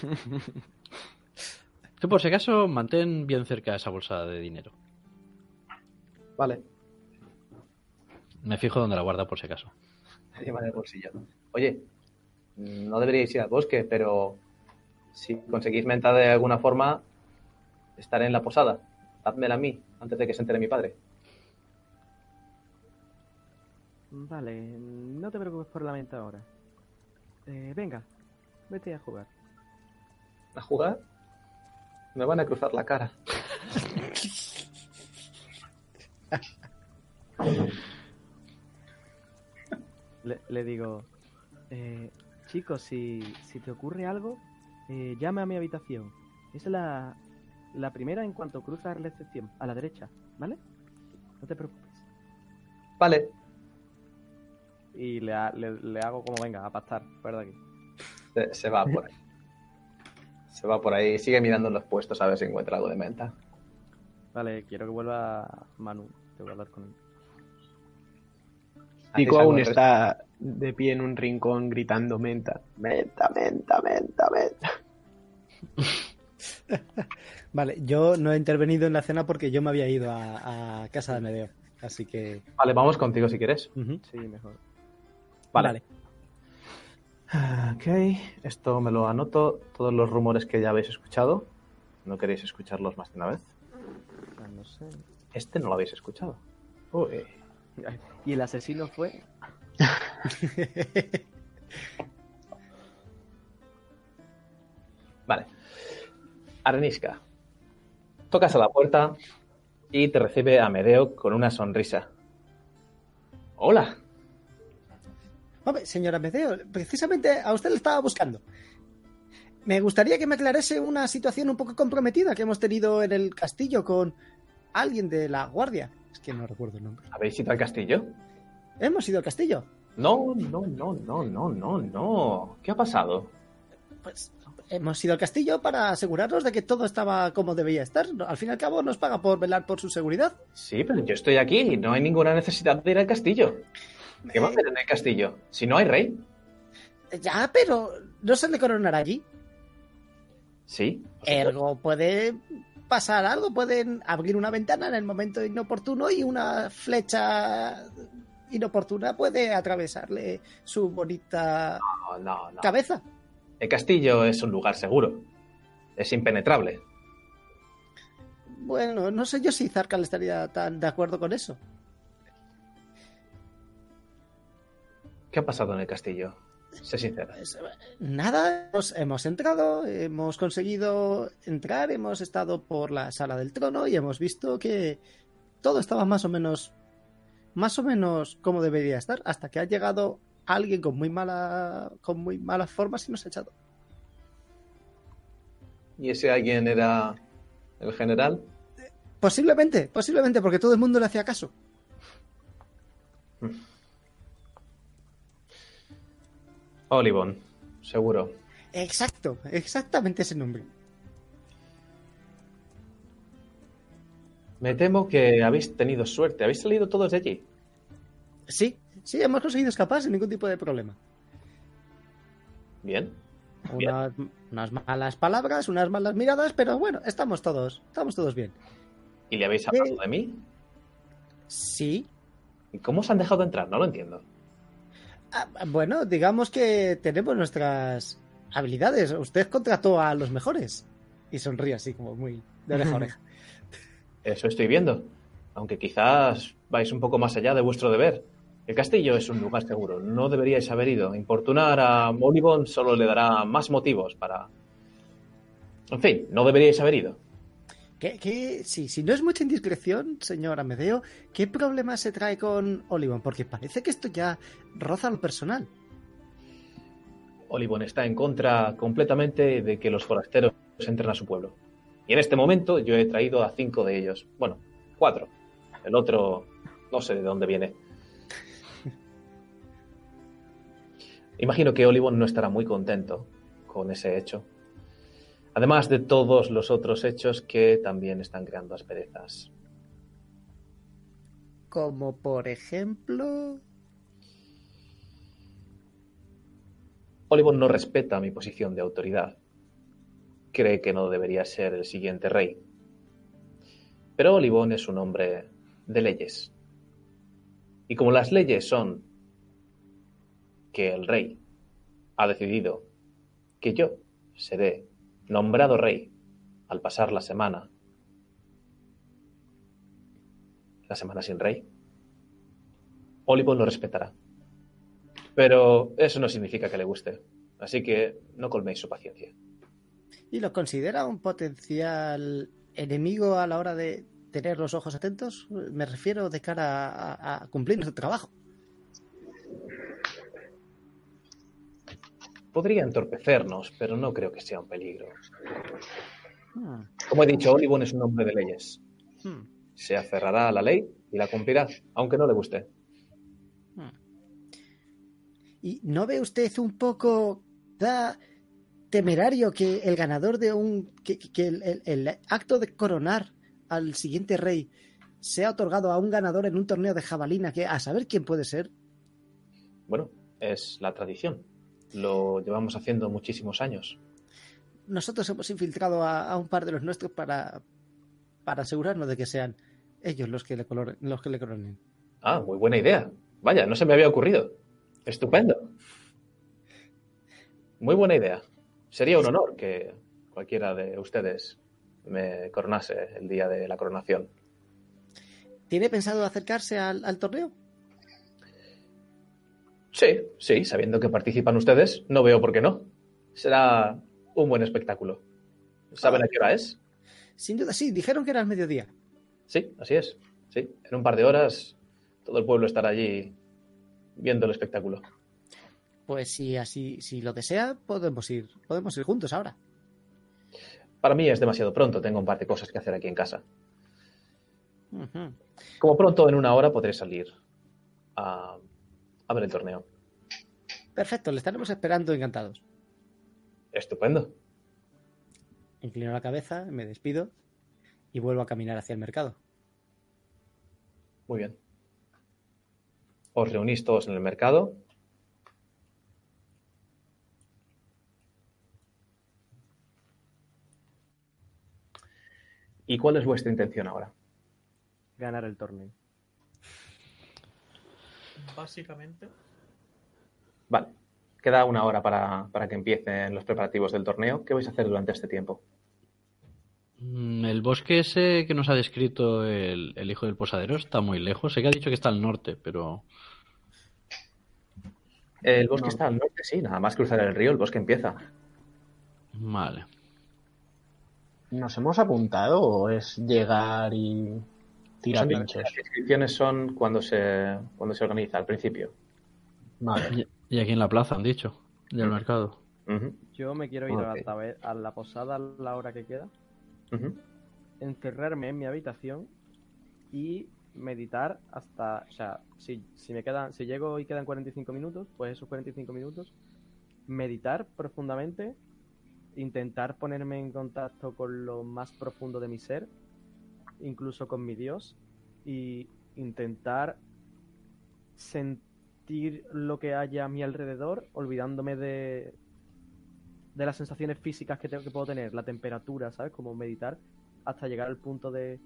Tú por si acaso mantén bien cerca esa bolsa de dinero. Vale. Me fijo donde la guarda por si acaso. Lleva en el bolsillo. Oye, no deberíais ir al bosque, pero si conseguís menta de alguna forma, estaré en la posada. Dádmela a mí antes de que se entere mi padre. Vale, no te preocupes por la menta ahora. Eh, venga, vete a jugar. ¿A jugar? Me van a cruzar la cara. Le, le digo, eh, chicos, si, si te ocurre algo, eh, llama a mi habitación. Es la, la primera en cuanto cruzas la recepción, a la derecha, ¿vale? No te preocupes. Vale. Y le, ha- le, le hago como venga, a pastar, fuera de aquí. Se, se va por ahí. Se va por ahí. Sigue mirando en los puestos a ver si encuentra algo de menta. Vale, quiero que vuelva Manu. Te voy a hablar con él. ¿Hacéis Tico aún está de pie en un rincón gritando menta. Menta, menta, menta, menta. Vale, yo no he intervenido en la cena porque yo me había ido a, a casa de Medeo. Así que. Vale, vamos contigo si quieres. Sí, mejor. Vale. Ok, esto me lo anoto. Todos los rumores que ya habéis escuchado. ¿No queréis escucharlos más de una vez? Ah, no sé. Este no lo habéis escuchado. Uy. Y el asesino fue. Vale. Arenisca. Tocas a la puerta y te recibe Amedeo con una sonrisa. Hola. Hombre, señora Medeo, precisamente a usted le estaba buscando. Me gustaría que me aclarase una situación un poco comprometida que hemos tenido en el castillo con alguien de la guardia. Es que no recuerdo el nombre. ¿Habéis ido al castillo? Hemos ido al castillo. No, no, no, no, no, no, no. ¿Qué ha pasado? Pues hemos ido al castillo para asegurarnos de que todo estaba como debía estar. Al fin y al cabo nos paga por velar por su seguridad. Sí, pero yo estoy aquí y no hay ninguna necesidad de ir al castillo. ¿Qué va a hacer en el castillo? Si no hay rey. Ya, pero no se le coronará allí. Sí. Ergo, puede pasar algo, pueden abrir una ventana en el momento inoportuno y una flecha inoportuna puede atravesarle su bonita No, no, no. cabeza. El castillo es un lugar seguro. Es impenetrable. Bueno, no sé yo si Zarkal estaría tan de acuerdo con eso. ¿Qué ha pasado en el castillo? Sé sincera. Pues, nada, hemos, hemos entrado, hemos conseguido entrar, hemos estado por la sala del trono y hemos visto que todo estaba más o menos, más o menos como debería estar, hasta que ha llegado alguien con muy mala, con muy malas formas y nos ha echado. ¿Y ese alguien era el general? posiblemente, posiblemente, porque todo el mundo le hacía caso. Olivon, seguro. Exacto, exactamente ese nombre. Me temo que habéis tenido suerte. ¿Habéis salido todos de allí? Sí, sí, hemos conseguido escapar sin ningún tipo de problema. Bien. Unas, unas malas palabras, unas malas miradas, pero bueno, estamos todos, estamos todos bien. ¿Y le habéis hablado de mí? Sí. ¿Y cómo os han dejado entrar? No lo entiendo. Ah, bueno, digamos que tenemos nuestras habilidades. Usted contrató a los mejores. Y sonríe así como muy de oreja a oreja. Eso estoy viendo. Aunque quizás vais un poco más allá de vuestro deber. El castillo es un lugar seguro. No deberíais haber ido. Importunar a Olivon solo le dará más motivos para... En fin, no deberíais haber ido. ¿Qué, qué- sí, si no es mucha indiscreción, señor Amedeo, ¿qué problema se trae con Olivon? Porque parece que esto ya roza lo personal. Olivon está en contra completamente de que los forasteros entren a su pueblo. Y en este momento yo he traído a cinco de ellos. Bueno, cuatro. El otro no sé de dónde viene. Imagino que Olivon no estará muy contento con ese hecho. Además de todos los otros hechos que también están creando asperezas. Como por ejemplo... Olivon no respeta mi posición de autoridad. Cree que no debería ser el siguiente rey. Pero Olivon es un hombre de leyes. Y como las leyes son que el rey ha decidido que yo seré nombrado rey al pasar la semana, la semana sin rey, Olivon lo respetará. Pero eso no significa que le guste. Así que no colméis su paciencia. ¿Y lo considera un potencial enemigo a la hora de tener los ojos atentos? Me refiero de cara a, a cumplir nuestro trabajo. Podría entorpecernos, pero no creo que sea un peligro. Hmm, Como he dicho, Olivon es un hombre de leyes. hmm, Se aferrará a la ley y la cumplirá, aunque no le guste. hmm. ¿Y no ve usted un poco da temerario que el ganador de un. que, que el, el- el acto de coronar al siguiente rey sea otorgado a un ganador en un torneo de jabalina que a saber quién puede ser? Bueno, es la tradición. Lo llevamos haciendo muchísimos años. Nosotros hemos infiltrado a, a un par de los nuestros para, para asegurarnos de que sean ellos los que le, los que le coronen. Ah, muy buena idea. Vaya, no se me había ocurrido. Estupendo. Muy buena idea. Sería un honor que cualquiera de ustedes me coronase el día de la coronación. ¿Tiene pensado acercarse al, al torneo? Sí, sí, sabiendo que participan ustedes, no veo por qué no. Será un buen espectáculo. ¿Saben a qué hora es? Sin duda, sí, dijeron que era al mediodía. Sí, así es. Sí, en un par de horas todo el pueblo estará allí viendo el espectáculo. Pues si así, si lo desea, podemos ir, podemos ir juntos ahora. Para mí es demasiado pronto, tengo un par de cosas que hacer aquí en casa. Como pronto, en una hora, podré salir a, a ver el torneo. Perfecto, le estaremos esperando encantados. Estupendo. Inclino la cabeza, me despido y vuelvo a caminar hacia el mercado. Muy bien. Os reunís todos en el mercado. ¿Y cuál es vuestra intención ahora? Ganar el torneo. Básicamente, Vale. Queda una hora para, para que empiecen los preparativos del torneo. ¿Qué vais a hacer durante este tiempo? Mm, El bosque ese que nos ha descrito el, el hijo del posadero está muy lejos. Sé que ha dicho que está al norte, pero El bosque está al norte, sí. Nada más cruzar el río, el bosque empieza. vale. ¿Nos hemos apuntado o es llegar y Son- pinchos? Las inscripciones son cuando se, cuando se organiza, al principio. Vale. Y, y aquí en la plaza han dicho, del mercado. Ujú, Yo me quiero ir a, Ok. la a la posada a la hora que queda. encerrarme en mi habitación y meditar hasta, o sea, si, si me quedan, si llego y quedan 45 minutos, pues esos 45 minutos, meditar profundamente, intentar ponerme en contacto con lo más profundo de mi ser, incluso con mi Dios, y intentar sentir lo que haya a mi alrededor, olvidándome de, de las sensaciones físicas que, tengo, que puedo tener, la temperatura, ¿sabes? Como meditar hasta llegar al punto de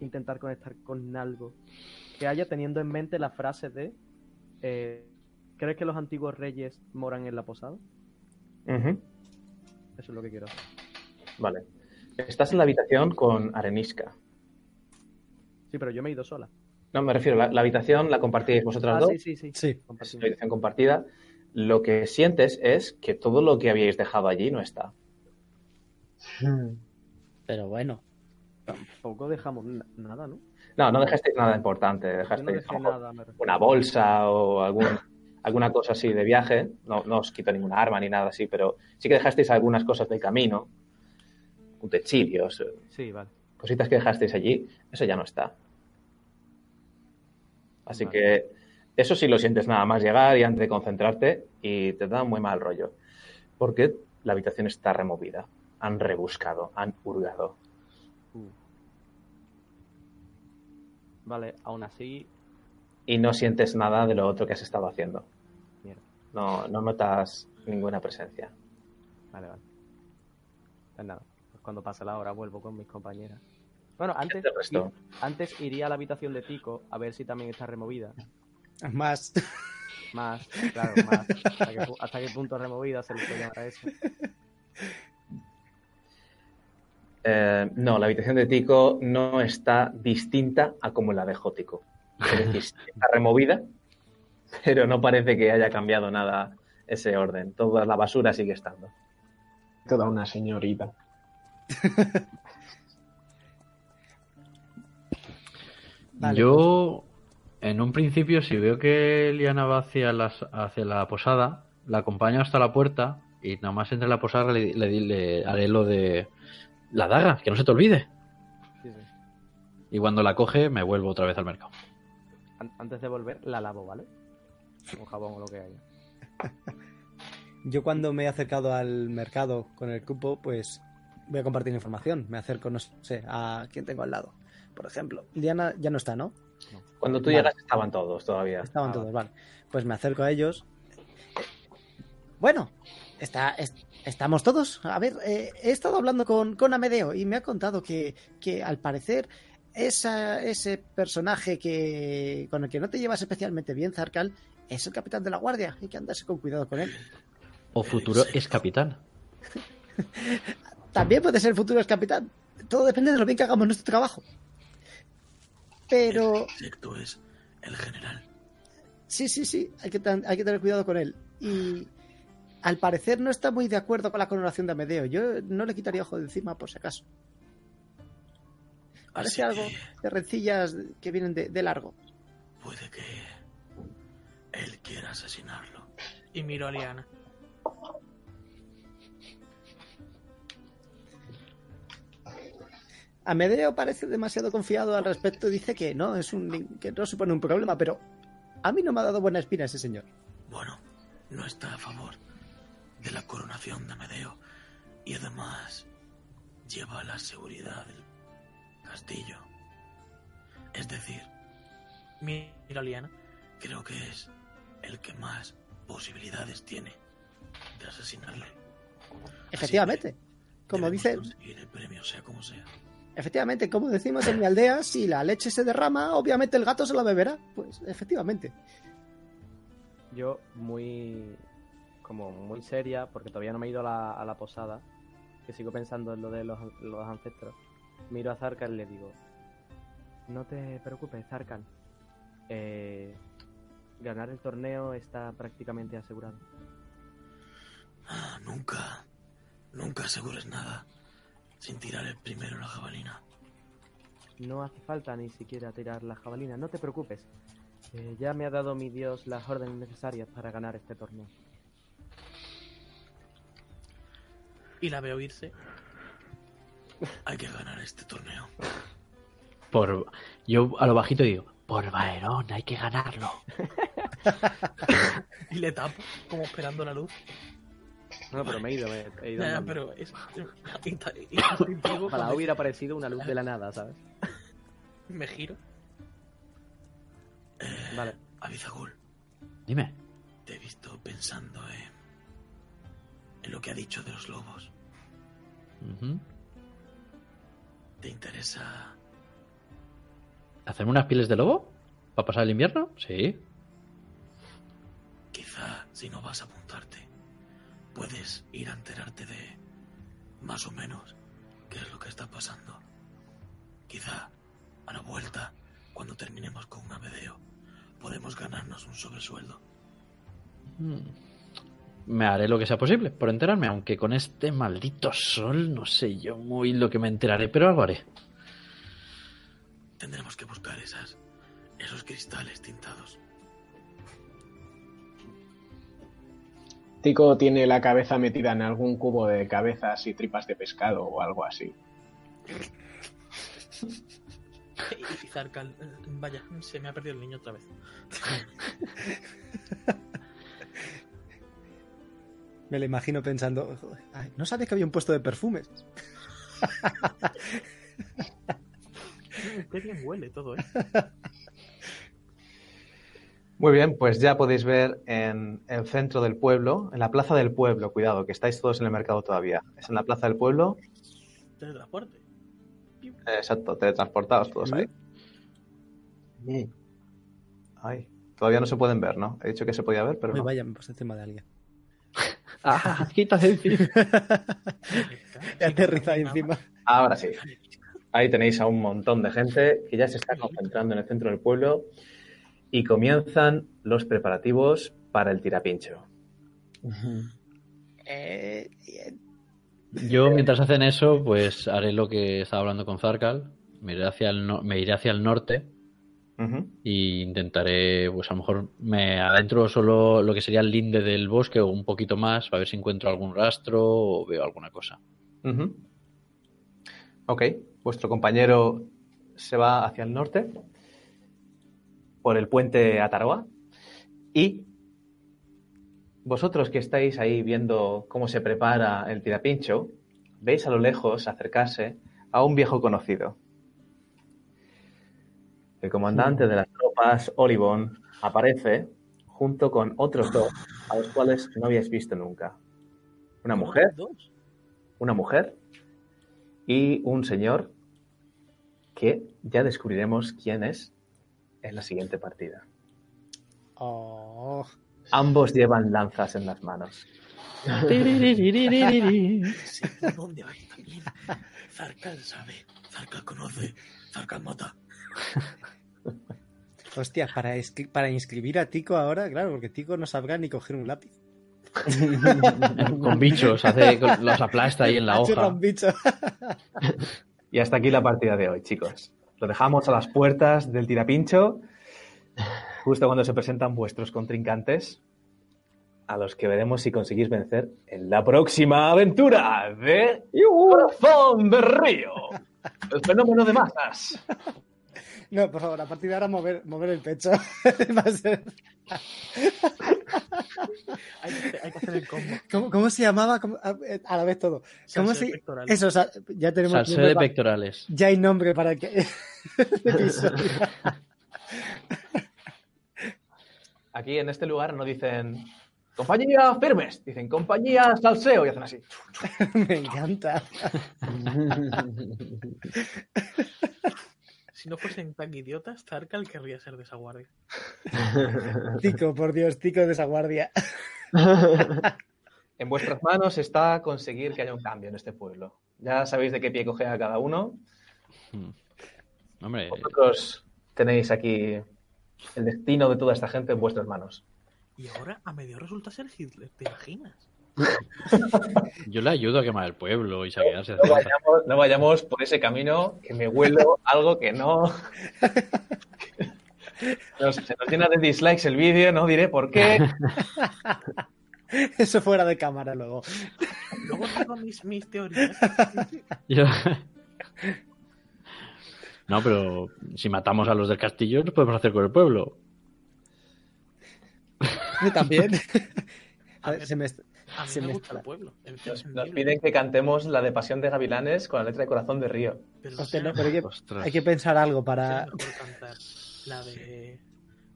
intentar conectar con algo que haya teniendo en mente la frase de eh, ¿crees que los antiguos reyes moran en la posada? Eso es lo que quiero hacer. Vale. Estás en la habitación con Arenisca. Sí, pero yo me he ido sola. No, me refiero, la, la habitación la compartíais vosotras Ah, dos. sí, sí, sí. Sí. Es una habitación compartida. Lo que sientes es que todo lo que habíais dejado allí no está. Pero bueno. Tampoco dejamos na- nada, ¿no? No, no dejasteis nada importante. No Dejasteis nada, una bolsa o algún, alguna cosa así de viaje. No, no os quito ninguna arma ni nada así, pero sí que dejasteis algunas cosas del camino. Utensilios, Sí, vale. cositas que dejasteis allí. Eso ya no está. Así Vale. que eso sí lo sientes nada más llegar y antes de concentrarte y te da muy mal rollo. Porque la habitación está removida. Han rebuscado, han hurgado. Uh. Vale, aún así, y no sientes nada de lo otro que has estado haciendo. Mierda. No, no notas ninguna presencia. vale, vale. Pues nada, cuando pase la hora vuelvo con mis compañeras. Bueno, antes, ir- antes iría a la habitación de Tico a ver si también está removida. Más. Más, claro, más. ¿Hasta qué, hasta qué punto removida se le puede llamar a eso? Eh, no, la habitación de Tico no está distinta a como la dejó Tico. Es decir, sí está removida, pero no parece que haya cambiado nada ese orden. Toda la basura sigue estando. Toda una señorita. Vale, Yo, en un principio, si veo que Liana va hacia, las, hacia la posada, la acompaño hasta la puerta y nada más entre la posada le, le- le haré lo de la daga, que no se te olvide. Sí, sí. Y cuando la coge, me vuelvo otra vez al mercado. An- antes de volver, la lavo, ¿vale? Con jabón o lo que haya. Yo cuando me he acercado al mercado con el cupo, pues voy a compartir información. Me acerco, no sé, a quién tengo al lado. Por ejemplo, Diana ya no está, ¿no? Cuando tú Vale. llegas estaban todos todavía. Estaban Ah, todos, vale. Pues me acerco a ellos. Bueno, está, es- estamos todos. A ver, eh, he estado hablando con, con Amedeo y me ha contado que, que al parecer esa- ese personaje que con el que no te llevas especialmente bien, Zarkal, es el capitán de la guardia. Hay que andarse con cuidado con él. O futuro es capitán. También puede ser el futuro ex capitán. Todo depende de lo bien que hagamos nuestro trabajo. Pero El insecto es el general. Sí, sí, sí, hay que, tan- hay que tener cuidado con él. Y al parecer no está muy de acuerdo con la coronación de Amedeo. Yo no le quitaría ojo de encima por si acaso. Parece algo de rencillas que vienen de, de largo. puede que él quiera asesinarlo. Y miro a Liana. Amedeo parece demasiado confiado al respecto. Dice que no, es un, que no supone un problema, pero a mí no me ha dado buena espina ese señor. Bueno, no está a favor de la coronación de Medeo y además lleva la seguridad del castillo. Es decir, Miro a Liana. creo que es el que más posibilidades tiene de asesinarle. Efectivamente. que Como dice, el premio sea como sea. Efectivamente, como decimos en mi aldea, si la leche se derrama, obviamente el gato se la beberá. Pues efectivamente. Yo muy como muy seria, porque todavía no me he ido a la, a la posada, que sigo pensando en lo de los, los ancestros. Miro a Zarkan y le digo, no te preocupes, Zarkan. Eh, ganar el torneo está prácticamente asegurado. Ah, nunca, nunca asegures nada sin tirar el primero la jabalina. No hace falta ni siquiera tirar la jabalina, no te preocupes. Eh, ya me ha dado mi dios las órdenes necesarias para ganar este torneo. Y la veo irse. Hay que ganar este torneo. Por, yo a lo bajito digo, por Baerón, hay que ganarlo. Y le tapo, como esperando la luz. No, pero me he ido, me he ido. Nah, pero es. Ojalá hubiera aparecido una luz de la nada, ¿sabes? Me giro. Vale. Avizagul, Dime. te he visto pensando en, en lo que ha dicho de los lobos. ¿Te interesa? ¿Hacerme unas pieles de lobo? ¿Para pasar el invierno? Sí. Quizá si no vas a apuntarte, puedes ir a enterarte de más o menos qué es lo que está pasando. Quizá a la vuelta, cuando terminemos con un abedeo, podemos ganarnos un sobresueldo. Mm. Me haré lo que sea posible por enterarme, aunque con este maldito sol no sé yo muy lo que me enteraré, pero algo haré. Tendremos que buscar esas, esos cristales tintados. Tico tiene la cabeza metida en algún cubo de cabezas y tripas de pescado o algo así. Y Zarkal, vaya, se me ha perdido el niño otra vez. Me lo imagino pensando, "Joder, ay, no sabía que había un puesto de perfumes. Qué bien huele todo, ¿eh? Muy bien, pues ya podéis ver en el centro del pueblo, en la plaza del pueblo, cuidado, que estáis todos en el mercado todavía. Es en la plaza del pueblo, Teletransporte. eh, exacto, teletransportados todos ahí. Ay, todavía no se pueden ver, ¿no? He dicho que se podía ver, pero Uy, no. vaya, me puse encima de alguien. Ah, quítate encima. He aterrizado ahí encima. Ahora sí. Ahí tenéis a un montón de gente que ya se está concentrando en el centro del pueblo y comienzan los preparativos para el tirapincho. Eh, Yo, mientras hacen eso, pues haré lo que estaba hablando con Zarkal. Me iré hacia el, no- me iré hacia el norte Ujú. e intentaré, pues a lo mejor me adentro solo lo que sería el linde del bosque o un poquito más, para ver si encuentro algún rastro o veo alguna cosa. Ok, vuestro compañero se va hacia el norte por el puente Ataroa y vosotros que estáis ahí viendo cómo se prepara el tirapincho, veis a lo lejos acercarse a un viejo conocido. El comandante de las tropas, Olivon, aparece junto con otros dos a los cuales no habíais visto nunca. Una mujer una mujer y un señor que ya descubriremos quién es en la siguiente partida. oh, Ambos llevan lanzas en las manos. Sí, ¿por dónde vais también? Zarkal sabe, Zarkal conoce, Zarkal mata. hostia, para, inscribir a Tico ahora, claro, porque Tico no sabrá ni coger un lápiz. con bichos, hace, los aplasta ahí en la hoja. bicho. Y hasta aquí la partida de hoy, chicos. Lo dejamos a las puertas del tirapincho, justo cuando se presentan vuestros contrincantes, a los que veremos si conseguís vencer en la próxima aventura de Corazón de Río, el fenómeno de masas. No, por favor, a partir de ahora mover, mover el pecho. Va a ser- Hay que, hay que hacer el combo. ¿Cómo, cómo se llamaba? ¿Cómo- a, a la vez todo. ¿Cómo Salseo se... pectoral. Eso, o sea, ya tenemos Salseo nombre de pectorales. Ya hay nombre para que. Aquí en este lugar no dicen compañía firmes, dicen compañía salseo y hacen así. Me encanta. Si no fuesen tan idiotas, Zarkal querría ser de esa guardia. Tico, por Dios, Tico de esa guardia. En vuestras manos está conseguir que haya un cambio en este pueblo. Ya sabéis de qué pie coge a cada uno. Hombre, Vosotros tenéis aquí el destino de toda esta gente en vuestras manos. Y ahora a medio resulta ser Hitler, ¿te imaginas? Yo le ayudo a quemar el pueblo y saquearse. No vayamos, no vayamos por ese camino que me huelo algo que no. Nos- se nos llena de dislikes el vídeo, no diré por qué. Eso fuera de cámara luego. Luego tengo mis, mis teorías. Yo, No, pero si matamos a los del castillo, ¿qué podemos hacer con el pueblo? También. A ver, se me, A mí se me me gusta está- el pueblo. el Nos, piden que cantemos la de Pasión de Gavilanes con la letra de Corazón de Río. pero Hostia, será no, pero hay que, Ostras. hay que pensar algo para. cantar la de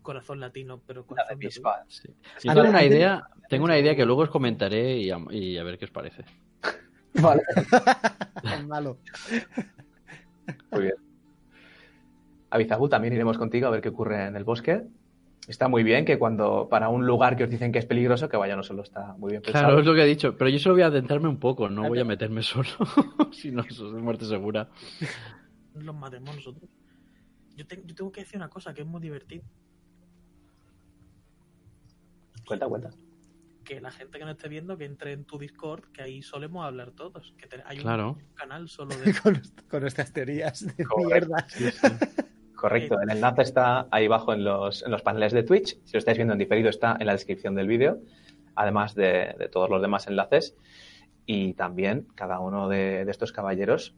Corazón Latino, pero La de Corazón Bisbal. Sí. Ah, tengo una idea, tengo una idea que luego os comentaré y a, y a ver qué os parece. Vale. malo. Muy bien. Avizagu, también iremos contigo a ver qué ocurre en el bosque. Está muy bien que cuando para un lugar que os dicen que es peligroso, que vaya no solo está muy bien pensado. Claro, es lo que he dicho, pero yo solo voy a adentrarme un poco, no voy a meterme solo, si no, eso es muerte segura. los matemos nosotros. Yo, te- yo tengo que decir una cosa que es muy divertida. Cuenta, cuenta. Que la gente que no esté viendo, que entre en tu Discord, que ahí solemos hablar todos. Que te- hay Claro. un canal solo de... con, con nuestras teorías de mierda. Correcto, el enlace está ahí abajo en los, en los paneles de Twitch. Si lo estáis viendo en diferido, está en la descripción del vídeo, además de, de todos los demás enlaces. Y también cada uno de, de estos caballeros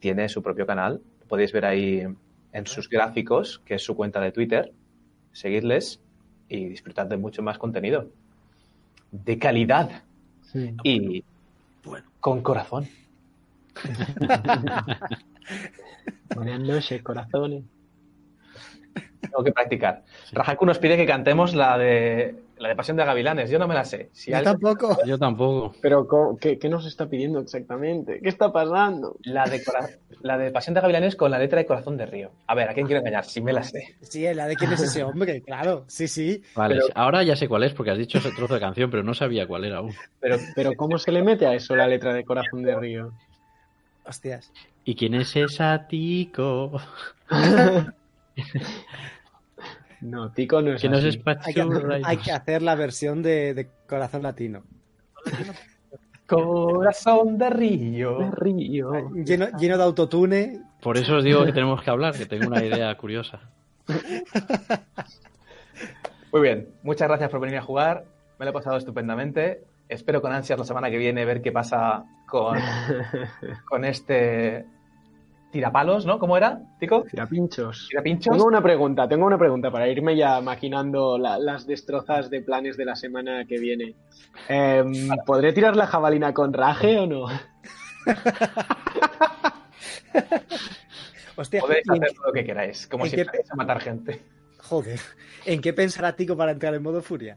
tiene su propio canal. Lo podéis ver ahí en sus gráficos, que es su cuenta de Twitter. Seguidles y disfrutad de mucho más contenido. De calidad y Bueno, con corazón. Buenas noches, corazones. Tengo que practicar. Rajaku nos pide que cantemos la de la de Pasión de Gavilanes. Yo no me la sé. Si Yo alguien- tampoco. Yo tampoco. Pero, ¿cómo- ¿qué, qué nos está pidiendo exactamente? ¿Qué está pasando? La de, cora- la de Pasión de Gavilanes con la letra de Corazón de Río. A ver, ¿a quién quiero engañar? Si me la sé. Sí, la de quién es ese hombre, claro. Sí, sí. Vale, Pero- ahora ya sé cuál es, porque has dicho ese trozo de canción, pero no sabía cuál era aún. Pero Pero, ¿cómo se le mete a eso la letra de Corazón de Río? Hostias. ¿Y quién es esa tico? No, Tico no es Que no así. Hay que, Spatula. hay que hacer la versión de, de Corazón Latino. Corazón de De Río. Río. Lleno, lleno de autotune. Por eso os digo que tenemos que hablar, que tengo una idea curiosa. Muy bien. Muchas gracias por venir a jugar. Me lo he pasado estupendamente. Espero con ansias la semana que viene ver qué pasa con, con este tirapalos, ¿no? ¿Cómo era, Tico? Tirapinchos. ¿Tirapinchos? Tengo una pregunta, tengo una pregunta para irme ya maquinando la- las destrozas de planes de la semana que viene. Em, ¿Podré tirar la jabalina con raje o no? Hostia, Podéis ¿y en hacer lo que queráis, como en si qué- fuerais a matar gente. Joder. ¿En qué pensará Tico para entrar en modo furia?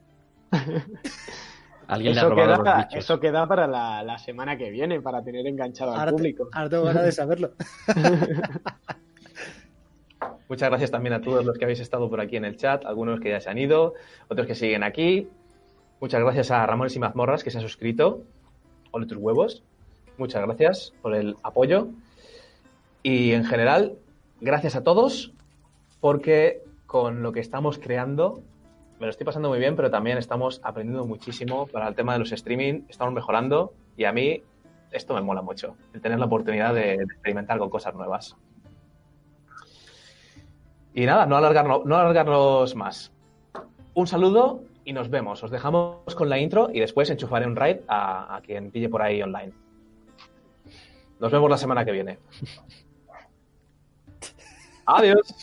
Alguien le ha Eso robado los queda, bichos. eso queda para la, la semana que viene, para tener enganchado al Ahora, te- público. ahora tengo ganas de saberlo. Muchas gracias también a todos los que habéis estado por aquí en el chat, algunos que ya se han ido, otros que siguen aquí. Muchas gracias a Ramones y Mazmorras que se ha suscrito. Ole tus huevos. Muchas gracias por el apoyo. Y en general, gracias a todos porque con lo que estamos creando me lo estoy pasando muy bien, pero también estamos aprendiendo muchísimo para el tema de los streaming, estamos mejorando y a mí esto me mola mucho, el tener la oportunidad de, de experimentar con cosas nuevas. Y nada, no alargarnos, no alargarnos más. Un saludo y nos vemos. Os dejamos con la intro y después enchufaré un raid a, a quien pille por ahí online. Nos vemos la semana que viene. Adiós.